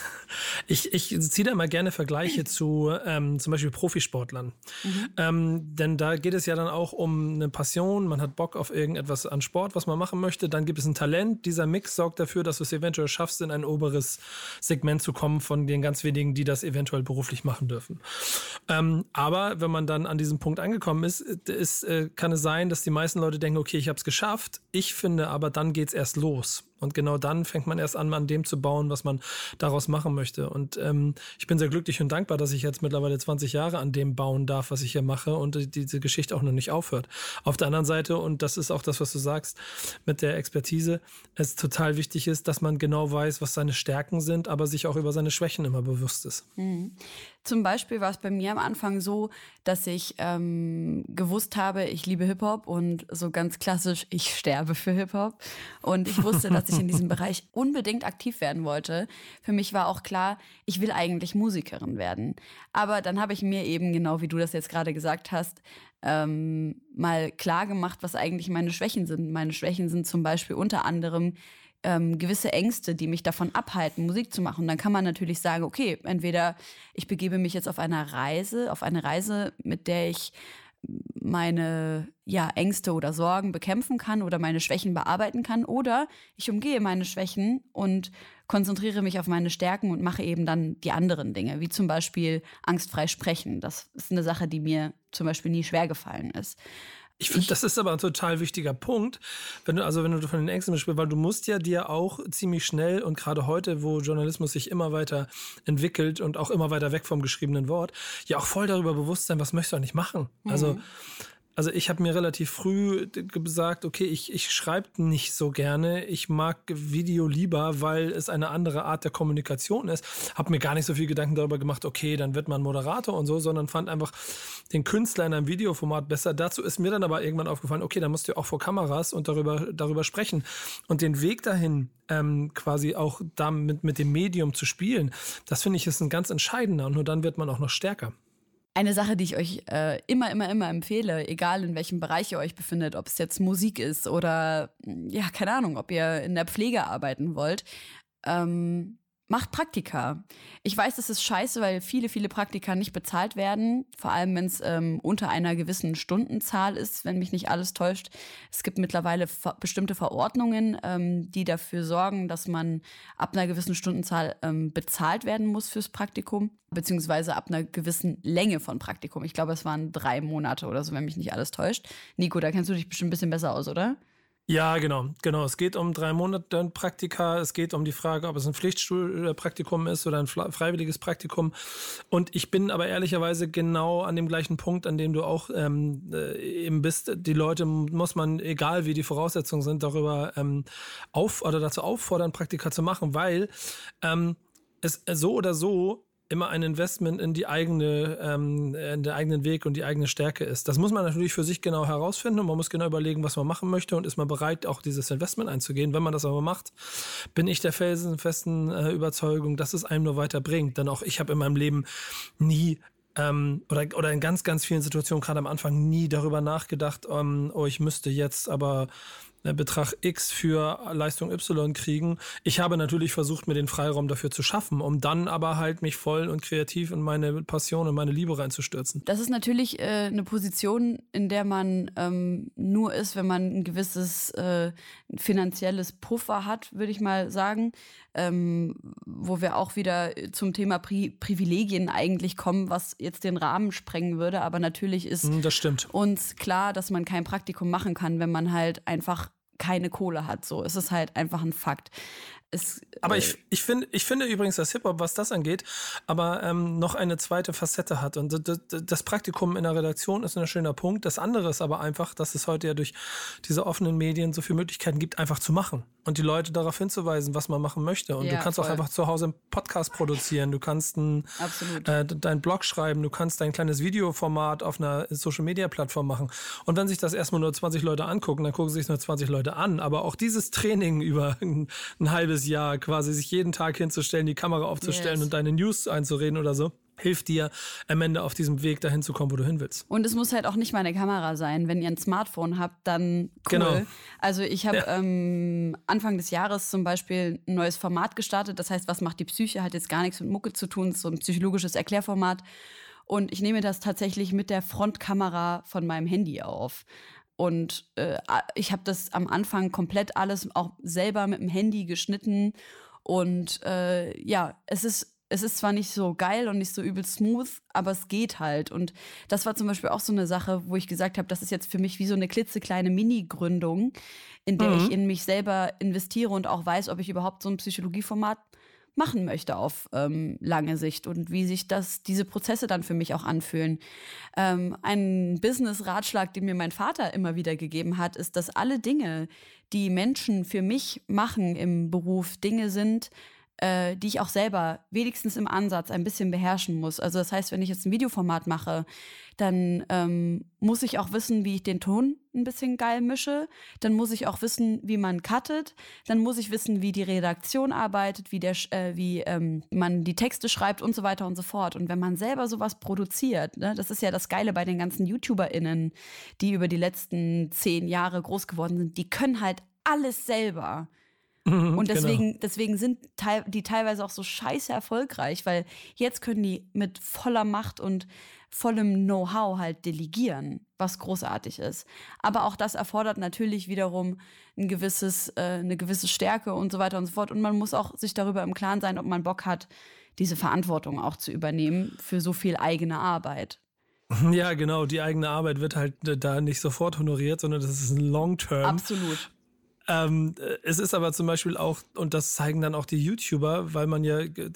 Ich, ich ziehe da mal gerne Vergleiche zu ähm, zum Beispiel Profisportlern. Mhm. Ähm, denn da geht es ja dann auch um eine Passion, man hat Bock auf irgendetwas an Sport, was man machen möchte. Dann gibt es ein Talent. Dieser Mix sorgt dafür, dass du es eventuell schaffst, in ein oberes Segment zu kommen von den ganz wenigen, die das eventuell beruflich machen dürfen. Ähm, aber wenn man dann an diesem Punkt angekommen ist, ist äh, kann es sein, dass die meisten Leute denken, okay, ich habe es geschafft. Ich finde aber, dann geht es erst los los. Und genau dann fängt man erst an, an dem zu bauen, was man daraus machen möchte. Und ähm, ich bin sehr glücklich und dankbar, dass ich jetzt mittlerweile 20 Jahre an dem bauen darf, was ich hier mache und die- diese Geschichte auch noch nicht aufhört. Auf der anderen Seite, und das ist auch das, was du sagst mit der Expertise, es total wichtig ist, dass man genau weiß, was seine Stärken sind, aber sich auch über seine Schwächen immer bewusst ist. Mhm. Zum Beispiel war es bei mir am Anfang so, dass ich ähm, gewusst habe, ich liebe Hip-Hop und so ganz klassisch, ich sterbe für Hip-Hop. Und ich wusste, dass ich in diesem Bereich unbedingt aktiv werden wollte. Für mich war auch klar, ich will eigentlich Musikerin werden. Aber dann habe ich mir eben, genau wie du das jetzt gerade gesagt hast, ähm, mal klar gemacht, was eigentlich meine Schwächen sind. Meine Schwächen sind zum Beispiel unter anderem ähm, gewisse Ängste, die mich davon abhalten, Musik zu machen. Und dann kann man natürlich sagen, okay, entweder ich begebe mich jetzt auf einer Reise, auf eine Reise, mit der ich meine ja, Ängste oder Sorgen bekämpfen kann oder meine Schwächen bearbeiten kann oder ich umgehe meine Schwächen und konzentriere mich auf meine Stärken und mache eben dann die anderen Dinge, wie zum Beispiel angstfrei sprechen. Das ist eine Sache, die mir zum Beispiel nie schwer gefallen ist. Ich finde, das ist aber ein total wichtiger Punkt, wenn du, also wenn du von den Ängsten sprichst, weil du musst ja dir auch ziemlich schnell und gerade heute, wo Journalismus sich immer weiter entwickelt und auch immer weiter weg vom geschriebenen Wort, ja auch voll darüber bewusst sein, was möchtest du eigentlich machen? Also Mhm. also ich habe mir relativ früh gesagt, okay, ich, ich schreibe nicht so gerne. Ich mag Video lieber, weil es eine andere Art der Kommunikation ist. Habe mir gar nicht so viel Gedanken darüber gemacht, okay, dann wird man Moderator und so, sondern fand einfach den Künstler in einem Videoformat besser. Dazu ist mir dann aber irgendwann aufgefallen, okay, da musst du auch vor Kameras und darüber, darüber sprechen. Und den Weg dahin, ähm, quasi auch damit mit dem Medium zu spielen, das finde ich ist ein ganz entscheidender. Und nur dann wird man auch noch stärker. Eine Sache, die ich euch äh, immer, immer, immer empfehle, egal in welchem Bereich ihr euch befindet, ob es jetzt Musik ist oder, ja, keine Ahnung, ob ihr in der Pflege arbeiten wollt, ähm, macht Praktika. Ich weiß, das ist scheiße, weil viele, viele Praktika nicht bezahlt werden, vor allem wenn es ähm, unter einer gewissen Stundenzahl ist, wenn mich nicht alles täuscht. Es gibt mittlerweile ver bestimmte Verordnungen, ähm, die dafür sorgen, dass man ab einer gewissen Stundenzahl ähm, bezahlt werden muss fürs Praktikum, beziehungsweise ab einer gewissen Länge von Praktikum. Ich glaube, es waren drei Monate oder so, wenn mich nicht alles täuscht. Nico, da kennst du dich bestimmt ein bisschen besser aus, oder? Ja, genau, genau. Es geht um drei Monate Praktika. Es geht um die Frage, ob es ein Pflichtschulpraktikum ist oder ein freiwilliges Praktikum. Und ich bin aber ehrlicherweise genau an dem gleichen Punkt, an dem du auch ähm, äh, eben bist. Die Leute muss man, egal wie die Voraussetzungen sind, darüber ähm, auf oder dazu auffordern, Praktika zu machen, weil ähm, es so oder so immer ein Investment in die eigene, ähm, in den eigenen Weg und die eigene Stärke ist. Das muss man natürlich für sich genau herausfinden und man muss genau überlegen, was man machen möchte und ist man bereit, auch dieses Investment einzugehen. Wenn man das aber macht, bin ich der felsenfesten äh, Überzeugung, dass es einem nur weiterbringt. Denn auch ich habe in meinem Leben nie ähm, oder, oder in ganz, ganz vielen Situationen, gerade am Anfang, nie darüber nachgedacht, ähm, oh, ich müsste jetzt aber Betrag X für Leistung Y kriegen. Ich habe natürlich versucht, mir den Freiraum dafür zu schaffen, um dann aber halt mich voll und kreativ in meine Passion und meine Liebe reinzustürzen. Das ist natürlich äh, eine Position, in der man ähm, nur ist, wenn man ein gewisses äh, finanzielles Puffer hat, würde ich mal sagen. Ähm, wo wir auch wieder zum Thema Pri Privilegien eigentlich kommen, was jetzt den Rahmen sprengen würde. Aber natürlich ist Hm, uns klar, dass man kein Praktikum machen kann, wenn man halt einfach keine Kohle hat. So, es ist halt einfach ein Fakt. Es, Aber äh, ich, ich, finde, ich finde übrigens, dass Hip-Hop, was das angeht, aber ähm, noch eine zweite Facette hat. Und das Praktikum in der Redaktion ist ein schöner Punkt. Das andere ist aber einfach, dass es heute ja durch diese offenen Medien so viele Möglichkeiten gibt, einfach zu machen. Und die Leute darauf hinzuweisen, was man machen möchte. Und Ja, du kannst auch voll. einfach zu Hause einen Podcast produzieren. Du kannst ein, Absolut. äh, deinen Blog schreiben. Du kannst dein kleines Videoformat auf einer Social-Media-Plattform machen. Und wenn sich das erstmal nur 20 Leute angucken, dann gucken sich nur 20 Leute an. Aber auch dieses Training über ein, ein halbes Jahr, quasi sich jeden Tag hinzustellen, die Kamera aufzustellen Yes. und deine News einzureden oder so, hilft dir am Ende auf diesem Weg dahin zu kommen, wo du hin willst. Und es muss halt auch nicht mal eine Kamera sein. Wenn ihr ein Smartphone habt, dann cool. Genau. Also ich habe Ja. ähm, Anfang des Jahres zum Beispiel ein neues Format gestartet. Das heißt, was macht die Psyche? Hat jetzt gar nichts mit Mucke zu tun. So ein psychologisches Erklärformat. Und ich nehme das tatsächlich mit der Frontkamera von meinem Handy auf. Und äh, ich habe das am Anfang komplett alles auch selber mit dem Handy geschnitten. Und äh, ja, es ist es ist zwar nicht so geil und nicht so übel smooth, aber es geht halt. Und das war zum Beispiel auch so eine Sache, wo ich gesagt habe, das ist jetzt für mich wie so eine klitzekleine Mini-Gründung, in der Mhm. ich in mich selber investiere und auch weiß, ob ich überhaupt so ein Psychologieformat machen möchte auf ähm, lange Sicht und wie sich das, diese Prozesse dann für mich auch anfühlen. Ähm, ein Business-Ratschlag, den mir mein Vater immer wieder gegeben hat, ist, dass alle Dinge, die Menschen für mich machen im Beruf, Dinge sind, äh, die ich auch selber wenigstens im Ansatz ein bisschen beherrschen muss. Also das heißt, wenn ich jetzt ein Videoformat mache, dann ähm, muss ich auch wissen, wie ich den Ton ein bisschen geil mische. Dann muss ich auch wissen, wie man cuttet. Dann muss ich wissen, wie die Redaktion arbeitet, wie, der, äh, wie ähm, man die Texte schreibt und so weiter und so fort. Und wenn man selber sowas produziert, ne, das ist ja das Geile bei den ganzen YouTuberInnen, die über die letzten zehn Jahre groß geworden sind, die können halt alles selber. Mhm, Und genau. deswegen, deswegen sind die teilweise auch so scheiße erfolgreich, weil jetzt können die mit voller Macht und vollem Know-how halt delegieren, was großartig ist. Aber auch das erfordert natürlich wiederum ein gewisses, äh, eine gewisse Stärke und so weiter und so fort. Und man muss auch sich darüber im Klaren sein, ob man Bock hat, diese Verantwortung auch zu übernehmen für so viel eigene Arbeit. Ja, genau. Die eigene Arbeit wird halt äh, da nicht sofort honoriert, sondern das ist ein Long-Term. Absolut. Ähm, äh, es ist aber zum Beispiel auch, und das zeigen dann auch die YouTuber, weil man ja, äh,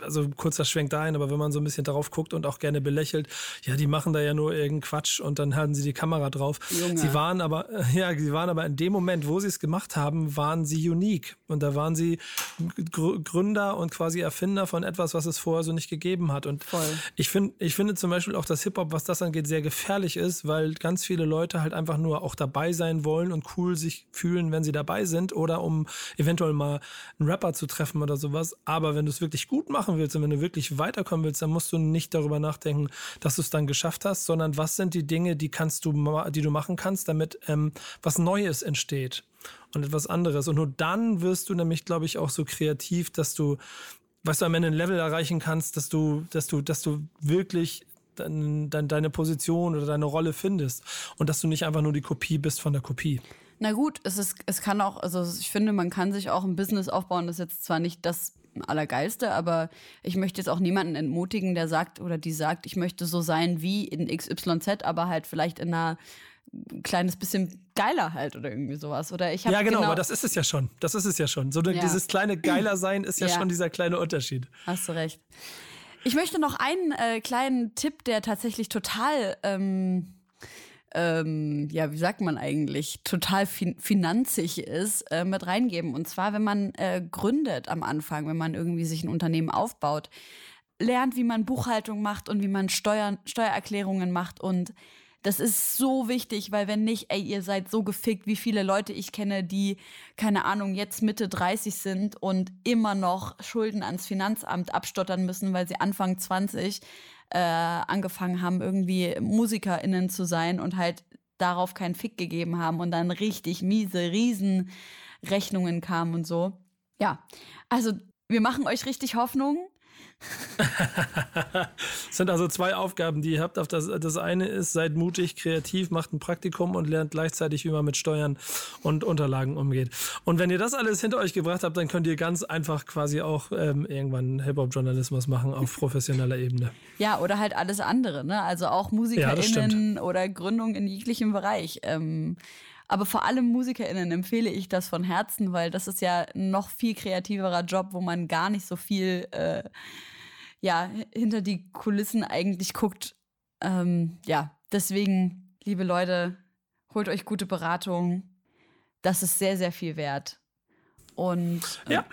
also kurzer Schwenk dahin, aber wenn man so ein bisschen darauf guckt und auch gerne belächelt, ja, die machen da ja nur irgendeinen Quatsch und dann halten sie die Kamera drauf. Junge. Sie waren aber, ja, sie waren aber in dem Moment, wo sie es gemacht haben, waren sie unique. Und da waren sie Gr Gründer und quasi Erfinder von etwas, was es vorher so nicht gegeben hat. Und ich finde, ich finde zum Beispiel auch, dass Hip-Hop, was das angeht, sehr gefährlich ist, weil ganz viele Leute halt einfach nur auch dabei sein wollen und cool sich fühlen, wenn sie dabei sind oder um eventuell mal einen Rapper zu treffen oder sowas. Aber wenn du es wirklich gut machen willst und wenn du wirklich weiterkommen willst, dann musst du nicht darüber nachdenken, dass du es dann geschafft hast, sondern was sind die Dinge, die kannst du, die du machen kannst, damit ähm, was Neues entsteht und etwas anderes. Und nur dann wirst du nämlich, glaube ich, auch so kreativ, dass du, weißt du, am Ende ein Level erreichen kannst, dass du, dass du, dass du wirklich dein, dein, deine Position oder deine Rolle findest und dass du nicht einfach nur die Kopie bist von der Kopie. Na gut, es ist, es kann auch, also ich finde, man kann sich auch ein Business aufbauen, das ist jetzt zwar nicht das Allergeilste, aber ich möchte jetzt auch niemanden entmutigen, der sagt oder die sagt, ich möchte so sein wie in XYZ, aber halt vielleicht in einer kleines bisschen geiler halt oder irgendwie sowas. Oder ich habe Ja, genau, aber das ist es ja schon. Das ist es ja schon. So Ja. dieses kleine Geiler sein ist ja, Ja. schon dieser kleine Unterschied. Hast du recht. Ich möchte noch einen äh, kleinen Tipp, der tatsächlich total, ähm, ähm, ja, wie sagt man eigentlich, total fin finanzig ist, äh, mit reingeben. Und zwar, wenn man äh, gründet am Anfang, wenn man irgendwie sich ein Unternehmen aufbaut, lernt, wie man Buchhaltung macht und wie man Steuern, Steuererklärungen macht und das ist so wichtig, weil wenn nicht, ey, ihr seid so gefickt, wie viele Leute ich kenne, die, keine Ahnung, jetzt Mitte 30 sind und immer noch Schulden ans Finanzamt abstottern müssen, weil sie Anfang 20 äh, angefangen haben, irgendwie MusikerInnen zu sein und halt darauf keinen Fick gegeben haben und dann richtig miese Riesenrechnungen kamen und so. Ja, also wir machen euch richtig Hoffnung. Es sind also zwei Aufgaben, die ihr habt. Auf das, das eine ist, seid mutig, kreativ, macht ein Praktikum und lernt gleichzeitig, wie man mit Steuern und Unterlagen umgeht. Und wenn ihr das alles hinter euch gebracht habt, dann könnt ihr ganz einfach quasi auch ähm, irgendwann Hip-Hop-Journalismus machen auf professioneller Ebene. Ja, oder halt alles andere, ne? Also auch Ja, das MusikerInnen oder Gründung in jeglichem Bereich. Ähm, aber vor allem MusikerInnen empfehle ich das von Herzen, weil das ist ja ein noch viel kreativerer Job, wo man gar nicht so viel äh, ja, hinter die Kulissen eigentlich guckt. Ähm, ja, deswegen, liebe Leute, holt euch gute Beratung. Das ist sehr, sehr viel wert. Und äh, Ja.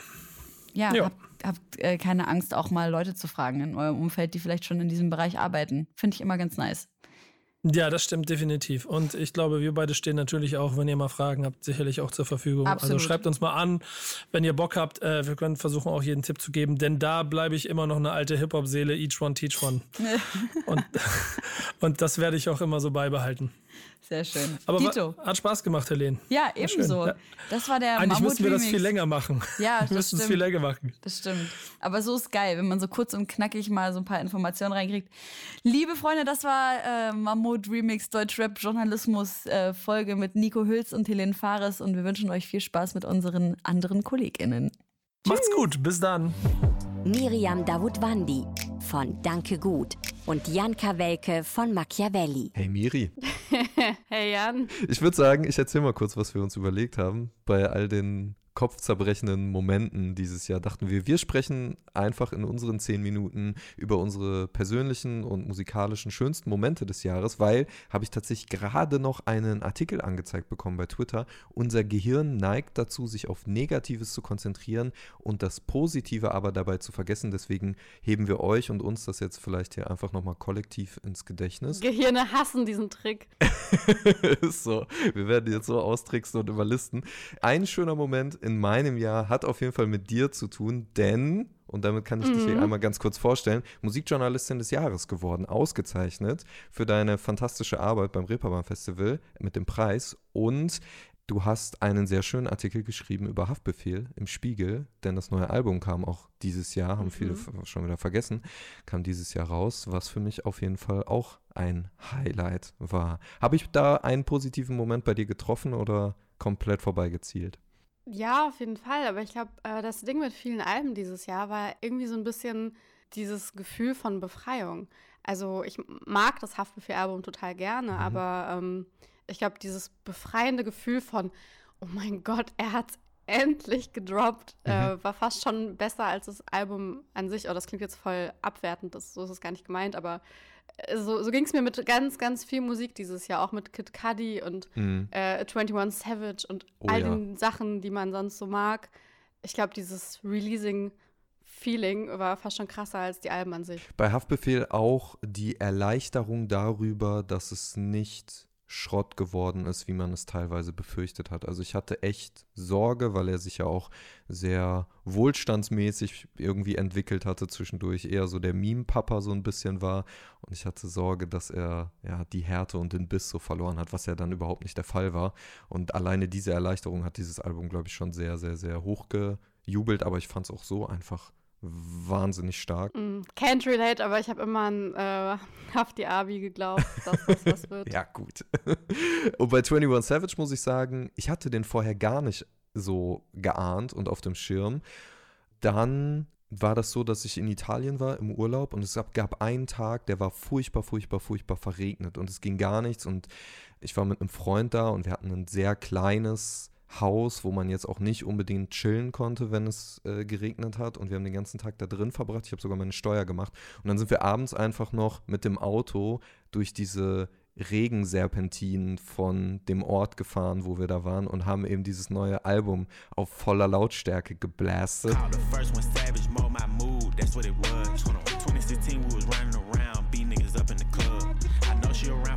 ja, Ja. habt, habt äh, keine Angst, auch mal Leute zu fragen in eurem Umfeld, die vielleicht schon in diesem Bereich arbeiten. Finde ich immer ganz nice. Ja, das stimmt definitiv. Und ich glaube, wir beide stehen natürlich auch, wenn ihr mal Fragen habt, sicherlich auch zur Verfügung. Absolut. Also schreibt uns mal an, wenn ihr Bock habt. Äh, wir können versuchen, auch jeden Tipp zu geben, denn da bleibe ich immer noch eine alte Hip-Hop-Seele. Each one, teach one. und, und das werde ich auch immer so beibehalten. Sehr schön. Aber Tito. hat Spaß gemacht, Helene. Ja, ebenso. Ja. Das war der Eigentlich müssten wir das viel länger machen. Ja, das wir müssten es viel länger machen. Das stimmt. Aber so ist geil, wenn man so kurz und knackig mal so ein paar Informationen reinkriegt. Liebe Freunde, das war äh, Mammut Remix Deutschrap Journalismus äh, Folge mit Nico Hülz und Helene Fares und wir wünschen euch viel Spaß mit unseren anderen KollegInnen. Macht's gut, bis dann. Miriam Davutwandi von Danke Gut und Jan Kawelke von Machiavelli. Hey Miri, hey Jan. ich würde sagen, ich erzähle mal kurz, was wir uns überlegt haben. Bei all den kopfzerbrechenden Momenten dieses Jahr dachten wir, wir sprechen einfach in unseren zehn Minuten über unsere persönlichen und musikalischen schönsten Momente des Jahres, weil habe ich tatsächlich gerade noch einen Artikel angezeigt bekommen bei Twitter. Unser Gehirn neigt dazu, sich auf Negatives zu konzentrieren und das Positive aber dabei zu vergessen. Deswegen heben wir euch und uns das jetzt vielleicht hier einfach nochmal kollektiv ins Gedächtnis. Gehirne hassen diesen Trick. Ist so. Wir werden jetzt so austricksen und überlisten. Ein schöner Moment in meinem Jahr hat auf jeden Fall mit dir zu tun, denn, und damit kann ich dich hier Mhm. einmal ganz kurz vorstellen, Musikjournalistin des Jahres geworden, ausgezeichnet für deine fantastische Arbeit beim Reeperbahn Festival mit dem Preis und Du hast einen sehr schönen Artikel geschrieben über Haftbefehl im Spiegel, denn das neue Album kam auch dieses Jahr, haben viele Mhm. f- schon wieder vergessen, kam dieses Jahr raus, was für mich auf jeden Fall auch ein Highlight war. Habe ich da einen positiven Moment bei dir getroffen oder komplett vorbeigezielt? Ja, auf jeden Fall. Aber ich glaube, äh, das Ding mit vielen Alben dieses Jahr war irgendwie so ein bisschen dieses Gefühl von Befreiung. Also ich mag das Haftbefehl-Album total gerne, Mhm. aber ähm, ich glaube, dieses befreiende Gefühl von, oh mein Gott, er hat endlich gedroppt, äh, Mhm. war fast schon besser als das Album an sich. Oh, das klingt jetzt voll abwertend, das, so ist es gar nicht gemeint, aber äh, so, so ging es mir mit ganz, ganz viel Musik dieses Jahr, auch mit Kid Cudi und Mhm. äh, 21 Savage und Oh all ja. den Sachen, die man sonst so mag. Ich glaube, dieses Releasing-Feeling war fast schon krasser als die Alben an sich. Bei Haftbefehl auch die Erleichterung darüber, dass es nicht Schrott geworden ist, wie man es teilweise befürchtet hat. Also ich hatte echt Sorge, weil er sich ja auch sehr wohlstandsmäßig irgendwie entwickelt hatte zwischendurch, eher so der Meme-Papa so ein bisschen war. Und ich hatte Sorge, dass er ja die Härte und den Biss so verloren hat, was ja dann überhaupt nicht der Fall war. Und alleine diese Erleichterung hat dieses Album, glaube ich, schon sehr, sehr, sehr hochgejubelt. Aber ich fand es auch so einfach wahnsinnig stark. Mm, can't relate, aber ich habe immer an äh, Hafti Abi geglaubt, dass das was wird. Ja, gut. Und bei 21 Savage muss ich sagen, ich hatte den vorher gar nicht so geahnt und auf dem Schirm. Dann war das so, dass ich in Italien war im Urlaub und es gab, gab einen Tag, der war furchtbar, furchtbar, furchtbar verregnet und es ging gar nichts und ich war mit einem Freund da und wir hatten ein sehr kleines Haus, wo man jetzt auch nicht unbedingt chillen konnte, wenn es äh, geregnet hat. Und wir haben den ganzen Tag da drin verbracht. Ich habe sogar meine Steuer gemacht. Und dann sind wir abends einfach noch mit dem Auto durch diese Regenserpentinen von dem Ort gefahren, wo wir da waren und haben eben dieses neue Album auf voller Lautstärke geblastet. The first one savage, mo my mood, that's what it was. 2016, we was running around,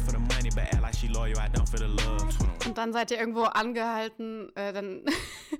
for the money, but act like she loyal, I don't for the love. Dann seid ihr irgendwo angehalten, äh, dann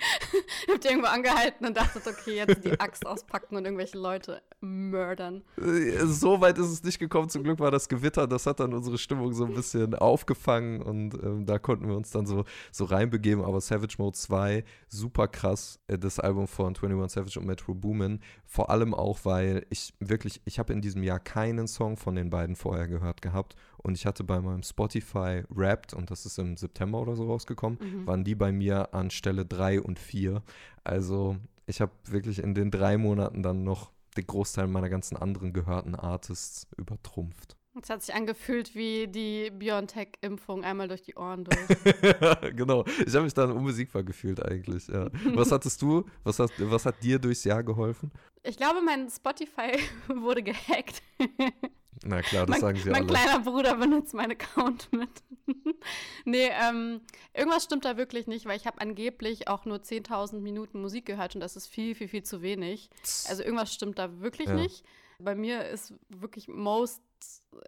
habt ihr irgendwo angehalten und dachtet, okay, jetzt die Axt auspacken und irgendwelche Leute mördern. Äh, So weit ist es nicht gekommen. Zum Glück war das Gewitter. Das hat dann unsere Stimmung so ein bisschen aufgefangen und ähm, da konnten wir uns dann so, so reinbegeben. Aber Savage Mode 2, super krass. Äh, das Album von 21 Savage und Metro Boomin. Vor allem auch, weil ich wirklich, ich habe in diesem Jahr keinen Song von den beiden vorher gehört gehabt. Und ich hatte bei meinem Spotify Wrapped, und das ist im September oder so rausgekommen, Mhm. waren die bei mir an Stelle 3 und 4. Also ich habe wirklich in den drei Monaten dann noch den Großteil meiner ganzen anderen gehörten Artists übertrumpft. Es hat sich angefühlt wie die BioNTech-Impfung einmal durch die Ohren durch. genau. Ich habe mich dann unbesiegbar gefühlt eigentlich. Ja. Was hattest du? Was, hast, was hat dir durchs Jahr geholfen? Ich glaube, mein Spotify wurde gehackt. Na klar, das mein, sagen sie Mein alle. kleiner Bruder benutzt meinen Account mit. nee, ähm, irgendwas stimmt da wirklich nicht, weil ich habe angeblich auch nur 10.000 Minuten Musik gehört und das ist viel, viel, viel zu wenig. Also irgendwas stimmt da wirklich Ja. nicht. Bei mir ist wirklich most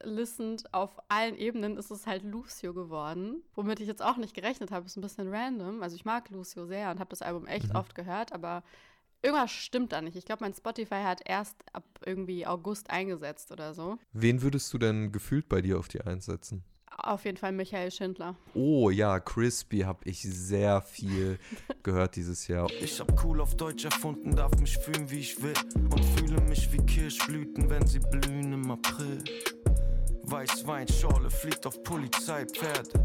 listened auf allen Ebenen ist es halt Lucio geworden, womit ich jetzt auch nicht gerechnet habe. Ist ein bisschen random. Also ich mag Lucio sehr und habe das Album echt Mhm. oft gehört, aber irgendwas stimmt da nicht. Ich glaube, mein Spotify hat erst ab irgendwie August eingesetzt oder so. Wen würdest du denn gefühlt bei dir auf die Eins setzen? Auf jeden Fall Michael Schindler. Oh ja, Crispy habe ich sehr viel gehört dieses Jahr. Ich hab cool auf Deutsch erfunden, darf mich fühlen wie ich will und fühle mich wie Kirschblüten, wenn sie blühen im April. Weißweinschorle fliegt auf Polizeipferde,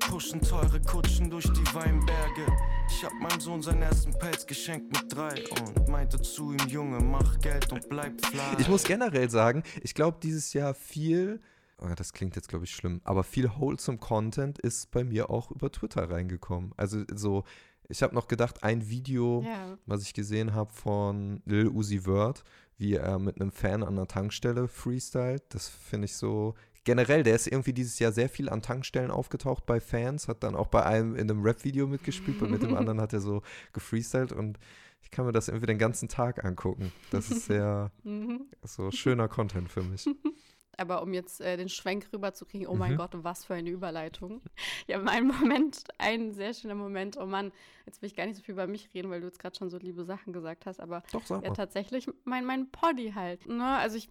pushen teure Kutschen durch die Weinberge. Ich hab meinem Sohn seinen ersten Pelz geschenkt mit drei und meinte zu ihm, Junge, mach Geld und bleib fly. Ich muss generell sagen, ich glaube, dieses Jahr viel, oh, das klingt jetzt, glaube ich, schlimm, aber viel wholesome Content ist bei mir auch über Twitter reingekommen. Also so, ich habe noch gedacht, ein Video, Ja. was ich gesehen habe von Lil Uzi Vert, wie er mit einem Fan an der Tankstelle freestylt, das finde ich so. Generell, der ist irgendwie dieses Jahr sehr viel an Tankstellen aufgetaucht bei Fans, hat dann auch bei einem in einem Rap-Video mitgespielt und mit dem anderen hat er so gefreestylt und ich kann mir das irgendwie den ganzen Tag angucken. Das ist sehr Mhm. so schöner Content für mich. Aber um jetzt äh, den Schwenk rüberzukriegen, oh mein Mhm. Gott, was für eine Überleitung. Ja, mein Moment, ein sehr schöner Moment. Oh Mann, jetzt will ich gar nicht so viel über mich reden, weil du jetzt gerade schon so liebe Sachen gesagt hast. Aber Doch, ja, tatsächlich mein, mein Poddy halt. Ne? Also ich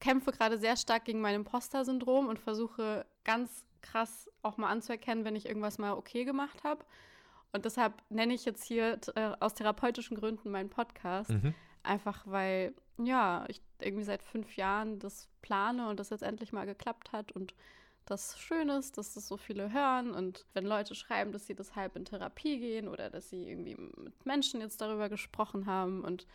kämpfe gerade sehr stark gegen mein Imposter-Syndrom und versuche ganz krass auch mal anzuerkennen, wenn ich irgendwas mal okay gemacht habe. Und deshalb nenne ich jetzt hier äh, aus therapeutischen Gründen meinen Podcast. Mhm. Einfach weil, ja, ich irgendwie seit fünf Jahren das plane und das jetzt endlich mal geklappt hat und das schön ist, dass das so viele hören und wenn Leute schreiben, dass sie deshalb in Therapie gehen oder dass sie irgendwie mit Menschen jetzt darüber gesprochen haben und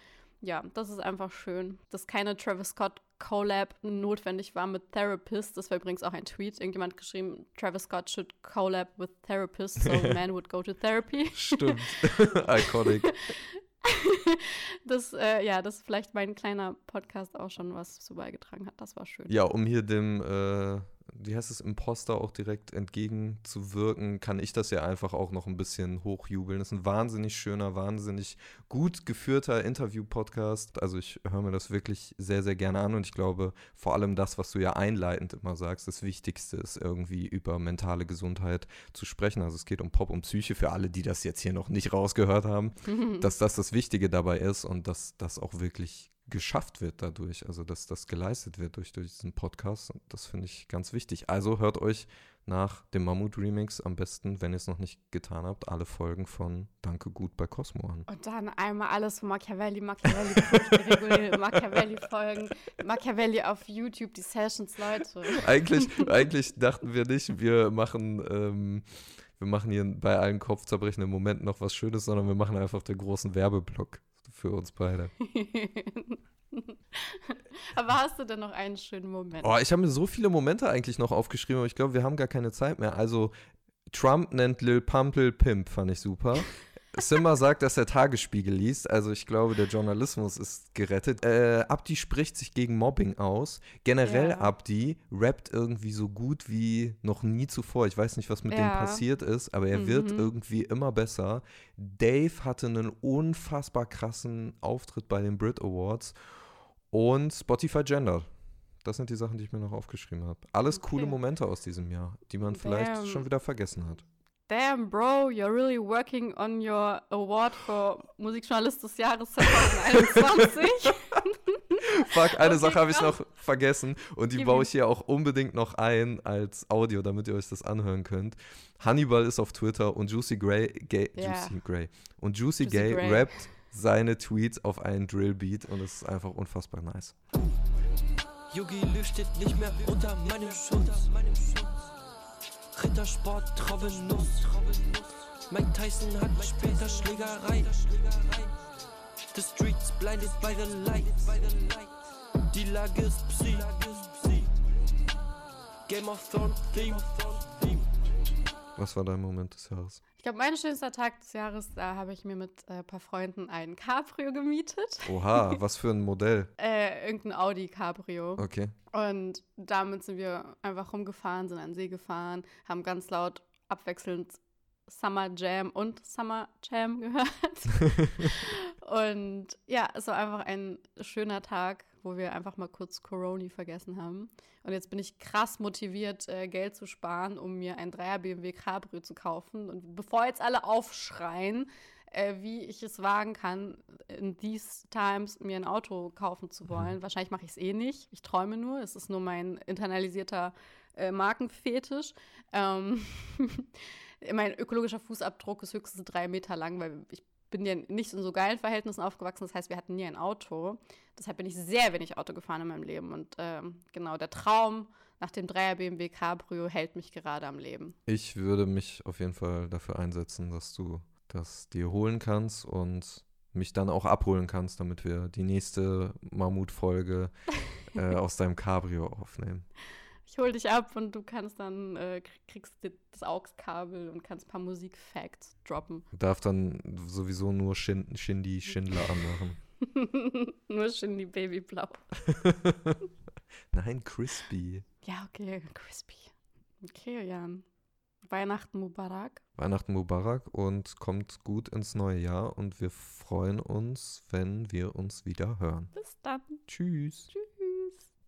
ja, das ist einfach schön, dass keine Travis Scott Collab notwendig war mit Therapist. Das war übrigens auch ein Tweet. Irgendjemand geschrieben, Travis Scott should collab with therapist, so man would go to therapy. Stimmt. Iconic. Das, äh, ja, das vielleicht mein kleiner Podcast auch schon was zu beigetragen hat. Das war schön. Ja, um hier dem, äh, wie heißt es, Imposter auch direkt entgegenzuwirken, kann ich das ja einfach auch noch ein bisschen hochjubeln. Das ist ein wahnsinnig schöner, wahnsinnig gut geführter Interview-Podcast. Also ich höre mir das wirklich sehr, sehr gerne an und ich glaube, vor allem das, was du ja einleitend immer sagst, das Wichtigste ist irgendwie über mentale Gesundheit zu sprechen. Also es geht um Pop und Psyche für alle, die das jetzt hier noch nicht rausgehört haben, dass das das Wichtige dabei ist und dass das auch wirklich geschafft wird dadurch, also dass das geleistet wird durch, durch diesen Podcast. Und das finde ich ganz wichtig. Also hört euch nach dem Mammut-Remix am besten, wenn ihr es noch nicht getan habt, alle Folgen von Danke gut bei Cosmo an. Und dann einmal alles von Machiavelli, Machiavelli, die reguläre Machiavelli-Folgen, Machiavelli auf YouTube, die Sessions, Leute. Eigentlich, eigentlich dachten wir nicht, wir machen, ähm, wir machen hier bei allen kopfzerbrechenden Momenten noch was Schönes, sondern wir machen einfach den großen Werbeblock für uns beide. Aber hast du denn noch einen schönen Moment? Oh, ich habe mir so viele Momente eigentlich noch aufgeschrieben, aber ich glaube, wir haben gar keine Zeit mehr. Also, Trump nennt Lil Pumpel Pimp, fand ich super. Simba sagt, dass er Tagesspiegel liest. Also ich glaube, der Journalismus ist gerettet. Äh, Abdi spricht sich gegen Mobbing aus. Generell Ja. Abdi rappt irgendwie so gut wie noch nie zuvor. Ich weiß nicht, was mit dem Ja. passiert ist, aber er wird Mhm. irgendwie immer besser. Dave hatte einen unfassbar krassen Auftritt bei den Brit Awards. Und Spotify Gender. Das sind die Sachen, die ich mir noch aufgeschrieben habe. Alles coole. Momente aus diesem Jahr, die man vielleicht Damn. schon wieder vergessen hat. Damn, bro, you're really working on your award for Musikjournalist des Jahres 2021. Fuck, eine Okay, Sache habe ich noch vergessen und die baue ich hier auch unbedingt noch ein als Audio, damit ihr euch das anhören könnt. Hannibal ist auf Twitter und Juicy Gray, Gay, Ja. Juicy Gray und Juicy, Juicy Gay Gray. rappt seine Tweets auf einen Drillbeat und es ist einfach unfassbar nice. Yugi lüftet nicht mehr unter meinem Schutz. Rittersport, Traubennuss. Mike Tyson hat später Schlägerei. The streets blinded by the light. Die Lage ist Psy. Game of Thrones Theme. Was war dein Moment des Jahres? Ich glaube, mein schönster Tag des Jahres, da habe ich mir mit äh, ein paar Freunden ein Cabrio gemietet. Oha, was für ein Modell. Äh, irgendein Audi Cabrio. Okay. Und damit sind wir einfach rumgefahren, sind an den See gefahren, haben ganz laut abwechselnd Summer Jam und Summer Jam gehört. und ja, es war einfach ein schöner Tag wo wir einfach mal kurz Coroni vergessen haben. Und jetzt bin ich krass motiviert, äh, Geld zu sparen, um mir ein Dreier BMW Cabrio zu kaufen. Und bevor jetzt alle aufschreien, äh, wie ich es wagen kann, in these times mir ein Auto kaufen zu wollen. Wahrscheinlich mache ich es eh nicht. Ich träume nur. Es ist nur mein internalisierter äh, Markenfetisch. Ähm mein ökologischer Fußabdruck ist höchstens drei Meter lang, weil ich bin ja nicht in so geilen Verhältnissen aufgewachsen. Das heißt, wir hatten nie ein Auto. Deshalb bin ich sehr wenig Auto gefahren in meinem Leben. Und ähm, genau, der Traum nach dem Dreier BMW Cabrio hält mich gerade am Leben. Ich würde mich auf jeden Fall dafür einsetzen, dass du das dir holen kannst und mich dann auch abholen kannst, damit wir die nächste Mammut-Folge äh, aus deinem Cabrio aufnehmen. Ich hole dich ab und du kannst dann, äh, kriegst das AUX-Kabel und kannst ein paar Musik-Facts droppen. Darf dann sowieso nur Shin Shindy Schindler anmachen. nur Shindy Babyblau. Nein, Crispy. Ja, okay, Crispy. Okay, Jan. Weihnachten Mubarak. Weihnachten Mubarak und kommt gut ins neue Jahr und wir freuen uns, wenn wir uns wieder hören. Bis dann. Tschüss. Tschüss.